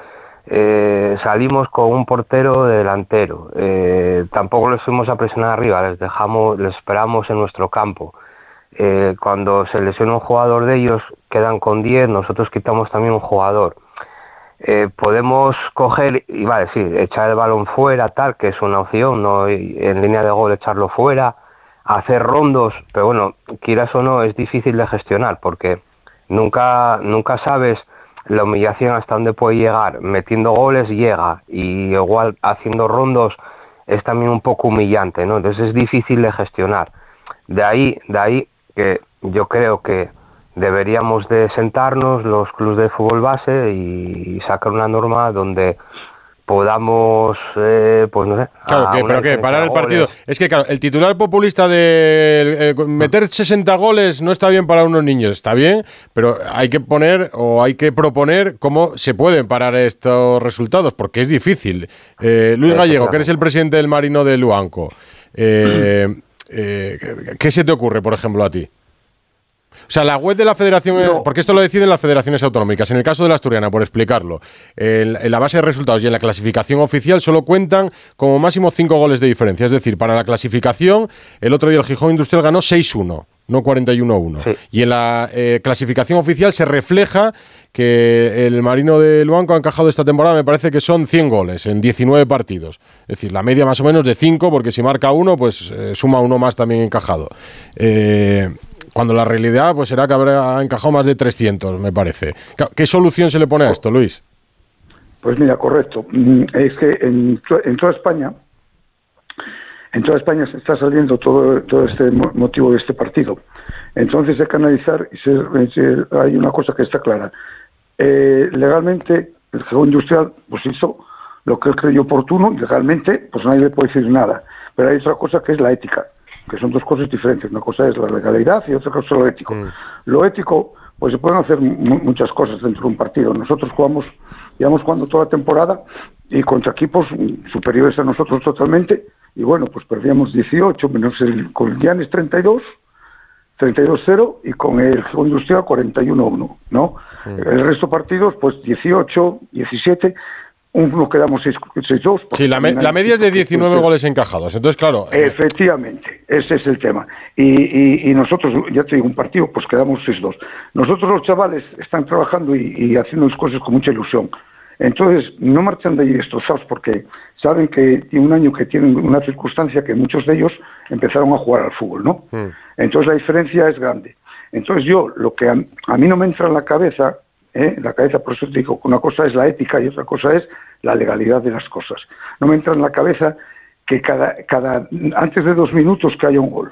eh, salimos con un portero de delantero, eh, tampoco les fuimos a presionar arriba, les dejamos, les esperamos en nuestro campo. Eh, cuando se lesiona un jugador de ellos, quedan con 10, nosotros quitamos también un jugador. Eh, podemos coger y vale, sí, echar el balón fuera, tal, que es una opción, no en línea de gol echarlo fuera, hacer rondos, pero bueno, quieras o no, es difícil de gestionar porque nunca, nunca sabes la humillación hasta dónde puede llegar. Metiendo goles llega y igual haciendo rondos es también un poco humillante, ¿no? Entonces es difícil de gestionar. De ahí, de ahí que yo creo que deberíamos de sentarnos los clubes de fútbol base y sacar una norma donde podamos, eh, pues no sé, Claro, a que, pero que parar el partido. goles. Es que, claro, el titular populista de eh, meter 60 goles no está bien para unos niños, está bien, pero hay que poner o hay que proponer cómo se pueden parar estos resultados, porque es difícil. Eh, Luis Gallego, que eres el presidente del Marino de Luanco, eh, eh, ¿qué se te ocurre, por ejemplo, a ti? O sea, la web de la federación, porque esto lo deciden las federaciones autonómicas. En el caso de la Asturiana, por explicarlo, en, en la base de resultados y en la clasificación oficial solo cuentan como máximo cinco goles de diferencia. Es decir, para la clasificación, el otro día el Gijón Industrial ganó 6-1. No 41-1. Y en la eh, clasificación oficial se refleja que el Marino de Luanco ha encajado esta temporada, me parece que son 100 goles en 19 partidos. Es decir, la media más o menos de 5, porque si marca uno, pues eh, suma uno más también encajado. Eh, cuando la realidad pues será que habrá encajado más de 300, me parece. ¿Qué solución se le pone a esto, Luis? Pues mira, correcto. Mm, Es que en, en toda España, en toda España se está saliendo todo, este mo- motivo de este partido. Entonces hay que analizar, y se- hay una cosa que está clara. Eh, legalmente, el juego industrial pues hizo lo que él creyó oportuno y legalmente pues nadie le puede decir nada. Pero hay otra cosa que es la ética, que son dos cosas diferentes. Una cosa es la legalidad y otra cosa es lo ético. Lo ético, pues se pueden hacer mu- muchas cosas dentro de un partido. Nosotros jugamos, llevamos jugando toda la temporada y contra equipos mm, superiores a nosotros totalmente. Y bueno, pues perdíamos 18 menos el con el Llanes 32, 32-0 y con el Industrial 41-1, ¿no? El resto de partidos, pues 18, 17, uno quedamos 6-2. Sí, la, me- la media es de 19 goles encajados. Entonces, claro, eh, Efectivamente, ese es el tema. Y, y- y nosotros, ya te digo, un partido, pues quedamos 6-2. Nosotros los chavales están trabajando y, y haciendo las cosas con mucha ilusión. Entonces, no marchan de ahí destrozados porque saben que tiene un año que tienen una circunstancia que muchos de ellos empezaron a jugar al fútbol, ¿no? Entonces la diferencia es grande. Entonces yo, lo que a, a mí no me entra en la cabeza, ¿eh? en la cabeza, por eso te digo, que una cosa es la ética y otra cosa es la legalidad de las cosas. No me entra en la cabeza que cada, cada antes de dos minutos que haya un gol.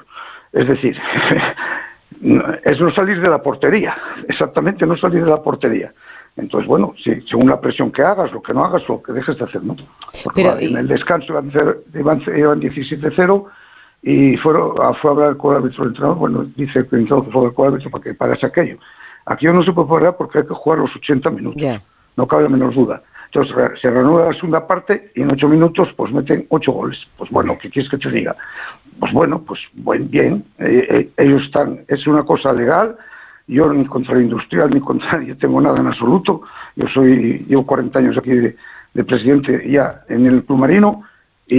Es decir, es no salir de la portería, exactamente no salir de la portería. Entonces, bueno, sí, según la presión que hagas, lo que no hagas, lo que dejes de hacer, ¿no? Porque Pero, en el descanso iban, iban, iban 17-0 y fueron, a- fue a hablar con el árbitro del entrenador, bueno, dice que el entrenador fue a hablar con el árbitro para que pagase aquello. Aquí no se puede parar porque hay que jugar los 80 minutos, no cabe la menor duda. Entonces se reanuda la segunda parte y en ocho minutos pues meten ocho goles. Pues bueno, ¿qué quieres que te diga? Pues bueno, pues buen, bien, eh, eh, ellos están, es una cosa legal, yo ni contra el industrial ni contra yo tengo nada en absoluto, yo soy, llevo 40 años aquí de, de presidente ya en el Club Marino y,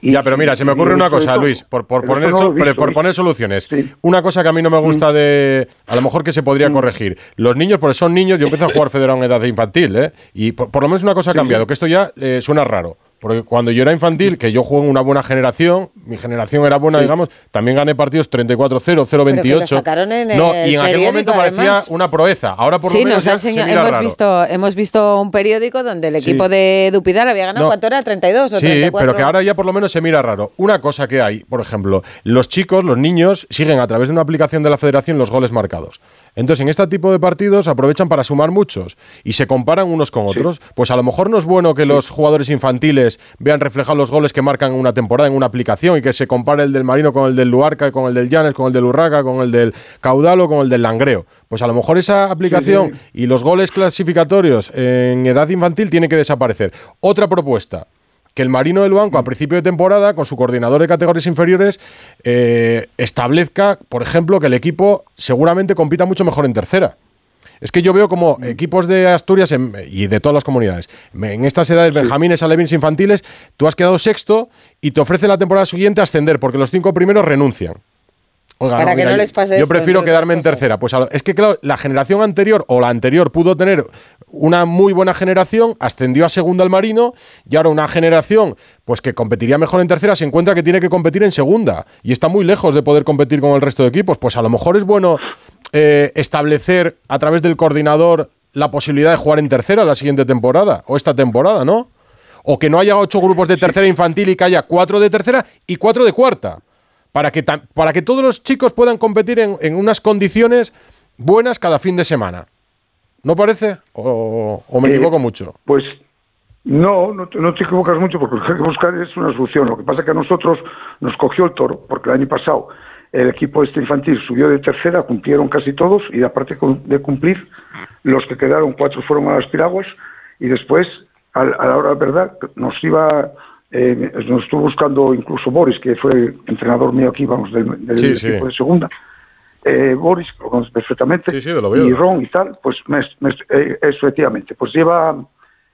y- ya, pero mira, se me ocurre una cosa. Luis, por, poner, no visto, por soluciones. Una cosa que a mí no me gusta de. A lo mejor que se podría corregir. Los niños, porque son niños, yo empecé a jugar federado en edad infantil, ¿eh? Y por, por lo menos una cosa ha cambiado, que esto ya eh, suena raro. Porque cuando yo era infantil, que yo jugué en una buena generación, mi generación era buena, Sí. digamos, también gané partidos 34-0, Pero que lo 0-28. sacaron en no, y en aquel momento parecía una proeza. Ahora por sí, lo menos nos se mira hemos raro. visto, hemos visto un periódico donde el Sí. equipo de Dupidal había ganado, No. ¿cuánto era? ¿32 o Sí, 34? pero que ahora ya por lo menos se mira raro. Una cosa que hay, por ejemplo, los chicos, los niños, siguen a través de una aplicación de la federación los goles marcados. Entonces, en este tipo de partidos aprovechan para sumar muchos y se comparan unos con otros. Pues a lo mejor no es bueno que los jugadores infantiles vean reflejados los goles que marcan en una temporada en una aplicación y que se compare el del Marino con el del Luarca, con el del Llanes, con el del Urraca, con el del Caudal o con el del Langreo. Pues a lo mejor esa aplicación y los goles clasificatorios en edad infantil tiene que desaparecer. Otra propuesta que el Marino del Banco a principio de temporada, con su coordinador de categorías inferiores, eh, establezca, por ejemplo, que el equipo seguramente compita mucho mejor en tercera. Es que yo veo como equipos de Asturias en- y de todas las comunidades, en estas edades, benjamines, alevines, infantiles, tú has quedado sexto y te ofrecen la temporada siguiente ascender porque los cinco primeros renuncian. Oiga, Para que no yo- les pase Yo esto, prefiero entre quedarme en tercera. Pues a lo- es que, claro, la generación anterior o la anterior pudo tener una muy buena generación, ascendió a segunda al Marino, y ahora una generación pues que competiría mejor en tercera se encuentra que tiene que competir en segunda y está muy lejos de poder competir con el resto de equipos. Pues a lo mejor es bueno eh, establecer a través del coordinador la posibilidad de jugar en tercera la siguiente temporada o esta temporada, ¿no? O que no haya ocho grupos de tercera infantil y que haya cuatro de tercera y cuatro de cuarta. Para que, para que todos los chicos puedan competir en, en unas condiciones buenas cada fin de semana. ¿No parece? ¿O, o me Eh, equivoco mucho? Pues no, no te, no te equivocas mucho porque lo que hay que buscar es una solución. Lo que pasa es que a nosotros nos cogió el toro porque el año pasado el equipo este infantil subió de tercera, cumplieron casi todos y aparte de cumplir, los que quedaron cuatro fueron a las piraguas y después, a, la hora de verdad, nos iba, eh, nos estuvo buscando incluso Boris, que fue entrenador mío aquí, vamos, del, del Sí, sí. equipo de segunda. Eh, Boris, lo conoces perfectamente, Oviedo. y Ron y tal, pues me, me- eh, efectivamente, pues lleva,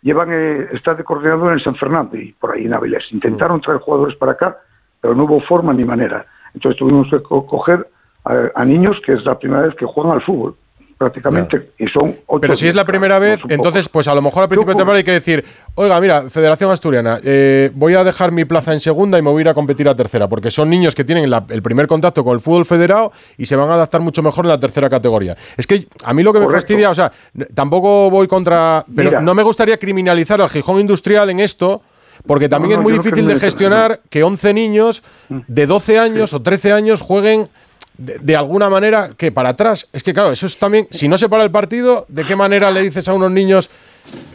llevan, eh, está de coordinador en San Fernando y por ahí en Avilés. Intentaron traer jugadores para acá, pero no hubo forma ni manera. Entonces tuvimos que co- coger a, a niños que es la primera vez que juegan al fútbol, prácticamente, y son ocho Pero si es la primera vez, entonces, pues a lo mejor al principio de temporada hay que decir, oiga, mira, Federación Asturiana, eh, voy a dejar mi plaza en segunda y me voy a ir a competir a tercera, porque son niños que tienen la- el primer contacto con el fútbol federado y se van a adaptar mucho mejor en la tercera categoría. Es que a mí lo que me fastidia, o sea, tampoco voy contra, pero Mira. no me gustaría criminalizar al Gijón Industrial en esto. Porque también No, es muy difícil de gestionar que 11 niños de 12 años o 13 años jueguen de, de alguna manera que para atrás. Es que claro, eso es también, si no se para el partido, ¿de qué manera le dices a unos niños,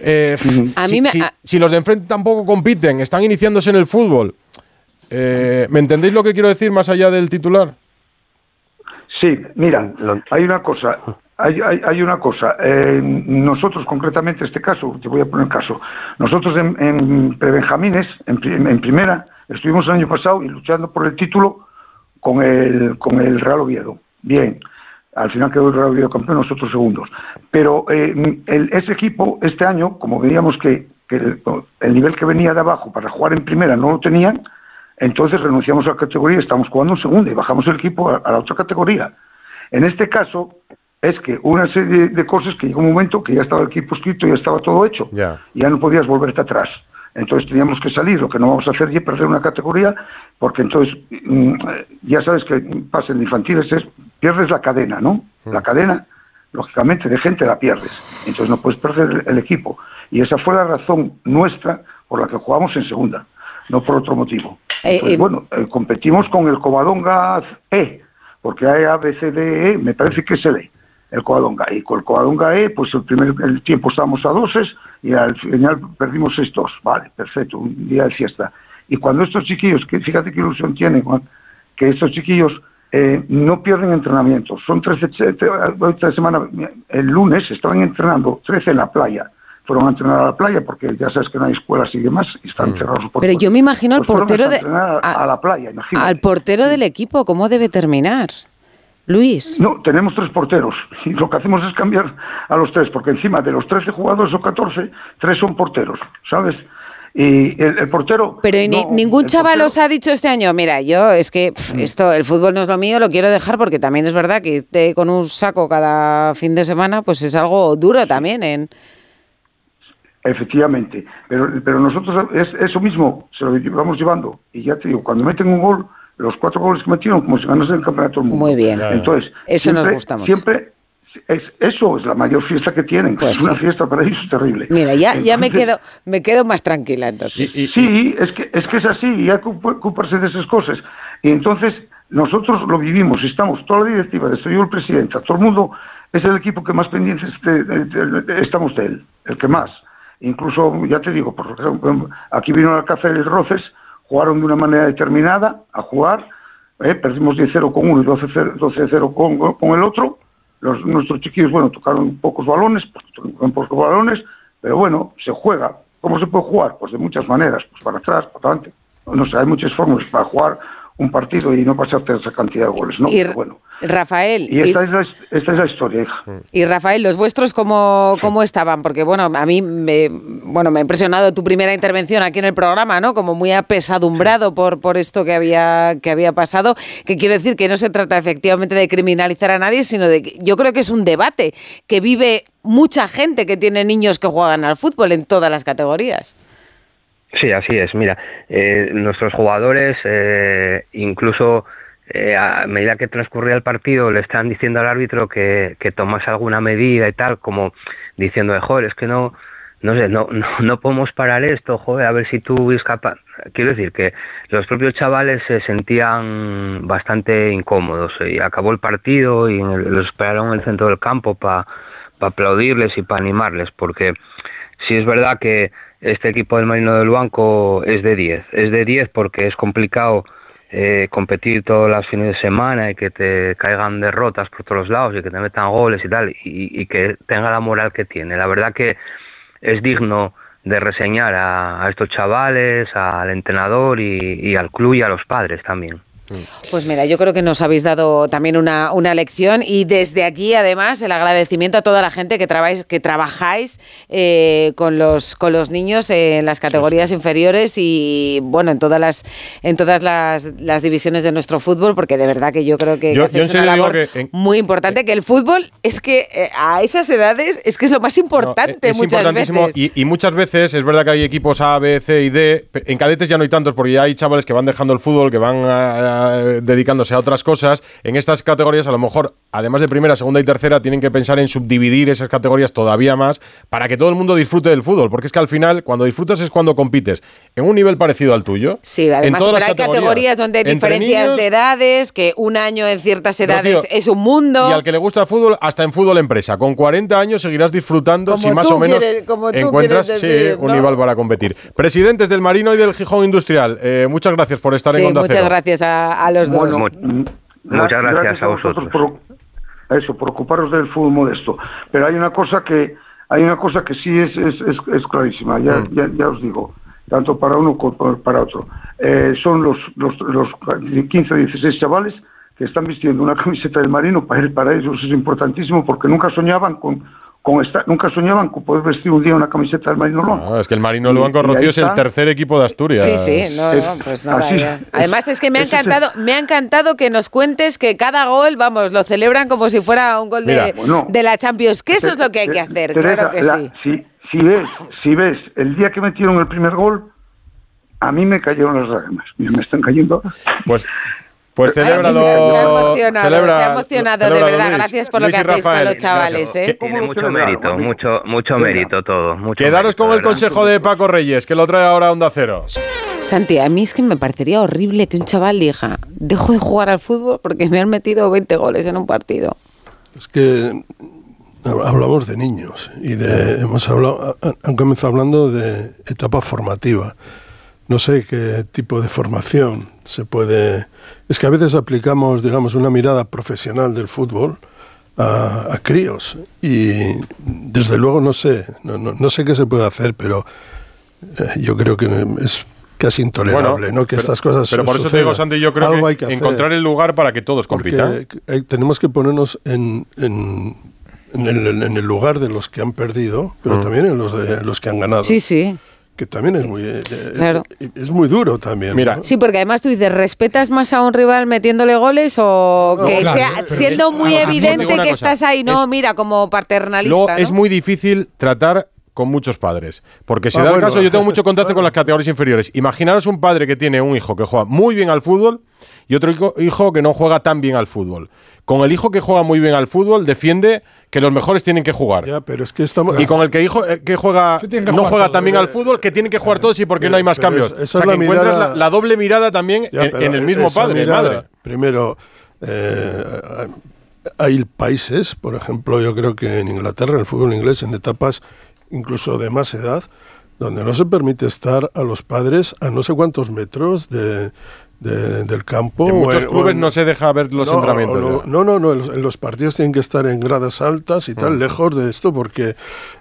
eh, A si, mí me- si- a- si los de enfrente tampoco compiten, están iniciándose en el fútbol? Eh, ¿Me entendéis lo que quiero decir más allá del titular? Sí, mira, hay una cosa, hay, hay, hay una cosa. eh, nosotros, concretamente, este caso, te voy a poner caso. Nosotros en, en prebenjamines, en, en primera, estuvimos el año pasado y luchando por el título con el, con el Real Oviedo. Bien, al final quedó el Real Oviedo campeón, nosotros segundos. Pero eh, el- ese equipo, este año, como veíamos que, que el, el nivel que venía de abajo para jugar en primera no lo tenían, entonces renunciamos a la categoría y estamos jugando en segunda y bajamos el equipo a, a la otra categoría. En este caso, es que una serie de cosas que llegó un momento que ya estaba el equipo escrito, ya estaba todo hecho, Ya. y ya no podías volverte atrás. Entonces teníamos que salir, lo que no vamos a hacer es perder una categoría, porque entonces mm, ya sabes que pasa en infantiles, es, pierdes la cadena, ¿no? La cadena, lógicamente, de gente la pierdes. Entonces no puedes perder el, equipo. Y esa fue la razón nuestra por la que jugamos en segunda, no por otro motivo. Eh, eh, bueno, eh, competimos con el Covadonga E, porque hay A, B, C, D, E, me parece que es el E, el Covadonga. Y con el Covadonga E, pues el primer el tiempo estábamos a doses y al final perdimos 6-2. Vale, perfecto, un día de fiesta. Y cuando estos chiquillos, que fíjate qué ilusión tienen, Juan, que estos chiquillos eh, no pierden entrenamiento. Son 13, che- te- esta semana, el lunes estaban entrenando 13 en la playa. Fueron a entrenar a la playa porque ya sabes que no hay escuelas y demás y están cerrados los Pero yo me imagino al Pues portero a de. a la playa, imagínate. Al portero del equipo, ¿cómo debe terminar? Luis. No, tenemos tres porteros y lo que hacemos es cambiar a los tres, porque encima de los 13 jugadores o 14, tres son porteros, ¿sabes? Y el, el portero... Pero ni- no, ningún chaval portero- os ha dicho este año, mira, yo es que pf, esto, el fútbol no es lo mío, lo quiero dejar porque también es verdad que irte con un saco cada fin de semana, pues es algo duro también. En... Efectivamente, pero, pero nosotros es, eso mismo se lo vamos llevando y ya te digo, cuando meten un gol, los cuatro goles que metieron como si ganase el campeonato del mundo. Muy bien. Entonces, Eso nos siempre- gusta mucho. Siempre es, eso es la mayor fiesta que tienen. Pues es una sí. fiesta para ellos terrible. Mira, ya, ya me Entonces, quedo, me quedo más tranquila entonces. Sí, es que, es que es así, y hay que ocu- ocuparse de esas cosas. Y entonces nosotros lo vivimos, estamos, toda la directiva, desde yo el presidente, todo el mundo es el equipo que más pendientes de- de- de- de- estamos de él, el que más. Incluso, ya te digo, por ejemplo, aquí vino al Café de Roces, jugaron de una manera determinada a jugar, ¿eh? perdimos 10-0 con uno y 12-0 12-0 con, con el otro. Los, nuestros chiquillos, bueno, tocaron pocos balones, pues, tocaron pocos balones, pero bueno, se juega. ¿Cómo se puede jugar? Pues de muchas maneras, pues para atrás, para adelante. No sé, hay muchas formas para jugar un partido y no pasarte esa cantidad de goles, ¿no? Y- Pero bueno. Rafael, Y esta, es la, esta es la historia, hija. Y Rafael, ¿los vuestros cómo, cómo estaban? Porque bueno, a mí me, bueno, me ha impresionado tu primera intervención aquí en el programa, ¿no? Como muy apesadumbrado por, por esto que había, que había pasado, que quiero decir que no se trata efectivamente de criminalizar a nadie, sino de que yo creo que es un debate que vive mucha gente que tiene niños que juegan al fútbol en todas las categorías. Sí, así es. Mira, eh, nuestros jugadores, eh, incluso eh, a medida que transcurría el partido, le están diciendo al árbitro que, que tomase alguna medida y tal, como diciendo, "Eh, joder, es que no, no sé, no, no, no podemos parar esto, joder, a ver si tú eres capaz. Quiero decir que los propios chavales se sentían bastante incómodos y acabó el partido y los esperaron en el centro del campo para aplaudirles y para animarles, porque sí es verdad que este equipo del Marino del Banco es de 10. Es de 10 porque es complicado eh, competir todos los fines de semana y que te caigan derrotas por todos lados y que te metan goles y tal, y, y que tenga la moral que tiene. La verdad que es digno de reseñar a, estos chavales, al entrenador y al club y a los padres también. Pues mira, yo creo que nos habéis dado también una, una lección y desde aquí además el agradecimiento a toda la gente que, trabajáis que trabajáis eh, con, los, con los niños en las categorías inferiores y bueno, en todas las en todas las, las divisiones de nuestro fútbol porque de verdad que yo creo que, Yo- que yo una labor que en- muy importante, que el fútbol es que eh, a esas edades es que es lo más importante es muchas importantísimo veces. y, y muchas veces es verdad que hay equipos A, B, C y D. En cadetes ya no hay tantos porque ya hay chavales que van dejando el fútbol, que van a- a- dedicándose a otras cosas. En estas categorías a lo mejor, además de primera, segunda y tercera, tienen que pensar en subdividir esas categorías todavía más para que todo el mundo disfrute del fútbol. Porque es que al final, cuando disfrutas es cuando compites en un nivel parecido al tuyo. Sí, además, pero hay categorías donde hay diferencias niños, de edades, que un año en ciertas edades es un mundo. Y al que le gusta el fútbol, hasta en fútbol empresa. Con 40 años seguirás disfrutando Como si más o menos quieres- como encuentras sí, un nivel para competir. Presidentes del Marino y del Gijón Industrial, eh, muchas gracias por estar Sí, en Onda muchas Cero. gracias a, a los dos. mm, Muchas gra- gracias a vosotros. por eso, por ocuparos del fútbol modesto. Pero hay una cosa que hay una cosa que sí es, es, es, es clarísima, ya, Mm. ya, ya os digo, tanto para uno como para otro. Eh, son los, los, los 15 o 16 chavales que están vistiendo una camiseta del marino, para, para ellos es importantísimo porque nunca soñaban con, con esta- nunca soñaban con poder vestir un día una camiseta del marino Luanco. No, es que el Marino Luanco Rocío es el tercer equipo de Asturias. Sí, sí, no, no, pues nada. ya. Además es que me ha encantado, me ha encantado que nos cuentes que cada gol, vamos, lo celebran como si fuera un gol de, Mira, bueno, de la Champions, que eso es lo que hay que hacer, claro que la- sí. Si, si ves, si ves, el día que metieron el primer gol, a mí me cayeron las lágrimas. Mira, me están cayendo. Pues, pues celébralo. se ha emocionado, celebra- se ha emocionado, de verdad. Luis. Gracias por lo Luis que y hacéis con los chavales, ¿eh? Tiene mucho mérito, mucho, mucho mérito todo. Mucho Quedaros mérito, con el ¿verdad? consejo de Paco Reyes, que lo trae ahora a Onda Cero. Santi, a mí es que me parecería horrible que un chaval diga, dejo de jugar al fútbol porque me han metido 20 goles en un partido. Es que hablamos de niños y de hemos hablado han comenzado hablando de etapa formativa. No sé qué tipo de formación se puede. Es que a veces aplicamos, digamos, una mirada profesional del fútbol a, a críos y desde luego no sé, no, no- no sé qué se puede hacer, pero eh, yo creo que es casi intolerable, ¿no? Que pero- estas cosas Pero por eso te digo. Santi, yo creo Algo hay que, que hacer. encontrar el lugar para que todos Porque compitan. tenemos que ponernos en, en, en el, en el lugar de los que han perdido, pero Mm. también en los de los que han ganado. Sí, sí. Que también es muy, eh, eh, Claro. es muy duro también. Mira, ¿no? Sí, porque además tú dices, ¿respetas más a un rival metiéndole goles o No, que claro, sea siendo es- muy evidente que cosa, estás ahí, no, es- mira, como paternalista, Luego ¿no? es muy difícil tratar con muchos padres. Porque si Ah, da el caso, yo tengo mucho contacto con las categorías inferiores. Imaginaros un padre que tiene un hijo que juega muy bien al fútbol y otro hijo, hijo que no juega tan bien al fútbol. Con el hijo que juega muy bien al fútbol, defiende que los mejores tienen que jugar. pero es que estamos. Y con el que hijo eh, que juega que no juega todos. tan bien al fútbol, que tienen que jugar todos y porque Pero- no hay más cambios. es- o sea, es que la encuentras mirada- la, la doble mirada también Ya, en, el mismo padre, mirada, madre. Primero, eh, hay países, por ejemplo, yo creo que en Inglaterra, en el fútbol inglés, en etapas incluso de más edad, donde no se permite estar a los padres a no sé cuántos metros de, de- del campo. En o muchos o clubes no se deja ver los no, entrenamientos No, no, no, no, en los- en los partidos tienen que estar en gradas altas y tal, Mm. lejos de esto, porque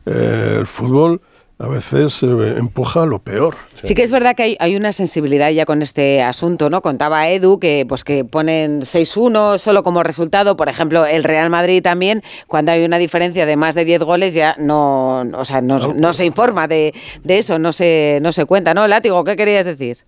eh, el fútbol a veces eh, empuja a lo peor. Sí que es verdad que hay, hay una sensibilidad ya con este asunto, ¿no? Contaba Edu que pues que ponen 6-1 solo como resultado, por ejemplo, el Real Madrid también, cuando hay una diferencia de más de 10 goles ya no, o sea, no, no se informa de, de eso, no se, no se cuenta, ¿no? Látigo, ¿qué querías decir?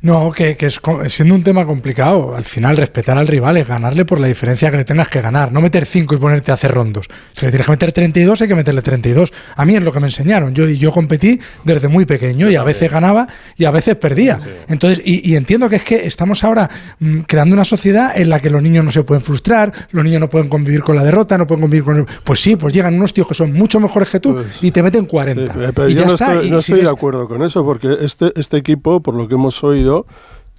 No, que, que es siendo un tema complicado, al final respetar al rival es ganarle por la diferencia que le tengas que ganar, no meter 5 y ponerte a hacer rondos. Si le tienes que meter 32, hay que meterle 32. A mí es lo que me enseñaron. Yo, yo competí desde muy pequeño y a veces ganaba y a veces perdía. Entonces, y, y entiendo que es que estamos ahora mm, creando una sociedad en la que los niños no se pueden frustrar, los niños no pueden convivir con la derrota, no pueden convivir con el... Pues sí, pues llegan unos tíos que son mucho mejores que tú y te meten 40. Eh, Pero y yo ya no está. estoy, no estoy de acuerdo con eso, porque este, este equipo, por lo que hemos oído,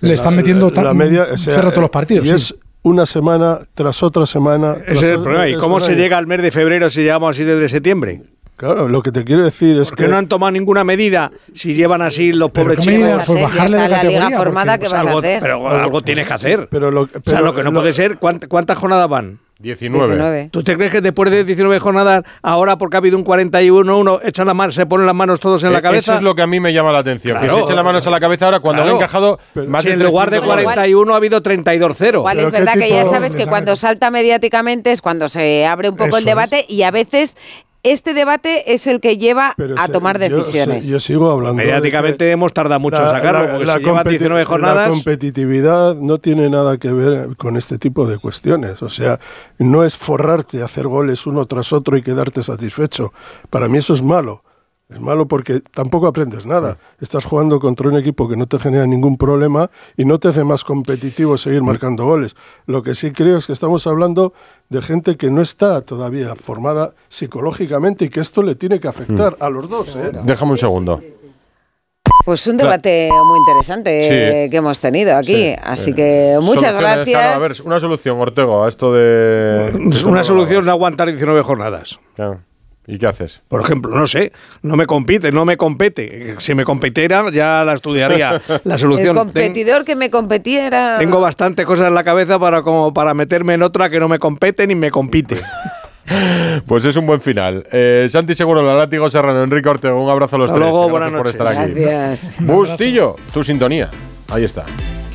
Le la- están metiendo la, tan- media, o sea, cerro todos los partidos, Y sí. es una semana tras otra semana. Ese tras es el otra- problema. ¿Y cómo se año. llega al mes de febrero si llegamos así desde septiembre? Claro, lo que te quiero decir es ¿Por que. no han tomado ninguna medida si llevan así los pobres ¿qué chicos? Pues bajarle Ya está de la liga formada, porque- ¿qué vas a algo, hacer? Pero algo tienes que hacer. Pero lo, o sea, pero lo que no lo- puede ser, ¿cuánt- ¿cuántas jornadas van? 19. 19. ¿Tú te crees que después de 19 jornadas, ahora porque ha habido un 41, uno echan la mano, se ponen las manos todos en la Eh, cabeza? Eso es lo que a mí me llama la atención. Que Claro. se echen las manos a la cabeza ahora cuando Claro. han encajado más si de en lugar de 300 goles. 41 ha habido 32-0. Igual es verdad que ya sabes que cuando salta mediáticamente es cuando se abre un poco Eso el debate y a veces este debate es el que lleva a se- tomar yo- decisiones. Yo, sigo hablando. Mediáticamente hemos tardado mucho en la- sacarlo, la- porque la llevan competi- 19 La jornadas... competitividad no tiene nada que ver con este tipo de cuestiones. O sea, no es forrarte, hacer goles uno tras otro y quedarte satisfecho. Para mí eso es malo. Es malo porque tampoco aprendes nada. Estás jugando contra un equipo que no te genera ningún problema y no te hace más competitivo seguir marcando goles. Lo que sí creo es que estamos hablando de gente que no está todavía formada psicológicamente y que esto le tiene que afectar a los dos. ¿eh? Déjame un segundo. Pues un Claro. debate muy interesante Sí. eh, que hemos tenido aquí. Sí, Así que muchas Soluciones, gracias. claro, a ver, una solución, Ortego, a esto de. Una solución es aguantar 19 jornadas. Claro. ¿Y qué haces? Por ejemplo, no sé, no me compite, no me compete. Si me competiera, ya la estudiaría. La El solución. Ten- competidor que me competiera. tengo bastantes cosas en la cabeza para, como para meterme en otra que no me compete ni me compite. Pues es un buen final. Eh, Santi Seguro, la Látigo Serrano, Enrique Ortego, un abrazo a los Hasta tres. luego, Gracias buenas por estar aquí. Gracias. Bustillo, tu sintonía. Ahí está.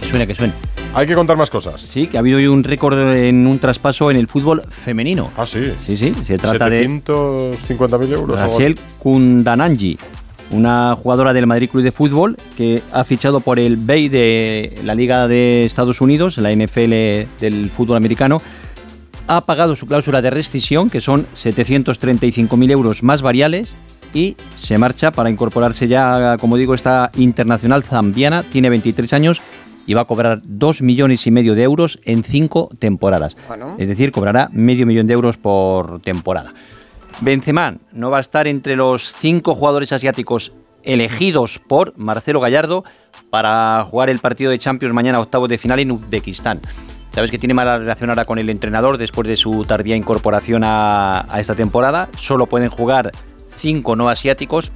Que suene, que suene. Hay que contar más cosas. Sí, que ha habido un récord en un traspaso en el fútbol femenino. Ah, sí. Sí, sí, se trata de 750.000 euros. Rachel Kundananji, una jugadora del Madrid Club de Fútbol que ha fichado por el BEI de la Liga de Estados Unidos, la NFL del fútbol americano. Ha pagado su cláusula de rescisión, que son 735.000 euros más variales, y se marcha para incorporarse ya, como digo, esta internacional zambiana. Tiene 23 años y va a cobrar 2 millones y medio de euros en 5 temporadas. Es decir, cobrará medio millón de euros por temporada. Benzema no va a estar entre los cinco jugadores asiáticos elegidos por Marcelo Gallardo para jugar el partido de Champions mañana octavo de final en Uzbekistán. Sabes que tiene mala relación ahora con el entrenador después de su tardía incorporación a, a esta temporada. Solo pueden jugar cinco no asiáticos.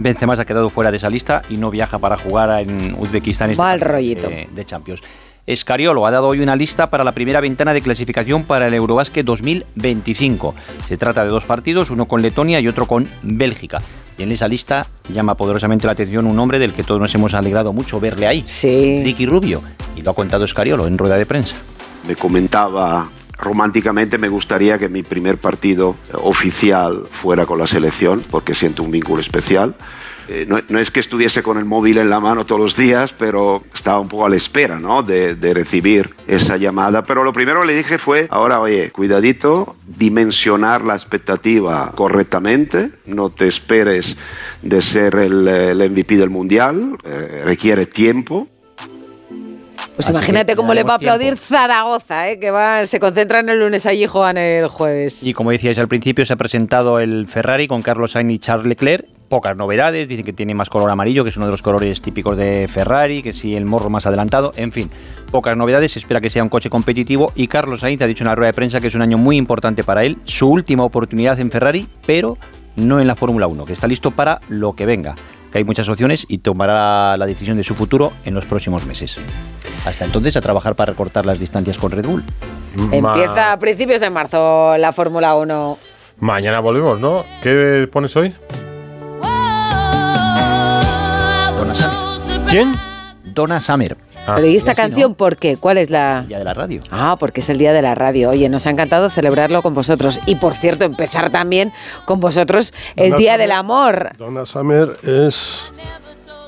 Benzema se ha quedado fuera de esa lista y no viaja para jugar en Uzbekistán este Mal rollito. de, de Champions. Escariolo ha dado hoy una lista para la primera ventana de clasificación para el Eurobásquet 2025. Se trata de dos partidos, uno con Letonia y otro con Bélgica. Y en esa lista llama poderosamente la atención un hombre del que todos nos hemos alegrado mucho verle ahí. Sí. Ricky Rubio. Y lo ha contado Escariolo en rueda de prensa. me comentaba románticamente me gustaría que mi primer partido oficial fuera con la selección porque siento un vínculo especial Eh, no, es que estuviese con el móvil en la mano todos los días, pero estaba un poco a la espera ¿no? de, recibir esa llamada. Pero lo primero que le dije fue, ahora oye, cuidadito, dimensionar la expectativa correctamente, no te esperes de ser el, el MVP del Mundial, eh, requiere tiempo. Pues Así imagínate cómo le va a aplaudir Zaragoza, ¿eh? que va, se concentran el lunes allí y juegan el jueves. Y como decíais al principio, se ha presentado el Ferrari con Carlos Sainz y Charles Leclerc. Pocas novedades, dicen que tiene más color amarillo, que es uno de los colores típicos de Ferrari, que sí, el morro más adelantado, en fin, pocas novedades, se espera que sea un coche competitivo y Carlos Sainz ha dicho en la rueda de prensa que es un año muy importante para él, su última oportunidad en Ferrari, pero no en la Fórmula 1, que está listo para lo que venga, que hay muchas opciones y tomará la decisión de su futuro en los próximos meses. Hasta entonces a trabajar para recortar las distancias con Red Bull. Empieza a principios de marzo la Fórmula 1. Mañana volvemos, ¿no? ¿Qué pones hoy? Donna Summer. ¿Quién? Donna Summer. Pero ¿y esta canción por qué? ¿Cuál es la...? Día de la radio. Ah, porque es el día de la radio. Oye, nos ha encantado celebrarlo con vosotros. Y por cierto, empezar también con vosotros el Donna Día Summer. del Amor. Donna Summer es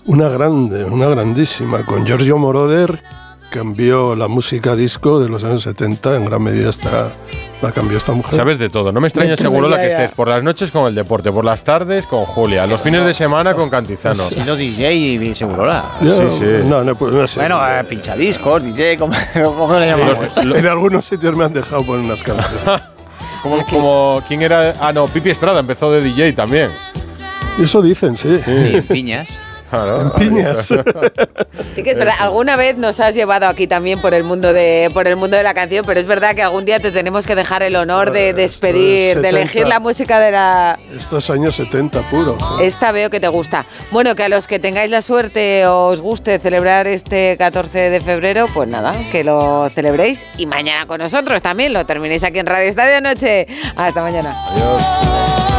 una grande, una grandísima. Con Giorgio Moroder cambió la música disco de los años 70, en gran medida está, la cambió esta mujer. Sabes de todo. No me extraña seguro la que estés por las noches con el deporte, por las tardes con Julia, los fines de semana con Cantizano. Siendo DJ y Segurola. Yo- Sí, sí. No, no, pues, no sé. Bueno, eh, pinchadiscos, DJ, ¿cómo, cómo le llamamos? en algunos sitios me han dejado poner unas canciones. Como, como quién era. Ah, no, Pipi Estrada empezó de DJ también. Eso dicen, sí. Sí, piñas. Claro. En piñas. Sí que es verdad, alguna vez nos has llevado aquí también por el mundo de por el mundo de la canción, pero es verdad que algún día te tenemos que dejar el honor de despedir, de 70. elegir la música de la Esto es años 70 puro. esta veo que te gusta. Bueno, que a los que tengáis la suerte o os guste celebrar este 14 de febrero, pues nada, que lo celebréis y mañana con nosotros también lo terminéis aquí en Radio Estadio Noche. Hasta mañana. Adiós.